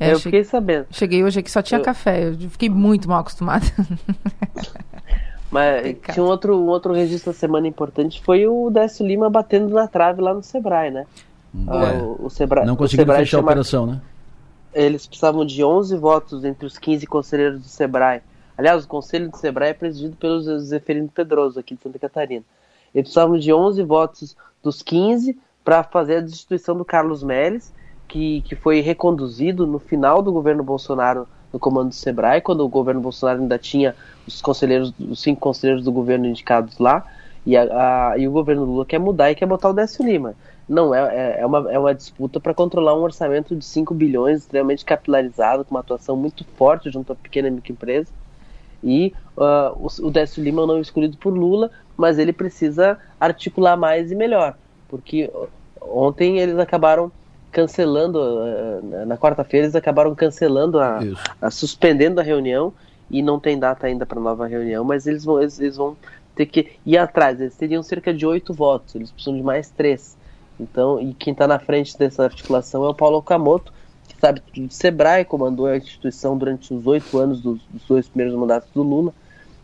É, eu fiquei sabendo. Cheguei hoje aqui só tinha eu... café. Eu fiquei muito mal acostumada. *laughs* Mas Pecado. tinha um outro, um outro registro da semana importante, foi o Décio Lima batendo na trave lá no Sebrae, né? É. O, o Sebrae, Não conseguiram fechar a operação, né? Eles precisavam de 11 votos entre os 15 conselheiros do Sebrae. Aliás, o conselho do Sebrae é presidido pelo Zeferino Pedroso, aqui de Santa Catarina. Eles precisavam de 11 votos dos 15 para fazer a destituição do Carlos Melles, que, que foi reconduzido no final do governo Bolsonaro no comando do Sebrae, quando o governo Bolsonaro ainda tinha os conselheiros, os cinco conselheiros do governo indicados lá, e, a, a, e o governo Lula quer mudar e quer botar o Décio Lima. Não, é, é, é uma, é uma disputa para controlar um orçamento de 5 bilhões, extremamente capilarizado, com uma atuação muito forte junto à pequena e microempresa. E uh, o, o Décio Lima não é escolhido por Lula, mas ele precisa articular mais e melhor, porque ontem eles acabaram cancelando, uh, na quarta-feira eles acabaram cancelando, a, a, suspendendo a reunião e não tem data ainda para nova reunião, mas eles vão, eles, eles, vão ter que ir atrás. Eles teriam cerca de oito votos, eles precisam de mais três. Então, e quem está na frente dessa articulação é o Paulo Okamoto, que sabe tudo de Sebrae, comandou a instituição durante os oito anos dos, dos, dois primeiros mandatos do Lula.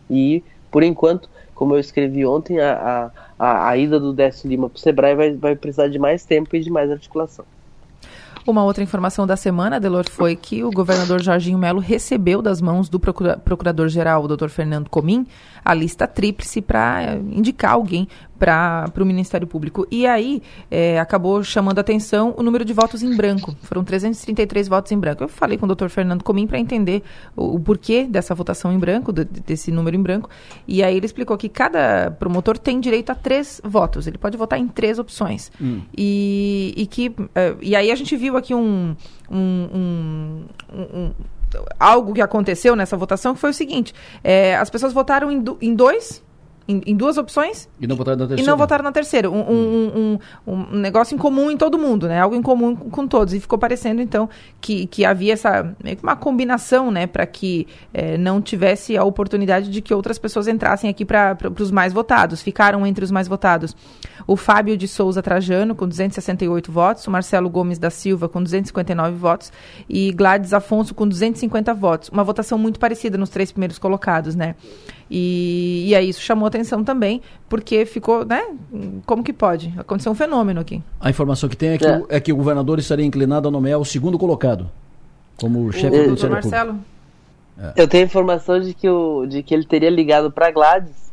E, por enquanto, como eu escrevi ontem, a, a, a ida do Décio Lima para o Sebrae vai, vai precisar de mais tempo e de mais articulação. Uma outra informação da semana, Delor, foi que o governador Jorginho Melo recebeu das mãos do procura procurador-geral, o doutor Fernando Comim, a lista tríplice para indicar alguém para o Ministério Público. E aí é, acabou chamando a atenção o número de votos em branco. Foram 333 votos em branco. Eu falei com o doutor Fernando Comim para entender o, o, porquê dessa votação em branco, de, desse número em branco. E aí ele explicou que cada promotor tem direito a três votos. Ele pode votar em três opções. Hum. E, e, que, uh, e aí a gente viu aqui um, um, um, um algo que aconteceu nessa votação que foi o seguinte: é, as pessoas votaram em, do, em dois em, em, duas opções. E não votaram na terceira. E não votaram na terceira. Um, um, um, um, negócio em comum em todo mundo, né? Algo em comum com todos. E ficou parecendo, então, que, que havia essa meio que uma combinação, né? Para que é, não tivesse a oportunidade de que outras pessoas entrassem aqui para os mais votados. Ficaram entre os mais votados o Fábio de Souza Trajano, com 268 votos, o Marcelo Gomes da Silva, com 259 votos, e Gladys Afonso, com 250 votos. Uma votação muito parecida nos três primeiros colocados, né? E, e aí isso chamou atenção também, porque ficou, né? Como que pode? Aconteceu um fenômeno aqui. A informação que tem é que, é. O, é que o governador estaria inclinado a nomear o segundo colocado, como chefe do Ministério Marcelo? É. Eu tenho informação de que, o, de que ele teria ligado para Gladys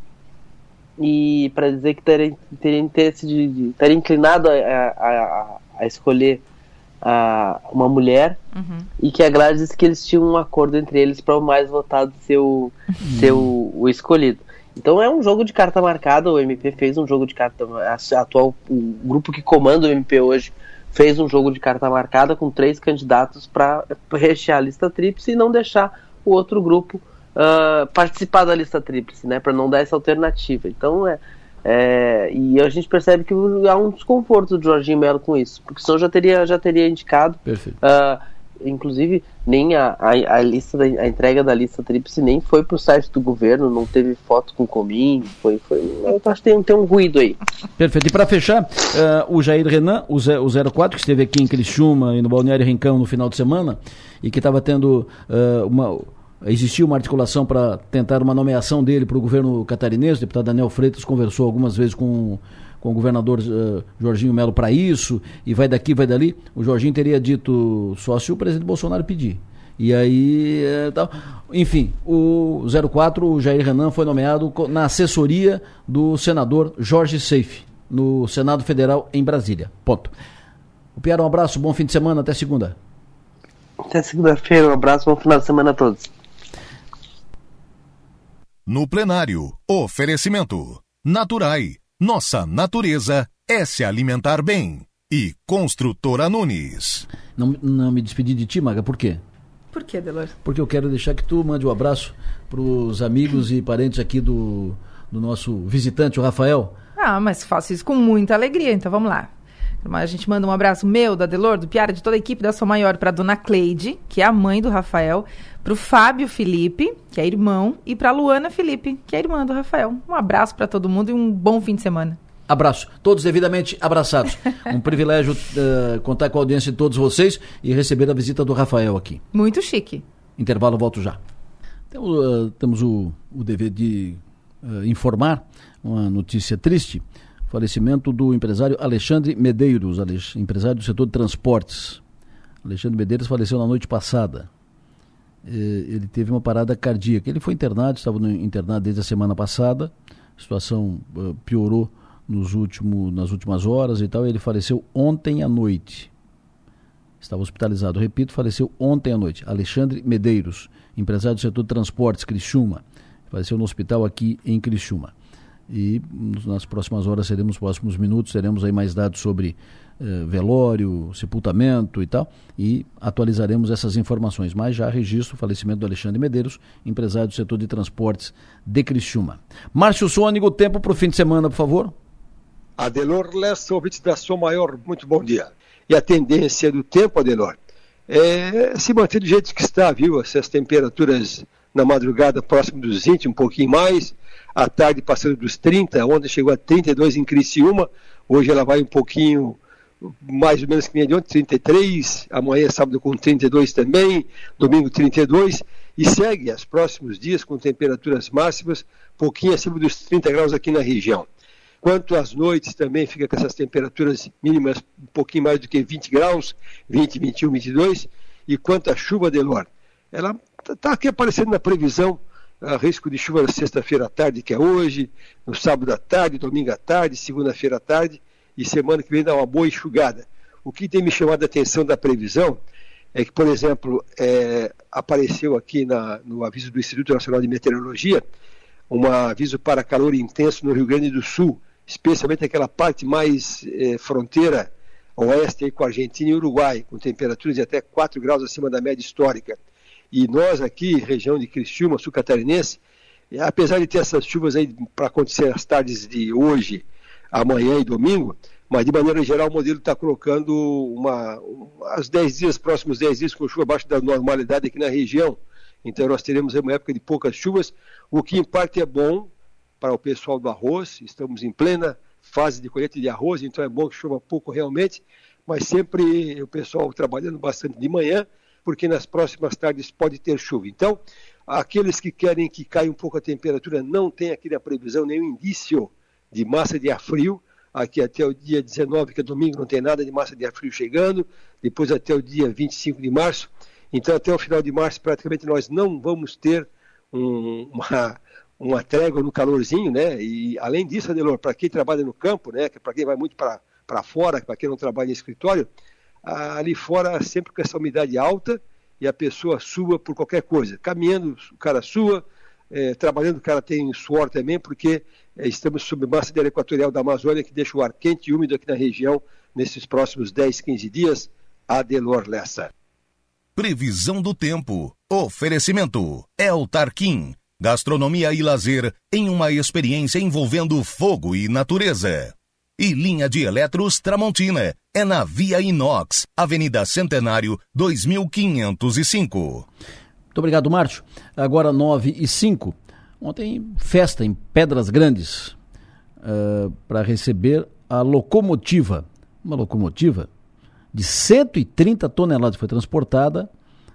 e para dizer que teria, teria interesse de, de teria inclinado a, a, a escolher a, uma mulher uhum. e que a Gladys disse que eles tinham um acordo entre eles para o mais votado ser o, uhum. ser o, o, escolhido. Então é um jogo de carta marcada, o MP fez um jogo de carta a, atual o grupo que comanda o MP hoje fez um jogo de carta marcada com três candidatos para rechear a lista tríplice e não deixar o outro grupo uh, participar da lista tríplice, né, para não dar essa alternativa. Então é, é, e a gente percebe que há um desconforto do Jorginho Melo com isso, porque senão já teria, já teria indicado. Perfeito. Uh, inclusive, nem a, a, a, lista da, a entrega da lista tríplice nem foi para o site do governo, não teve foto com Comim, foi, foi, eu acho que tem, tem um ruído aí. Perfeito. E para fechar, uh, o Jair Renan, o, Z, o 04, que esteve aqui em Criciúma e no Balneário Rincão no final de semana, e que estava tendo uh, uma Existiu uma articulação para tentar uma nomeação dele para o governo catarinense. O deputado Daniel Freitas conversou algumas vezes com, com o governador uh, Jorginho Melo para isso, e vai daqui, vai dali. O Jorginho teria dito só se o presidente Bolsonaro pedir. E aí, tal. enfim, o 04, o Jair Renan, foi nomeado na assessoria do senador Jorge Seife, no Senado Federal em Brasília. Ponto. O Piara, um abraço, bom fim de semana, até segunda. Até segunda-feira, um abraço, bom final de semana a todos. No plenário, oferecimento. Naturai. Nossa natureza é se alimentar bem. E Construtora Nunes. Não, não me despedi de ti, Maga, por quê? Por quê, Delor? Porque eu quero deixar que tu mande um abraço para os amigos e parentes aqui do, do nosso visitante, o Rafael. Ah, mas faço isso com muita alegria, então vamos lá. A gente manda um abraço meu, da Delor, do Piara, de toda a equipe da Sua Maior, para dona Cleide, que é a mãe do Rafael, para o Fábio Felipe, que é irmão, e para Luana Felipe, que é irmã do Rafael. Um abraço para todo mundo e um bom fim de semana. Abraço. Todos devidamente abraçados. Um privilégio uh, *laughs* contar com a audiência de todos vocês e receber a visita do Rafael aqui. Muito chique. Intervalo, volto já. Então, uh, temos o, o dever de uh, informar uma notícia triste falecimento do empresário Alexandre Medeiros, empresário do setor de transportes. Alexandre Medeiros faleceu na noite passada. Ele teve uma parada cardíaca. Ele foi internado, estava internado desde a semana passada. A situação piorou nos último, nas últimas horas e tal. Ele faleceu ontem à noite. Estava hospitalizado, repito, faleceu ontem à noite. Alexandre Medeiros, empresário do setor de transportes, Criciúma. Faleceu no hospital aqui em Criciúma. E nas próximas horas, seremos, próximos minutos, teremos aí mais dados sobre eh, velório, sepultamento e tal, e atualizaremos essas informações. Mas já registro o falecimento do Alexandre Medeiros, empresário do setor de transportes de Criciúma. Márcio Sônigo, tempo para o fim de semana, por favor. Adelor Lessa, ouvinte da Som Maior, muito bom dia. E a tendência do tempo, Adelor, é se manter do jeito que está, viu? Essas temperaturas na madrugada próximo dos 20, um pouquinho mais, à tarde passando dos 30, ontem chegou a 32 em Criciúma, hoje ela vai um pouquinho mais ou menos que nem de ontem, 33, amanhã sábado com 32 também, domingo 32, e segue os próximos dias com temperaturas máximas, pouquinho acima dos 30 graus aqui na região. Quanto às noites também fica com essas temperaturas mínimas um pouquinho mais do que 20 graus, 20, 21, 22, e quanto à chuva de Lor, ela está tá aqui aparecendo na previsão, risco de chuva na sexta-feira à tarde, que é hoje, no sábado à tarde, domingo à tarde, segunda-feira à tarde, e semana que vem dá uma boa enxugada. O que tem me chamado a atenção da previsão é que, por exemplo, é, apareceu aqui na, no aviso do Instituto Nacional de Meteorologia um aviso para calor intenso no Rio Grande do Sul, especialmente aquela parte mais é, fronteira oeste aí, com a Argentina e Uruguai, com temperaturas de até 4 graus acima da média histórica. E nós aqui, região de Criciúma, sul catarinense, apesar de ter essas chuvas aí para acontecer as tardes de hoje amanhã e domingo, mas de maneira geral o modelo está colocando uma, as 10 dias, próximos 10 dias com chuva abaixo da normalidade aqui na região. Então nós teremos uma época de poucas chuvas, o que em parte é bom para o pessoal do arroz, estamos em plena fase de colheita de arroz, então é bom que chova pouco realmente, mas sempre o pessoal trabalhando bastante de manhã, porque nas próximas tardes pode ter chuva. Então, aqueles que querem que caia um pouco a temperatura, não tem aqui na previsão nenhum indício de massa de ar frio. Aqui até o dia 19, que é domingo, não tem nada de massa de ar frio chegando. Depois até o dia 25 de março. Então, até o final de março, praticamente nós não vamos ter um, uma, uma trégua no calorzinho, né? E além disso, Adelor, para quem trabalha no campo, né? Para quem vai muito para fora, para quem não trabalha em escritório, ali fora sempre com essa umidade alta e a pessoa sua por qualquer coisa. Caminhando, o cara sua, é, trabalhando, o cara tem suor também, porque é, estamos sob massa de equatorial da Amazônia, que deixa o ar quente e úmido aqui na região nesses próximos 10, 15 dias. Adelor Lessa. Previsão do tempo. Oferecimento. El Tarquim. Gastronomia e lazer em uma experiência envolvendo fogo e natureza. E linha de eletros Tramontina. É na Via Inox, Avenida Centenário, 2505. Muito obrigado, Márcio. Agora 9 e 5. Ontem, festa em Pedras Grandes uh, para receber a locomotiva. Uma locomotiva de 130 toneladas foi transportada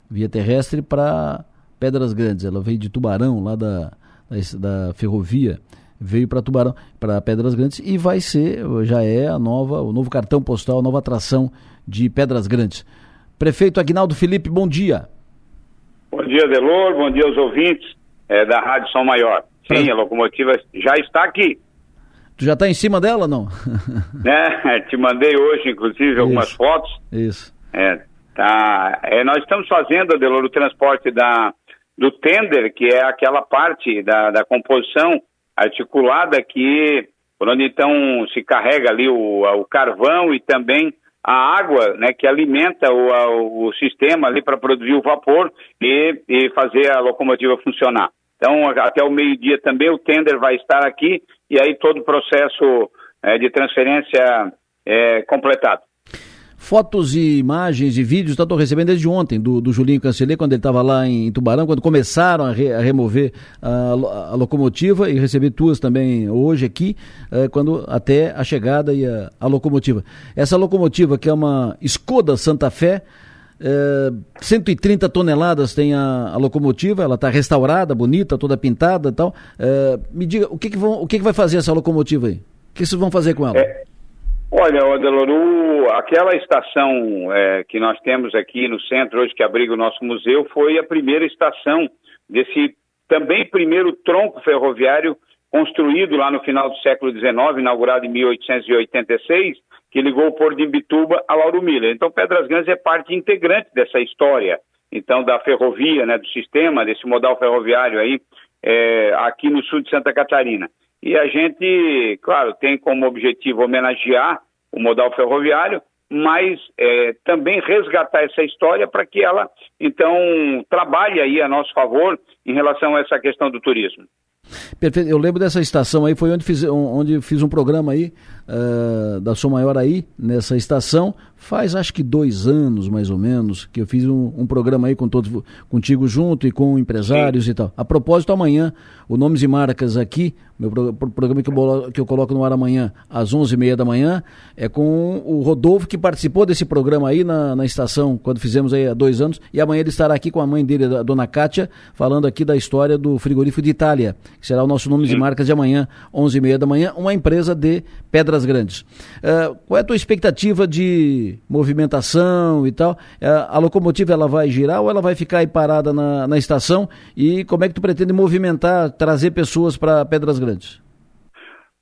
via terrestre para Pedras Grandes. Ela veio de Tubarão, lá da, da, da ferrovia, veio para Tubarão, para Pedras Grandes e vai ser, já é a nova, o novo cartão postal, a nova atração de Pedras Grandes. Prefeito Agnaldo Felipe, bom dia. Bom dia, Delor. Bom dia aos ouvintes é, da Rádio São Maior. Sim, a locomotiva já está aqui. Tu já está em cima dela, não? *laughs* é, te mandei hoje, inclusive, Isso. algumas fotos. Isso. É, tá. É, nós estamos fazendo, Delor, o transporte da, do tender, que é aquela parte da, da composição articulada que, por onde então se carrega ali o, o carvão e também a água né, que alimenta o, a, o sistema ali para produzir o vapor e, e fazer a locomotiva funcionar. Então, até o meio-dia também o tender vai estar aqui e aí todo o processo é, de transferência é completado. Fotos e imagens e vídeos tá, estou recebendo desde ontem do, do Julinho Canceler, quando ele estava lá em Tubarão, quando começaram a, re, a remover a, a, locomotiva e receber tuas também hoje aqui, eh, quando até a chegada e a, a, locomotiva. Essa locomotiva que é uma Skoda Santa Fé, é, 130 toneladas tem a, locomotiva, ela está restaurada, bonita, toda pintada e tal. É, me diga, o que, que, vão, o que, que vai fazer essa locomotiva aí? O que vocês vão fazer com ela? É, Olha, Adeloru, aquela estação é, que nós temos aqui no centro hoje que abriga o nosso museu foi a primeira estação desse também primeiro tronco ferroviário construído lá no final do século XIX, inaugurado em 1886, que ligou o Porto de Imbituba a Lauro Miller. Então, Pedras Grandes é parte integrante dessa história, então, da ferrovia, né, do sistema, desse modal ferroviário aí, é, aqui no sul de Santa Catarina. E a gente, claro, tem como objetivo homenagear o modal ferroviário, mas é, também resgatar essa história para que ela, então, trabalhe aí a nosso favor em relação a essa questão do turismo. Perfeito. Eu lembro dessa estação aí, foi onde fiz, onde fiz um programa aí, uh, da Sou Maior aí, nessa estação, faz acho que dois anos, mais ou menos, que eu fiz um, um programa aí com todos, contigo junto e com empresários Sim. e tal. A propósito, amanhã, o Nomes e Marcas aqui, meu pro, programa que eu, que eu coloco no ar amanhã, às onze e meia da manhã, é com o Rodolfo, que participou desse programa aí na, na estação, quando fizemos aí há dois anos, e amanhã ele estará aqui com a mãe dele, a dona Kátia, falando aqui da história do frigorífico de Itália, que será o nosso Nomes Sim. e Marcas de amanhã, onze e meia da manhã, uma empresa de Pedras Grandes. Uh, qual é a tua expectativa de movimentação e tal? Uh, a locomotiva ela vai girar ou ela vai ficar aí parada na, na estação? E como é que tu pretende movimentar, trazer pessoas para Pedras Grandes?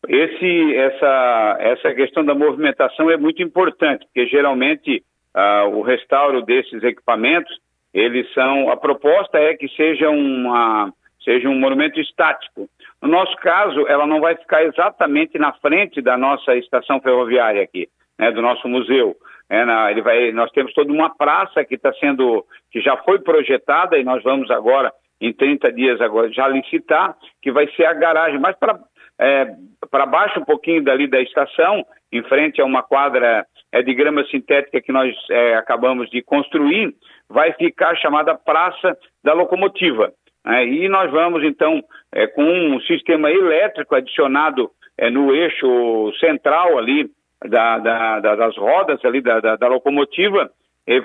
Esse, essa, essa questão da movimentação é muito importante, porque geralmente uh, o restauro desses equipamentos, eles são, a proposta é que seja uma, seja um monumento estático. No nosso caso, ela não vai ficar exatamente na frente da nossa estação ferroviária aqui, né, do nosso museu. É, na, ele vai, nós temos toda uma praça que está sendo, que já foi projetada e nós vamos agora, em 30 dias agora, já licitar, que vai ser a garagem, mas para é, para baixo um pouquinho dali da estação, em frente a uma quadra é, de grama sintética que nós é, acabamos de construir, vai ficar a chamada Praça da Locomotiva. É, e nós vamos, então, é, com um sistema elétrico adicionado é, no eixo central ali da, da, da, das rodas ali da, locomotiva,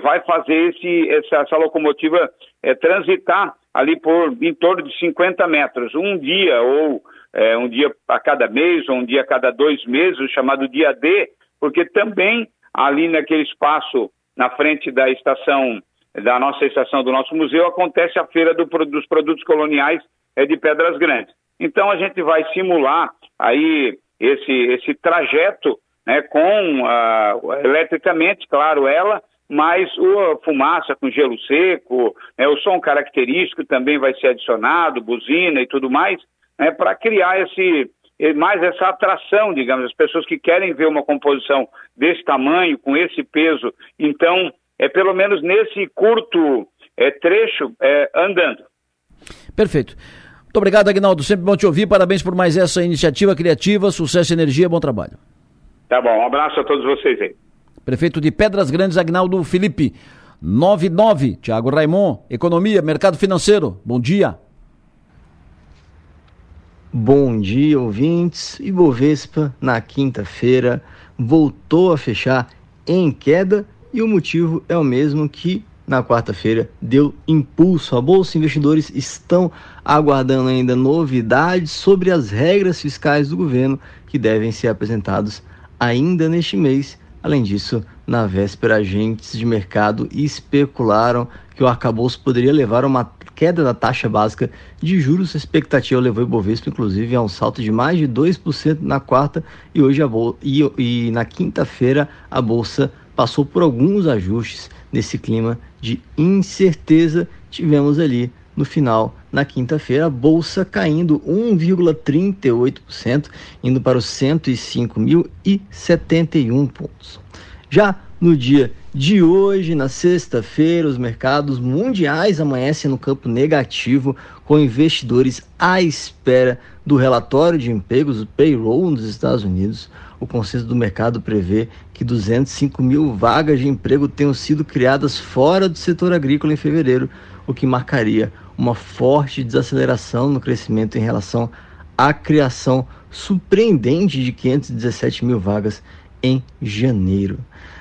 vai fazer esse, essa, essa locomotiva é, transitar ali por em torno de 50 metros, um dia ou é, um dia a cada mês ou um dia a cada dois meses, chamado dia D, porque também ali naquele espaço na frente da estação da nossa estação do nosso museu acontece a feira do, dos produtos coloniais é, de Pedras Grandes. Então a gente vai simular aí esse, esse trajeto né, com uh, eletricamente, claro, ela, mas a fumaça com gelo seco, né, o som característico também vai ser adicionado, buzina e tudo mais, né, para criar esse mais essa atração, digamos, as pessoas que querem ver uma composição desse tamanho, com esse peso, então é pelo menos nesse curto é, trecho é, andando. Perfeito. Muito obrigado, Agnaldo. Sempre bom te ouvir. Parabéns por mais essa iniciativa criativa. Sucesso, energia, bom trabalho. Tá bom. Um abraço a todos vocês aí. Prefeito de Pedras Grandes, Agnaldo Felipe. 99, Tiago Raimon, Economia, Mercado Financeiro. Bom dia. Bom dia, ouvintes. Ibovespa, na quinta-feira, voltou a fechar em queda e o motivo é o mesmo que na quarta-feira deu impulso à bolsa. Investidores estão aguardando ainda novidades sobre as regras fiscais do governo que devem ser apresentados ainda neste mês. Além disso, na véspera, agentes de mercado especularam que o arcabouço poderia levar a uma queda da taxa básica de juros. A expectativa levou o Ibovespa, inclusive, a um salto de mais de 2% na quarta e hoje a bol e, e na quinta-feira a bolsa passou por alguns ajustes nesse clima de incerteza. Tivemos ali no final, na quinta-feira, a bolsa caindo 1,38%, indo para os 105.071 pontos. Já no dia de hoje, na sexta-feira, os mercados mundiais amanhecem no campo negativo, com investidores à espera do relatório de empregos, o payroll nos Estados Unidos o consenso do mercado prevê que 205 mil vagas de emprego tenham sido criadas fora do setor agrícola em fevereiro, o que marcaria uma forte desaceleração no crescimento em relação à criação surpreendente de 517 mil vagas em janeiro.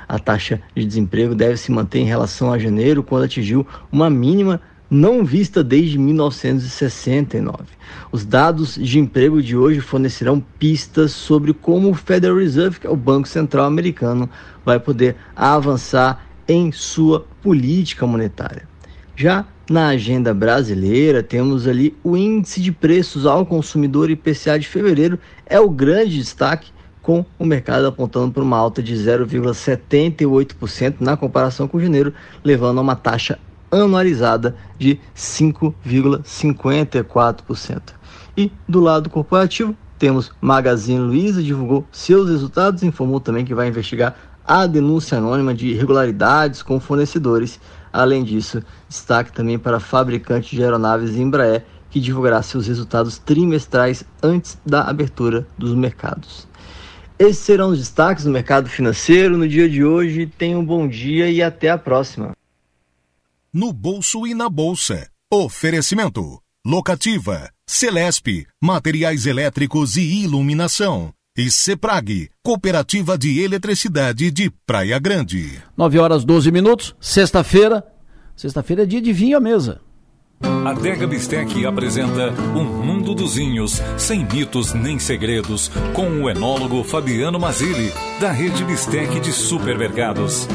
A taxa de desemprego deve se manter em relação a janeiro, quando atingiu uma mínima não vista desde 1969. Os dados de emprego de hoje fornecerão pistas sobre como o Federal Reserve, que é o Banco Central americano, vai poder avançar em sua política monetária. Já na agenda brasileira, temos ali o índice de preços ao consumidor IPCA de fevereiro, é o grande destaque, com o mercado apontando para uma alta de 0,78% na comparação com janeiro, levando a uma taxa anualizada de 5,54%. E do lado corporativo, temos Magazine Luiza, divulgou seus resultados, informou também que vai investigar a denúncia anônima de irregularidades com fornecedores. Além disso, destaque também para fabricante de aeronaves Embraer, que divulgará seus resultados trimestrais antes da abertura dos mercados. Esses serão os destaques do mercado financeiro no dia de hoje. Tenham um bom dia e até a próxima. No bolso e na bolsa. Oferecimento. Locativa, Celesp, Materiais Elétricos e Iluminação. E CEPRAG, Cooperativa de Eletricidade de Praia Grande. 9 horas 12 minutos, sexta-feira. Sexta-feira é dia de vinho à mesa. A Dega Bistec apresenta Um Mundo dos Vinhos, sem mitos nem segredos, com o enólogo Fabiano Mazili, da rede Bistec de supermercados.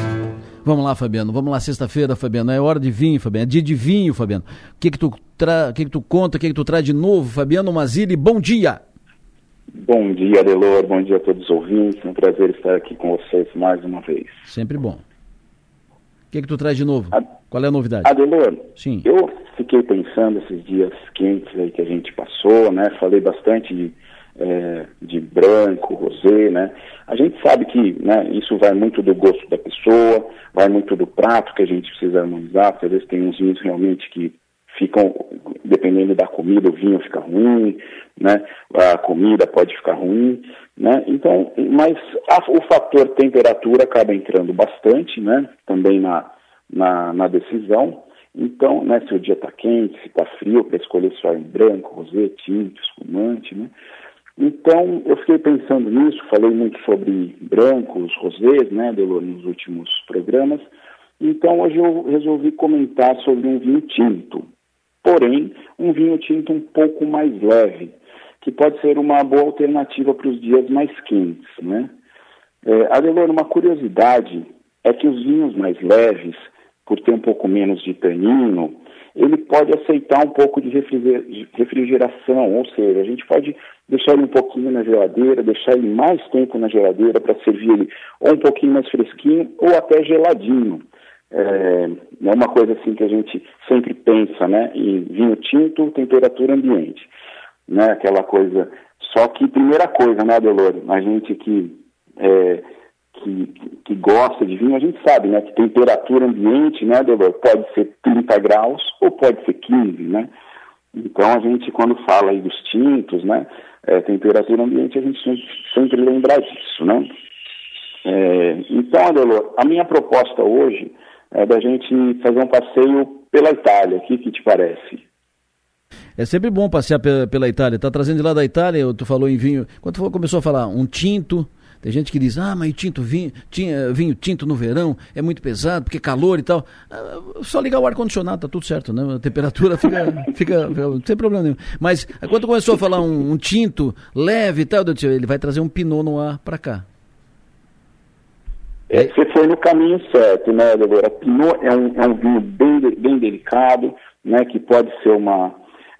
Vamos lá, Fabiano. Vamos lá, sexta-feira, Fabiano. É hora de vinho, Fabiano. É dia de vinho, Fabiano. O que que tu, tra... que que tu conta, o que que tu traz de novo, Fabiano Mazili? Bom dia! Bom dia, Adelor. Bom dia a todos os ouvintes. É um prazer estar aqui com vocês mais uma vez. Sempre bom. O que que tu traz de novo? A... Qual é a novidade? Adelor, Sim. eu fiquei pensando esses dias quentes aí que a gente passou, né? Falei bastante de é, de branco, rosé, né? A gente sabe que né, isso vai muito do gosto da pessoa, vai muito do prato que a gente precisa harmonizar, às vezes tem uns vinhos realmente que ficam, dependendo da comida, o vinho fica ruim, né? A comida pode ficar ruim, né? Então, mas a, o fator temperatura acaba entrando bastante, né? Também na, na, na decisão. Então, né, se o dia está quente, se está frio, para escolher só em branco, rosé, tinto, espumante, né? Então, eu fiquei pensando nisso, falei muito sobre brancos, rosés, né, Delor, nos últimos programas. Então, hoje eu resolvi comentar sobre um vinho tinto. Porém, um vinho tinto um pouco mais leve, que pode ser uma boa alternativa para os dias mais quentes, né? É, Adelor, uma curiosidade é que os vinhos mais leves, por ter um pouco menos de tanino, ele pode aceitar um pouco de refrigeração, ou seja, a gente pode deixar ele um pouquinho na geladeira, deixar ele mais tempo na geladeira para servir ele ou um pouquinho mais fresquinho ou até geladinho. É, é uma coisa assim que a gente sempre pensa, né? Em vinho tinto, temperatura ambiente, né? Aquela coisa. Só que primeira coisa, né, Delor? A gente que é, que, que gosta de vinho, a gente sabe, né, que temperatura ambiente, né, Delor, pode ser 30 graus ou pode ser 15, né? Então a gente, quando fala aí dos tintos, né, é, temperatura ambiente, a gente sempre lembra disso, né? É, então, Adelor, a minha proposta hoje é da gente fazer um passeio pela Itália. O que, que te parece? É sempre bom passear pela Itália. Tá trazendo de lá da Itália, tu falou em vinho. Quando tu começou a falar um tinto, tem gente que diz, ah, mas tinto, vinho, tinha, vinho tinto no verão é muito pesado, porque calor e tal. Ah, só ligar o ar-condicionado, tá tudo certo, né? A temperatura *laughs* fica, fica, não tem problema nenhum. Mas quando começou a falar um, um tinto leve e tal, eu disse, ele vai trazer um pinot no ar para cá. É, você foi no caminho certo, né, Débora? Pinot é um, é um vinho bem, bem delicado, né, que pode ser uma,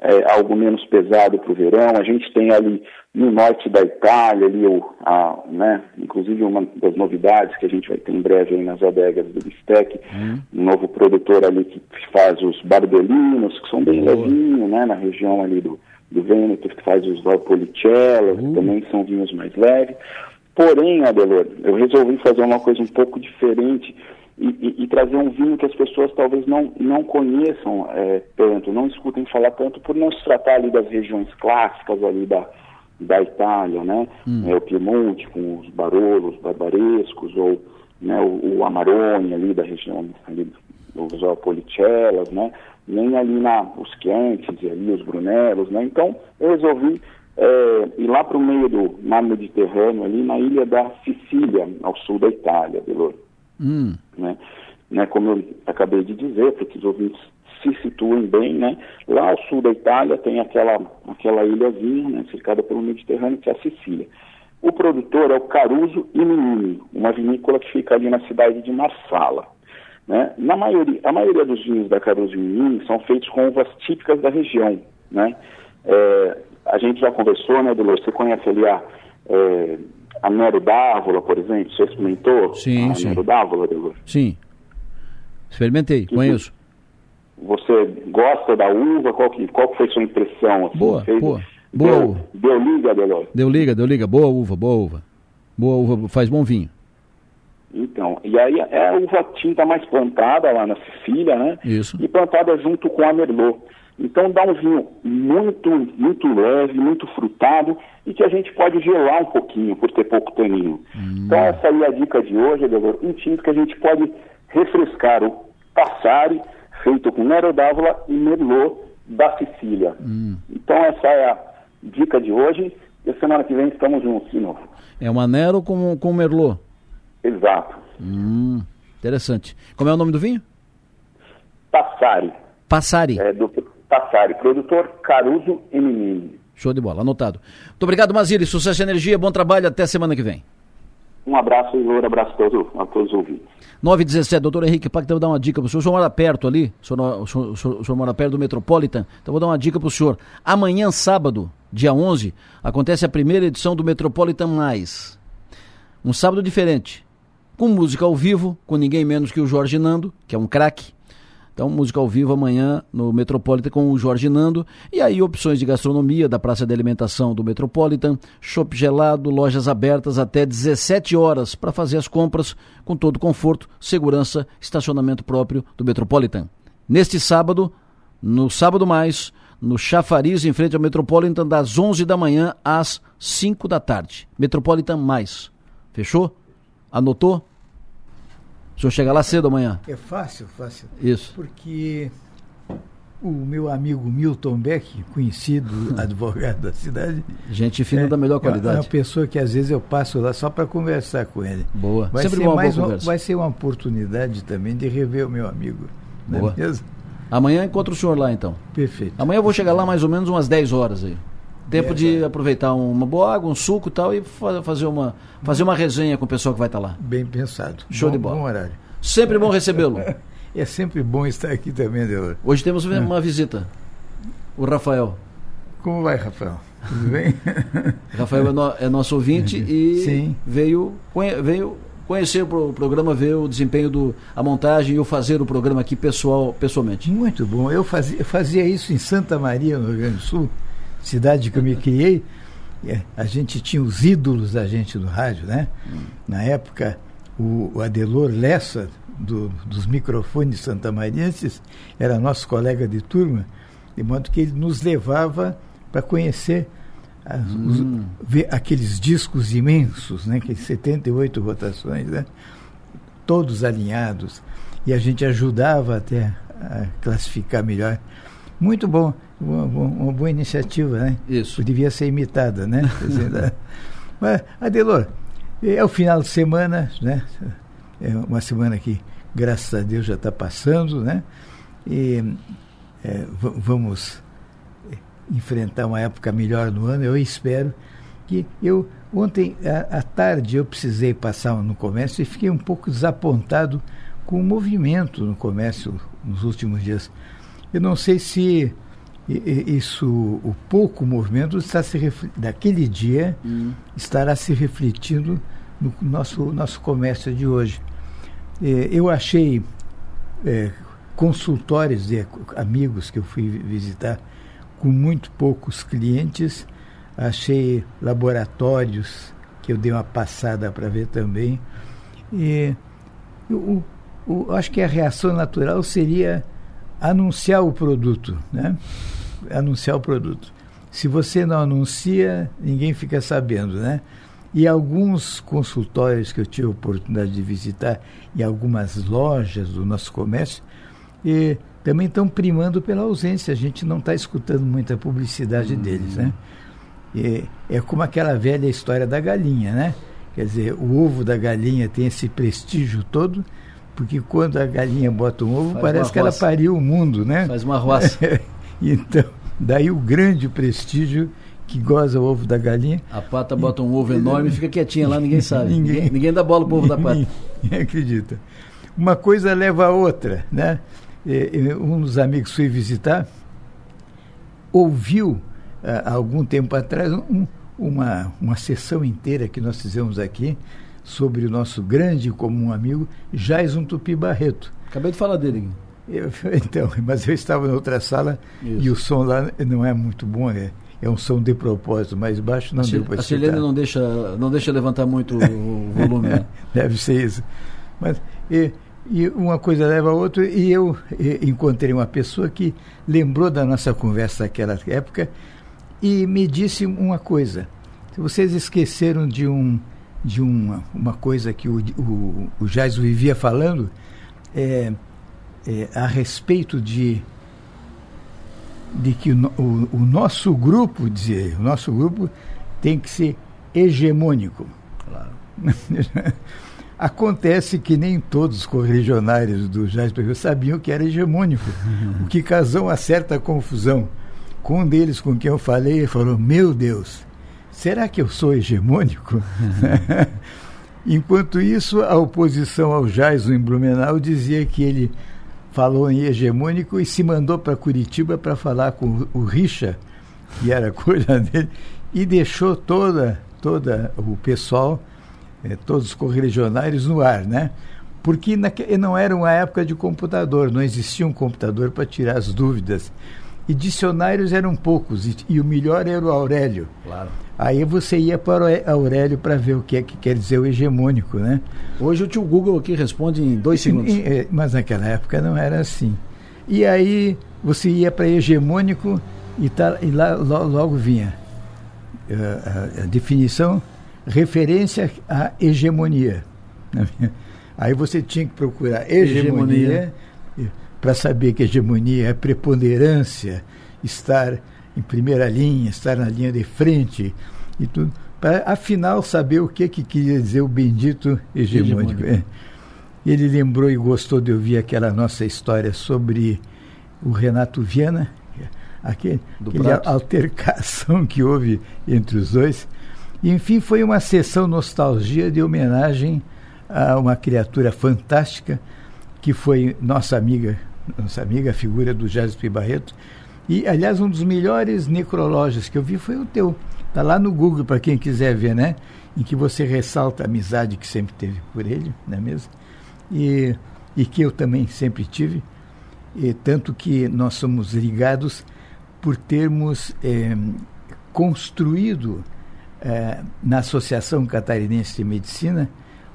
é, algo menos pesado para o verão. A gente tem ali no norte da Itália, ali, o, a, né, inclusive uma das novidades que a gente vai ter em breve aí nas adegas do Bistec, uhum. um novo produtor ali que faz os barbelinos, que são bem levinhos, né, na região ali do, do Vêneto, que faz os Valpolicella, uhum. que também são vinhos mais leves. Porém, Adelor, eu resolvi fazer uma coisa um pouco diferente e, e, e, trazer um vinho que as pessoas talvez não, não conheçam é, tanto, não escutem falar tanto, por não se tratar ali das regiões clássicas ali da, da Itália, né? Hum. É, o Piemonte com os Barolos, Barbarescos, ou né, o, o Amarone ali da região ali, os Policellas, né? Nem ali na, os Chiantis e ali os Brunelos, né? Então eu resolvi é, ir lá para o meio do mar Mediterrâneo, ali na ilha da Sicília, ao sul da Itália, Delor. Hum. Né? Né, como eu acabei de dizer, para que os ouvintes se situem bem, né? Lá ao sul da Itália tem aquela, aquela ilhazinha, né, cercada pelo Mediterrâneo, que é a Sicília. O produtor é o Caruso Iminini, uma vinícola que fica ali na cidade de Marsala. Né? Na maioria, a maioria dos vinhos da Caruso Iminini são feitos com uvas típicas da região. Né? É, a gente já conversou, né, Dolores? Você conhece ali a, é, a Nero d'Ávola, por exemplo? Você experimentou sim, a sim. Nero d'Ávola? Sim. Experimentei, conheço. Você gosta da uva? Qual que, qual que foi sua impressão? Assim, boa, fez, boa. Boa deu, uva. Deu liga, Delor. Deu liga, deu liga. Boa uva, boa uva. Boa uva, faz bom vinho. Então, e aí é a uva tinta mais plantada lá na Sicília, né? Isso. E plantada junto com a Merlot. Então dá um vinho muito, muito leve, muito frutado e que a gente pode gelar um pouquinho por ter pouco taninho. Hum. Então essa aí é a dica de hoje, Delor. Um tinto que a gente pode refrescar o Passari, feito com Nero d'Avola e Merlot da Sicília. Hum. Então essa é a dica de hoje e semana que vem estamos juntos de novo. É uma Nero com, com Merlot. Exato. Hum, interessante. Como é o nome do vinho? Passari. Passari. É do Passari, produtor Caruso e Menini. Show de bola, anotado. Muito obrigado, Mazili. Sucesso e energia, bom trabalho, até semana que vem. Um abraço, Loura, abraço a todos, a todos os ouvintes. 9 e 17, doutor Henrique Pacta, eu vou dar uma dica para o senhor. O senhor mora perto ali, o senhor, o, senhor, o, senhor, o senhor mora perto do Metropolitan, então vou dar uma dica para o senhor. Amanhã, sábado, dia 11, acontece a primeira edição do Metropolitan Mais. Um sábado diferente, com música ao vivo, com ninguém menos que o Jorge Nando, que é um craque. Então, música ao vivo amanhã no Metropolitan com o Jorge Nando. E aí, opções de gastronomia da Praça de Alimentação do Metropolitan, chopp gelado, lojas abertas até 17 horas para fazer as compras com todo conforto, segurança, estacionamento próprio do Metropolitan. Neste sábado, no sábado mais, no Chafariz, em frente ao Metropolitan, das 11 da manhã às 5 da tarde. Metropolitan mais. Fechou? Anotou? O senhor chega lá cedo amanhã? É fácil, fácil. Isso. Porque o meu amigo Milton Beck, conhecido *laughs* advogado da cidade. Gente fina é, da melhor qualidade. É uma pessoa que às vezes eu passo lá só para conversar com ele. Boa. Vai Sempre ser boa, mais uma, conversa. Vai ser uma oportunidade também de rever o meu amigo. Não Boa. é? Amanhã encontro o senhor lá então. Perfeito. Amanhã eu vou chegar lá mais ou menos umas 10 horas aí. Tempo É, de aproveitar uma boa água, um suco e tal e fa- fazer uma, fazer uma resenha com o pessoal que vai estar lá. Bem pensado. Show bom, de bola. Bom horário. Sempre bom recebê-lo. *laughs* É sempre bom estar aqui também, Delor. Hoje temos uma visita. O Rafael. Como vai, Rafael? Tudo bem? *laughs* Rafael é, no- é nosso ouvinte e Sim. veio, conhe- veio conhecer o pro- programa, ver o desempenho do a montagem e o fazer o programa aqui pessoal, pessoalmente. Muito bom. Eu fazia, eu fazia isso em Santa Maria, no Rio Grande do Sul, cidade que eu me criei. É, A gente tinha os ídolos da gente no rádio, né? Na época, o, o Adelor Lessa, do- dos microfones santamarienses, era nosso colega de turma, de modo que ele nos levava para conhecer as- os- ver aqueles discos imensos, né? Aqueles 78 rotações, né? todos alinhados e a gente ajudava até a classificar melhor. Muito bom, uma, uma- boa iniciativa, né? Isso. Devia ser imitada, né? *laughs* Né? Mas, Adelor, é o final de semana, né? É uma semana que, graças a Deus, já está passando, né? E é, va- vamos enfrentar uma época melhor no ano, eu espero que eu ontem à, tarde eu precisei passar no comércio e fiquei um pouco desapontado com o movimento no comércio nos últimos dias. Eu não sei se isso, o pouco movimento está se daquele dia estará se refletindo no nosso nosso comércio de hoje. Eh, eu achei eh, consultórios de amigos que eu fui vi- visitar com muito poucos clientes. Achei laboratórios que eu dei uma passada para ver também. E o, o, acho que a reação natural seria anunciar o produto, né? Anunciar o produto. Se você não anuncia, ninguém fica sabendo, né? E alguns consultórios que eu tive a oportunidade de visitar e algumas lojas do nosso comércio e também estão primando pela ausência. A gente não está escutando muita publicidade deles, né? E é como aquela velha história da galinha, né? Quer dizer, o ovo da galinha tem esse prestígio todo, porque quando a galinha bota um ovo, Faz parece que ela pariu o mundo, né? Faz uma roça. *laughs* *laughs* então, daí o grande prestígio que goza o ovo da galinha. A pata bota um ovo enorme e fica quietinha lá, ninguém sabe. *laughs* Ninguém- ninguém, ninguém dá bola pro ovo da pata. Ninguém *laughs* acredita. Uma coisa leva a outra, né? Eh, eh, Um dos amigos fui visitar, ouviu ah, há algum tempo atrás um- uma, uma sessão inteira que nós fizemos aqui sobre o nosso grande e comum amigo Jaison Tupi Barreto. Acabei de falar dele. Eu- *laughs* então, mas eu estava em outra sala Isso. e o som lá não é muito bom. é. é um som de propósito mais baixo, não a deu para A Silene não deixa, não deixa levantar muito o *laughs* volume. Né? Deve ser isso. Mas, e, e uma coisa leva a outra, e eu e, encontrei uma pessoa que lembrou da nossa conversa naquela época e me disse uma coisa. Vocês esqueceram de um de uma, uma coisa que o, o, o Jais vivia falando é, é, a respeito de de que o, o, o, nosso grupo, dizer, o nosso grupo tem que ser hegemônico. Claro. *laughs* Acontece que nem todos os correligionários do Jais sabiam que era hegemônico, *laughs* o que causou uma certa confusão. Com um deles com quem eu falei, falou: Meu Deus, será que eu sou hegemônico? *laughs* Enquanto isso, a oposição ao Jais em Blumenau dizia que ele falou em hegemônico e se mandou para Curitiba para falar com o Richa, que era coisa *laughs* dele, e deixou toda, toda o pessoal, eh, todos os correligionários no ar, né? Porque não era uma época de computador, não existia um computador para tirar as dúvidas. E dicionários eram poucos, e, e o melhor era o Aurélio. Claro. Aí você ia para o Aurélio para ver o que é que quer dizer o hegemônico, né? Hoje o tio Google aqui responde em dois segundos. E, e, mas naquela época não era assim. E aí você ia para hegemônico e, tá, e lá logo, logo vinha a, a, a, definição referência à hegemonia. *laughs* Aí você tinha que procurar hegemonia, hegemonia. para saber que hegemonia é preponderância, estar em primeira linha, estar na linha de frente e tudo, para afinal saber o que, que queria dizer o bendito hegemônico. hegemônico. É. Ele lembrou e gostou de ouvir aquela nossa história sobre o Renato Viana, aquele, aquele altercação que houve entre os dois. Enfim, foi uma sessão nostalgia de homenagem a uma criatura fantástica que foi nossa amiga, nossa amiga, a figura do Jéssica Barreto, e, aliás, um dos melhores necrológios que eu vi foi o teu. Está lá no Google para quem quiser ver, né? Em que você ressalta a amizade que sempre teve por ele, não é mesmo? E, e que eu também sempre tive. E tanto que nós somos ligados por termos é, construído é, na Associação Catarinense de Medicina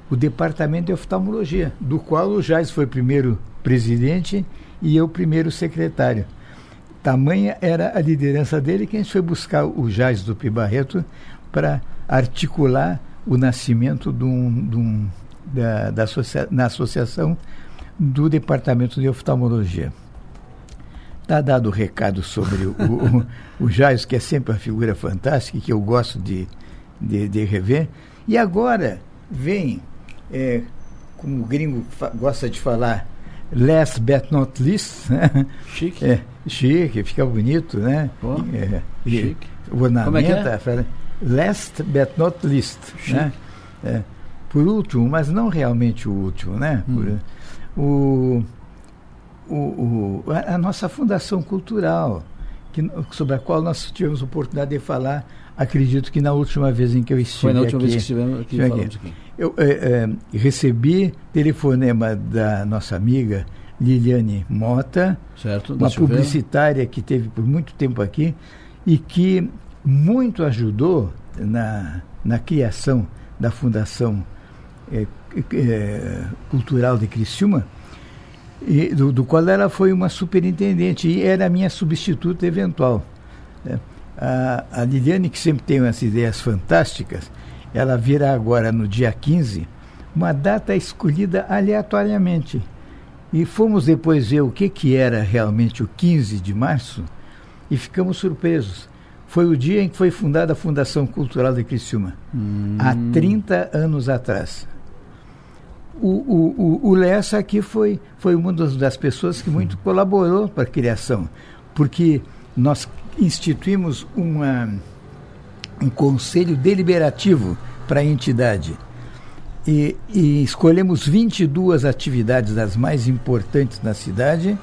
o Departamento de Oftalmologia, do qual o Jais foi primeiro presidente e eu primeiro secretário. Tamanha era a liderança dele que a gente foi buscar o Jais do Pibarreto para articular o nascimento de um, de um, da, da associa, na associação do Departamento de Oftalmologia. Está dado o recado sobre o, o, o Jais, que é sempre uma figura fantástica, que eu gosto de, de, de rever. E agora vem, é, como o gringo gosta de falar, last but not least, né? Chique. É, chique, fica bonito, né? Oh, é, chique. Ornamenta, Como é, é last but not least, chique. né? É, por último, mas não realmente o último, né? Hum. Por, o, o, o, a, a, nossa fundação cultural, que, sobre a qual nós tivemos oportunidade de falar, acredito que na última vez em que eu estive Foi na última aqui, vez que estivemos aqui, aqui. Eu é, é, recebi telefonema da nossa amiga Liliane Mota, certo, uma publicitária que teve por muito tempo aqui e que muito ajudou na, na criação da Fundação é, é, Cultural de Criciúma, e, do, do, qual ela foi uma superintendente e era minha substituta eventual. Né? A, a Liliane, que sempre tem umas ideias fantásticas, ela virá agora no dia 15, uma data escolhida aleatoriamente. E fomos depois ver o que, que era realmente o 15 de março e ficamos surpresos. Foi o dia em que foi fundada a Fundação Cultural de Criciúma, hum. há 30 anos atrás. O, o, o, o Lessa aqui foi, foi uma das pessoas que muito colaborou para a criação, porque nós instituímos uma um conselho deliberativo para a entidade. E, e, escolhemos 22 atividades das mais importantes na cidade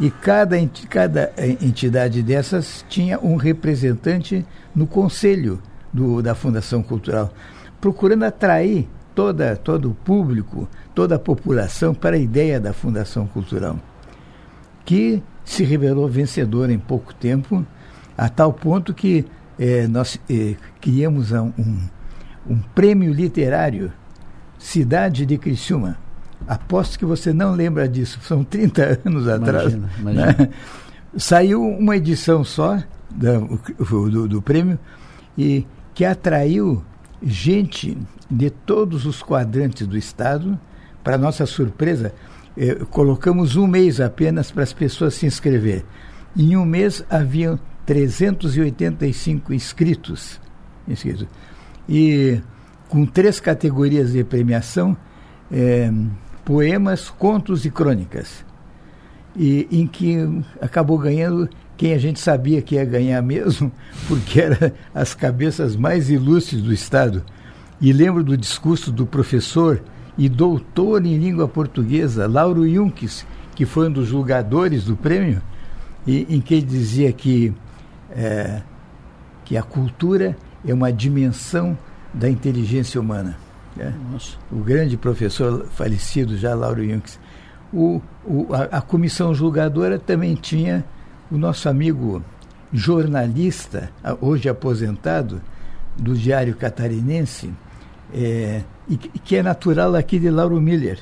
e cada, cada eh, entidade dessas tinha um representante no conselho do, da Fundação Cultural, procurando atrair toda, todo o público, toda a população para a ideia da Fundação Cultural, que se revelou vencedora em pouco tempo a tal ponto que é, nós é, criamos um, um prêmio literário Cidade de Criciúma. Aposto que você não lembra disso, são 30 anos atrás. Imagina, imagina. Né? Saiu uma edição só do, do, do prêmio e que atraiu gente de todos os quadrantes do Estado. Para nossa surpresa, eh, colocamos um mês apenas para as pessoas se inscrever. Em um mês haviam 385 inscritos, inscritos. E com três categorias de premiação, eh, poemas, contos e crônicas. E em que acabou ganhando quem a gente sabia que ia ganhar mesmo, *laughs* porque eram as cabeças mais ilustres do Estado. E lembro do discurso do professor e doutor em língua portuguesa, Lauro Junques, que foi um dos julgadores do prêmio, e, em que ele dizia que, é, que a cultura é uma dimensão da inteligência humana. Né? O grande professor falecido já, Lauro Junques. O, o, a, a comissão julgadora também tinha o nosso amigo jornalista, hoje aposentado, do Diário Catarinense, é, e que é natural aqui de Lauro Miller,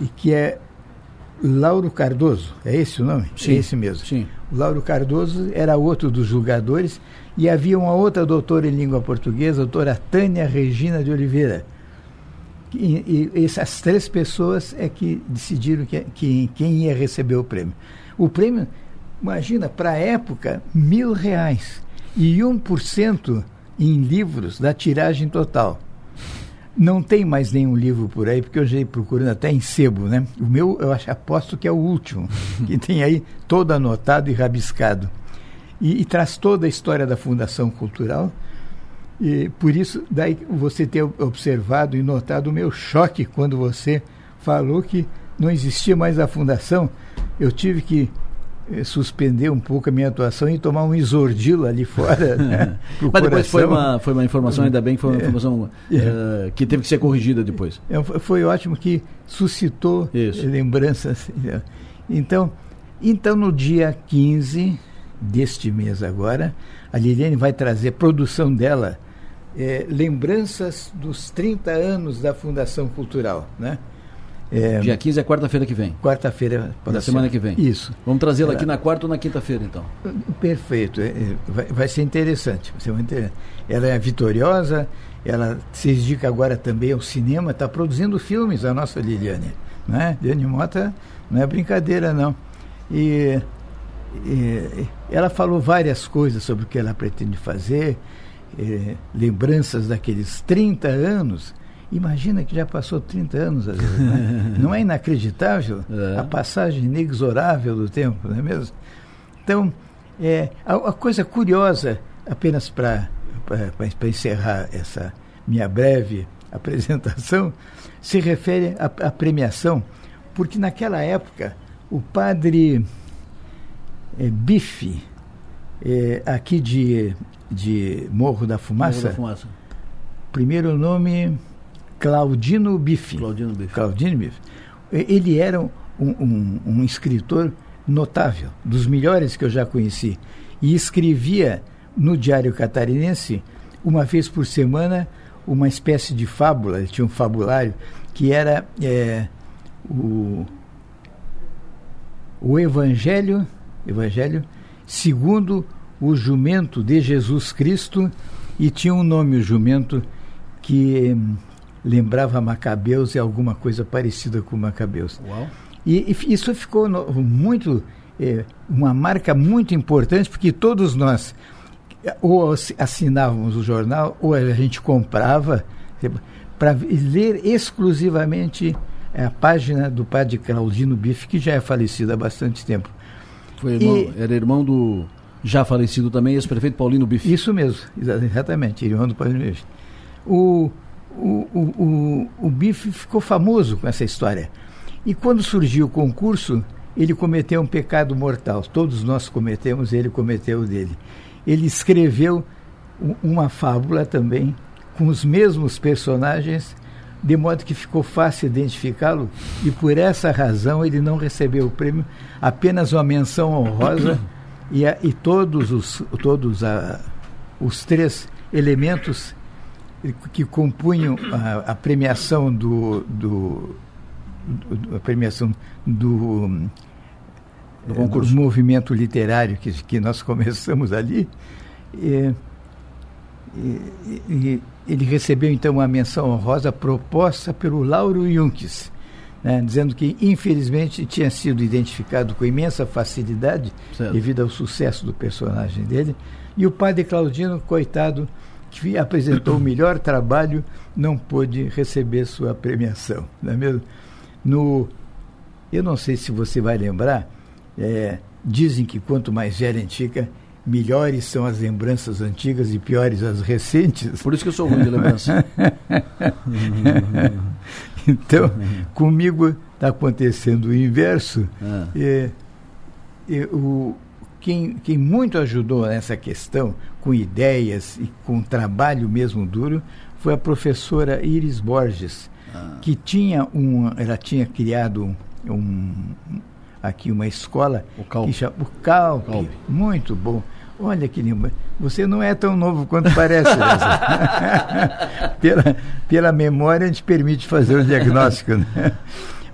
e que é Lauro Cardoso, é esse o nome? Sim, é esse mesmo. Sim. Lauro Cardoso era outro dos julgadores, e havia uma outra doutora em língua portuguesa, a doutora Tânia Regina de Oliveira. E, e essas três pessoas é que decidiram que, que, quem ia receber o prêmio. O prêmio Imagina, para a época, mil reais. E 1% em livros da tiragem total. Não tem mais nenhum livro por aí, porque eu já ia procurando até em sebo, né? O meu, eu acho, aposto que é o último, *laughs* que tem aí todo anotado e rabiscado. E, e, traz toda a história da Fundação Cultural. E por isso, daí você ter observado e notado o meu choque quando você falou que não existia mais a Fundação. Eu tive que suspender um pouco a minha atuação e tomar um isordilo ali fora. *laughs* Né, Mas depois foi uma, foi uma informação, ainda bem que foi uma é. informação é, é. que teve que ser corrigida depois. É, foi ótimo que suscitou Isso. lembranças. *laughs* Então, então, no dia 15 deste mês agora, a Liliane vai trazer produção dela, é, lembranças dos 30 anos da Fundação Cultural, né? É, Dia 15 é quarta-feira que vem. Quarta-feira. Da semana que vem. Isso. Vamos trazê-la aqui na quarta ou na quinta-feira, então. Perfeito. É, é, vai, vai, ser interessante. Vai ser muito interessante. Ela é vitoriosa, ela se dedica agora também ao cinema, está produzindo filmes, a nossa Liliane. Né? Liliane Mota não é brincadeira, não. E, e, ela falou várias coisas sobre o que ela pretende fazer, eh, lembranças daqueles 30 anos Imagina que já passou 30 anos, às vezes, né? *laughs* não é inacreditável é. a passagem inexorável do tempo, não é mesmo? Então, é, a, a coisa curiosa, apenas para encerrar essa minha breve *laughs* apresentação, se refere à, à premiação, porque naquela época o padre é, Bife, é, aqui de, de Morro da Fumaça, Morro da Fumaça. primeiro nome Claudino Bife. Claudino Bife. Claudino Bife. Ele era um, um, um, escritor notável, dos melhores que eu já conheci. E escrevia no Diário Catarinense, uma vez por semana, uma espécie de fábula, ele tinha um fabulário, que era é, o, o Evangelho, Evangelho segundo o jumento de Jesus Cristo, e tinha um nome, o jumento, que lembrava Macabeus e alguma coisa parecida com Macabeus. Uau. E, e isso ficou no, muito, é, uma marca muito importante, porque todos nós ou assinávamos o jornal ou a gente comprava para ler exclusivamente a página do padre Claudino Bife, que já é falecido há bastante tempo. Foi irmão, e, era irmão do já falecido também, ex-prefeito Paulino Bife. Isso mesmo, exatamente, irmão do Paulino Bife. O, o, o, o, Bife ficou famoso com essa história. E quando surgiu o concurso, ele cometeu um pecado mortal. Todos nós cometemos, ele cometeu o dele. Ele escreveu uma fábula também, com os mesmos personagens, de modo que ficou fácil identificá-lo, e por essa razão ele não recebeu o prêmio, apenas uma menção honrosa e, a, e todos os todos a, os três elementos que compunham a, a premiação do, do, do, a premiação do, do, concurso. movimento literário que, que nós começamos ali e, e, e, ele recebeu então uma menção honrosa proposta pelo Lauro Junques, né, dizendo que infelizmente tinha sido identificado com imensa facilidade certo. devido ao sucesso do personagem dele e o padre Claudino, coitado, que apresentou o melhor trabalho, não pôde receber sua premiação. Não é mesmo? No, eu não sei se você vai lembrar, é, dizem que quanto mais velha antiga, melhores são as lembranças antigas e piores as recentes. Por isso que eu sou ruim de lembrança. *laughs* então, comigo está acontecendo o inverso. Ah. É, é, o, quem, quem muito ajudou nessa questão, com ideias e com trabalho mesmo duro, foi a professora Iris Borges, ah. que tinha um, ela tinha criado um, aqui uma escola o Calpe, que chama, o Calpe. muito bom. Olha que lindo. Você não é tão novo quanto parece. *laughs* pela, pela memória a gente permite fazer o diagnóstico. Né?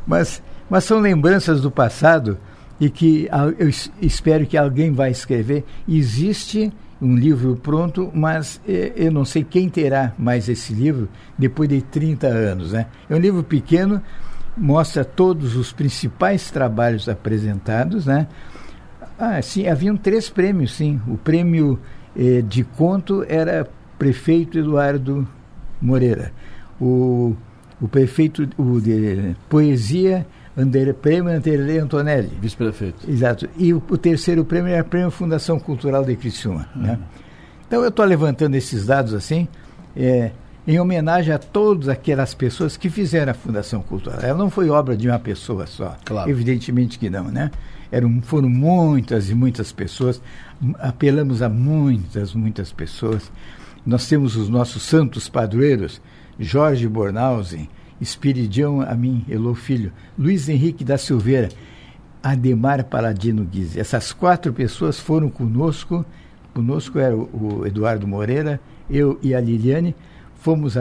Mas, mas são lembranças do passado e que eu espero que alguém vai escrever. Existe um livro pronto, mas eh, eu não sei quem terá mais esse livro depois de 30 anos. Né? É um livro pequeno, mostra todos os principais trabalhos apresentados. Né? Ah, sim, haviam três prêmios, sim. O prêmio eh, de conto era prefeito Eduardo Moreira. O, o prefeito o de poesia Andere, prêmio Anderlei Antonelli. Vice-prefeito. Exato. E o, o, terceiro prêmio é o Prêmio Fundação Cultural de Criciúma. Uhum. Né? Então eu estou levantando esses dados assim, é, em homenagem a todas aquelas pessoas que fizeram a Fundação Cultural. Ela não foi obra de uma pessoa só. Claro. Evidentemente que não, né? Eram, foram muitas e muitas pessoas, apelamos a muitas, muitas pessoas. Nós temos os nossos santos padroeiros, Jorge Bornhausen, Espiridião a mim, Elô Filho, Luiz Henrique da Silveira, Ademar Paladino Guise. Essas quatro pessoas foram conosco, conosco era o, o Eduardo Moreira, eu e a Liliane, fomos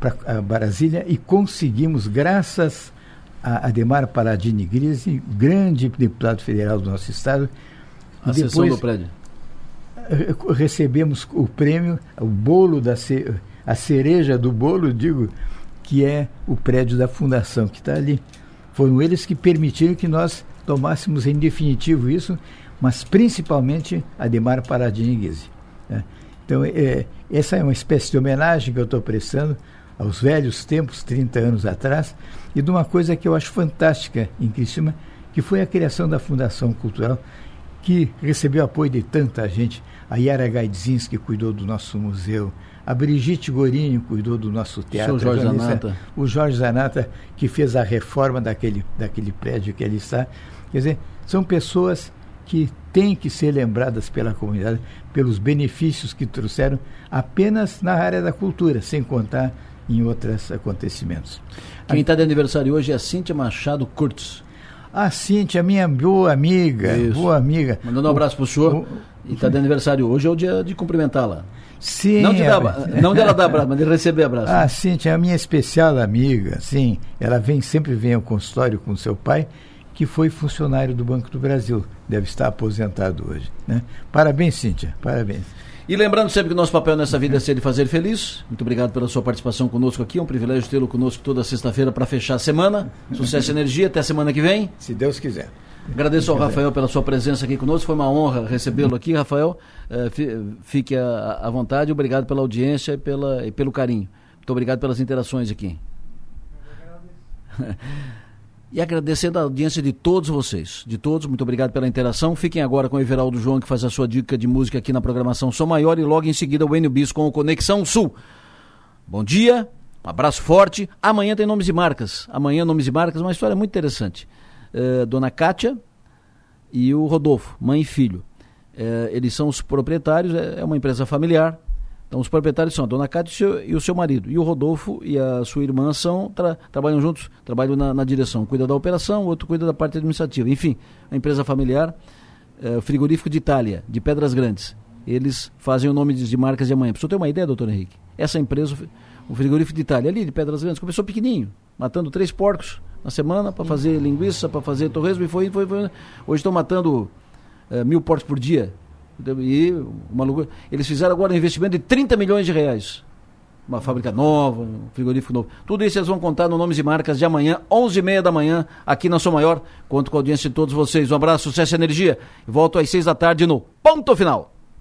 para Brasília e conseguimos, graças a Ademar Paladini Grise, grande deputado federal do nosso estado. A depois, do prédio. Recebemos o prêmio, o bolo da a cereja do bolo, digo, que é o prédio da fundação que está ali. Foram eles que permitiram que nós tomássemos em definitivo isso, mas principalmente Ademar Paradingues. Né? Então, é, essa é uma espécie de homenagem que eu estou prestando aos velhos tempos, 30 anos atrás, e de uma coisa que eu acho fantástica em Criciúma, que foi a criação da Fundação Cultural, que recebeu apoio de tanta gente. A Yara Gaidzinski cuidou do nosso museu, a Brigitte Gorinho cuidou do nosso teatro. O Jorge Zanata. O Jorge Zanata, que fez a reforma daquele, daquele prédio que ali está. Quer dizer, são pessoas que têm que ser lembradas pela comunidade pelos benefícios que trouxeram apenas na área da cultura, sem contar em outros acontecimentos. Quem está de aniversário hoje é a Cíntia Machado Curtis. A Cíntia, minha boa amiga, Isso. boa amiga. Mandando um abraço para o senhor. O, e está de aniversário hoje, é o dia de cumprimentá-la. Sim. Não de, dar, não dela dar abraço, mas de receber abraço. Ah, sim, tinha a minha especial amiga, sim. Ela vem, sempre vem ao consultório com seu pai, que foi funcionário do Banco do Brasil. Deve estar aposentado hoje. Né? Parabéns, Cíntia. Parabéns. E lembrando sempre que o nosso papel nessa vida é ser de fazer feliz. Muito obrigado pela sua participação conosco aqui. É um privilégio tê-lo conosco toda sexta-feira para fechar a semana. Sucesso e energia. Até semana que vem. Se Deus quiser. Agradeço ao Rafael pela sua presença aqui conosco. Foi uma honra recebê-lo aqui, Rafael. Eh, fique à vontade. Obrigado pela audiência e, pela, e pelo carinho. Muito obrigado pelas interações aqui. *laughs* E agradecendo a audiência de todos vocês, de todos, muito obrigado pela interação. Fiquem agora com o Everaldo João, que faz a sua dica de música aqui na programação Som Maior, e logo em seguida o Enio Bis com o Conexão Sul. Bom dia, um abraço forte. Amanhã tem nomes e marcas. Amanhã, nomes e marcas, uma história muito interessante. Uh, Dona Kátia e o Rodolfo, mãe e filho. Uh, eles são os proprietários, é, é uma empresa familiar. Então, os proprietários são a Dona Kátia e o, seu, e o seu marido. E o Rodolfo e a sua irmã são, tra, trabalham juntos, trabalham na, na direção. Cuida da operação, o outro cuida da parte administrativa. Enfim, a empresa familiar é, frigorífico de Itália, de Pedras Grandes. Eles fazem o nome de, de marcas de amanhã. Para você ter uma ideia, doutor Henrique, essa empresa, o frigorífico de Itália, ali de Pedras Grandes, começou pequenininho, matando três porcos na semana para fazer linguiça, para fazer torresmo e foi, foi, foi. Hoje estão matando é, mil porcos por dia. E uma loucura. Eles fizeram agora um investimento de 30 milhões de reais. Uma fábrica nova, um frigorífico novo. Tudo isso eles vão contar no Nomes e Marcas de amanhã, 11h30 da manhã, aqui na Sou Maior. Conto com a audiência de todos vocês. Um abraço, sucesso e energia. Volto às 6 da tarde no Ponto Final.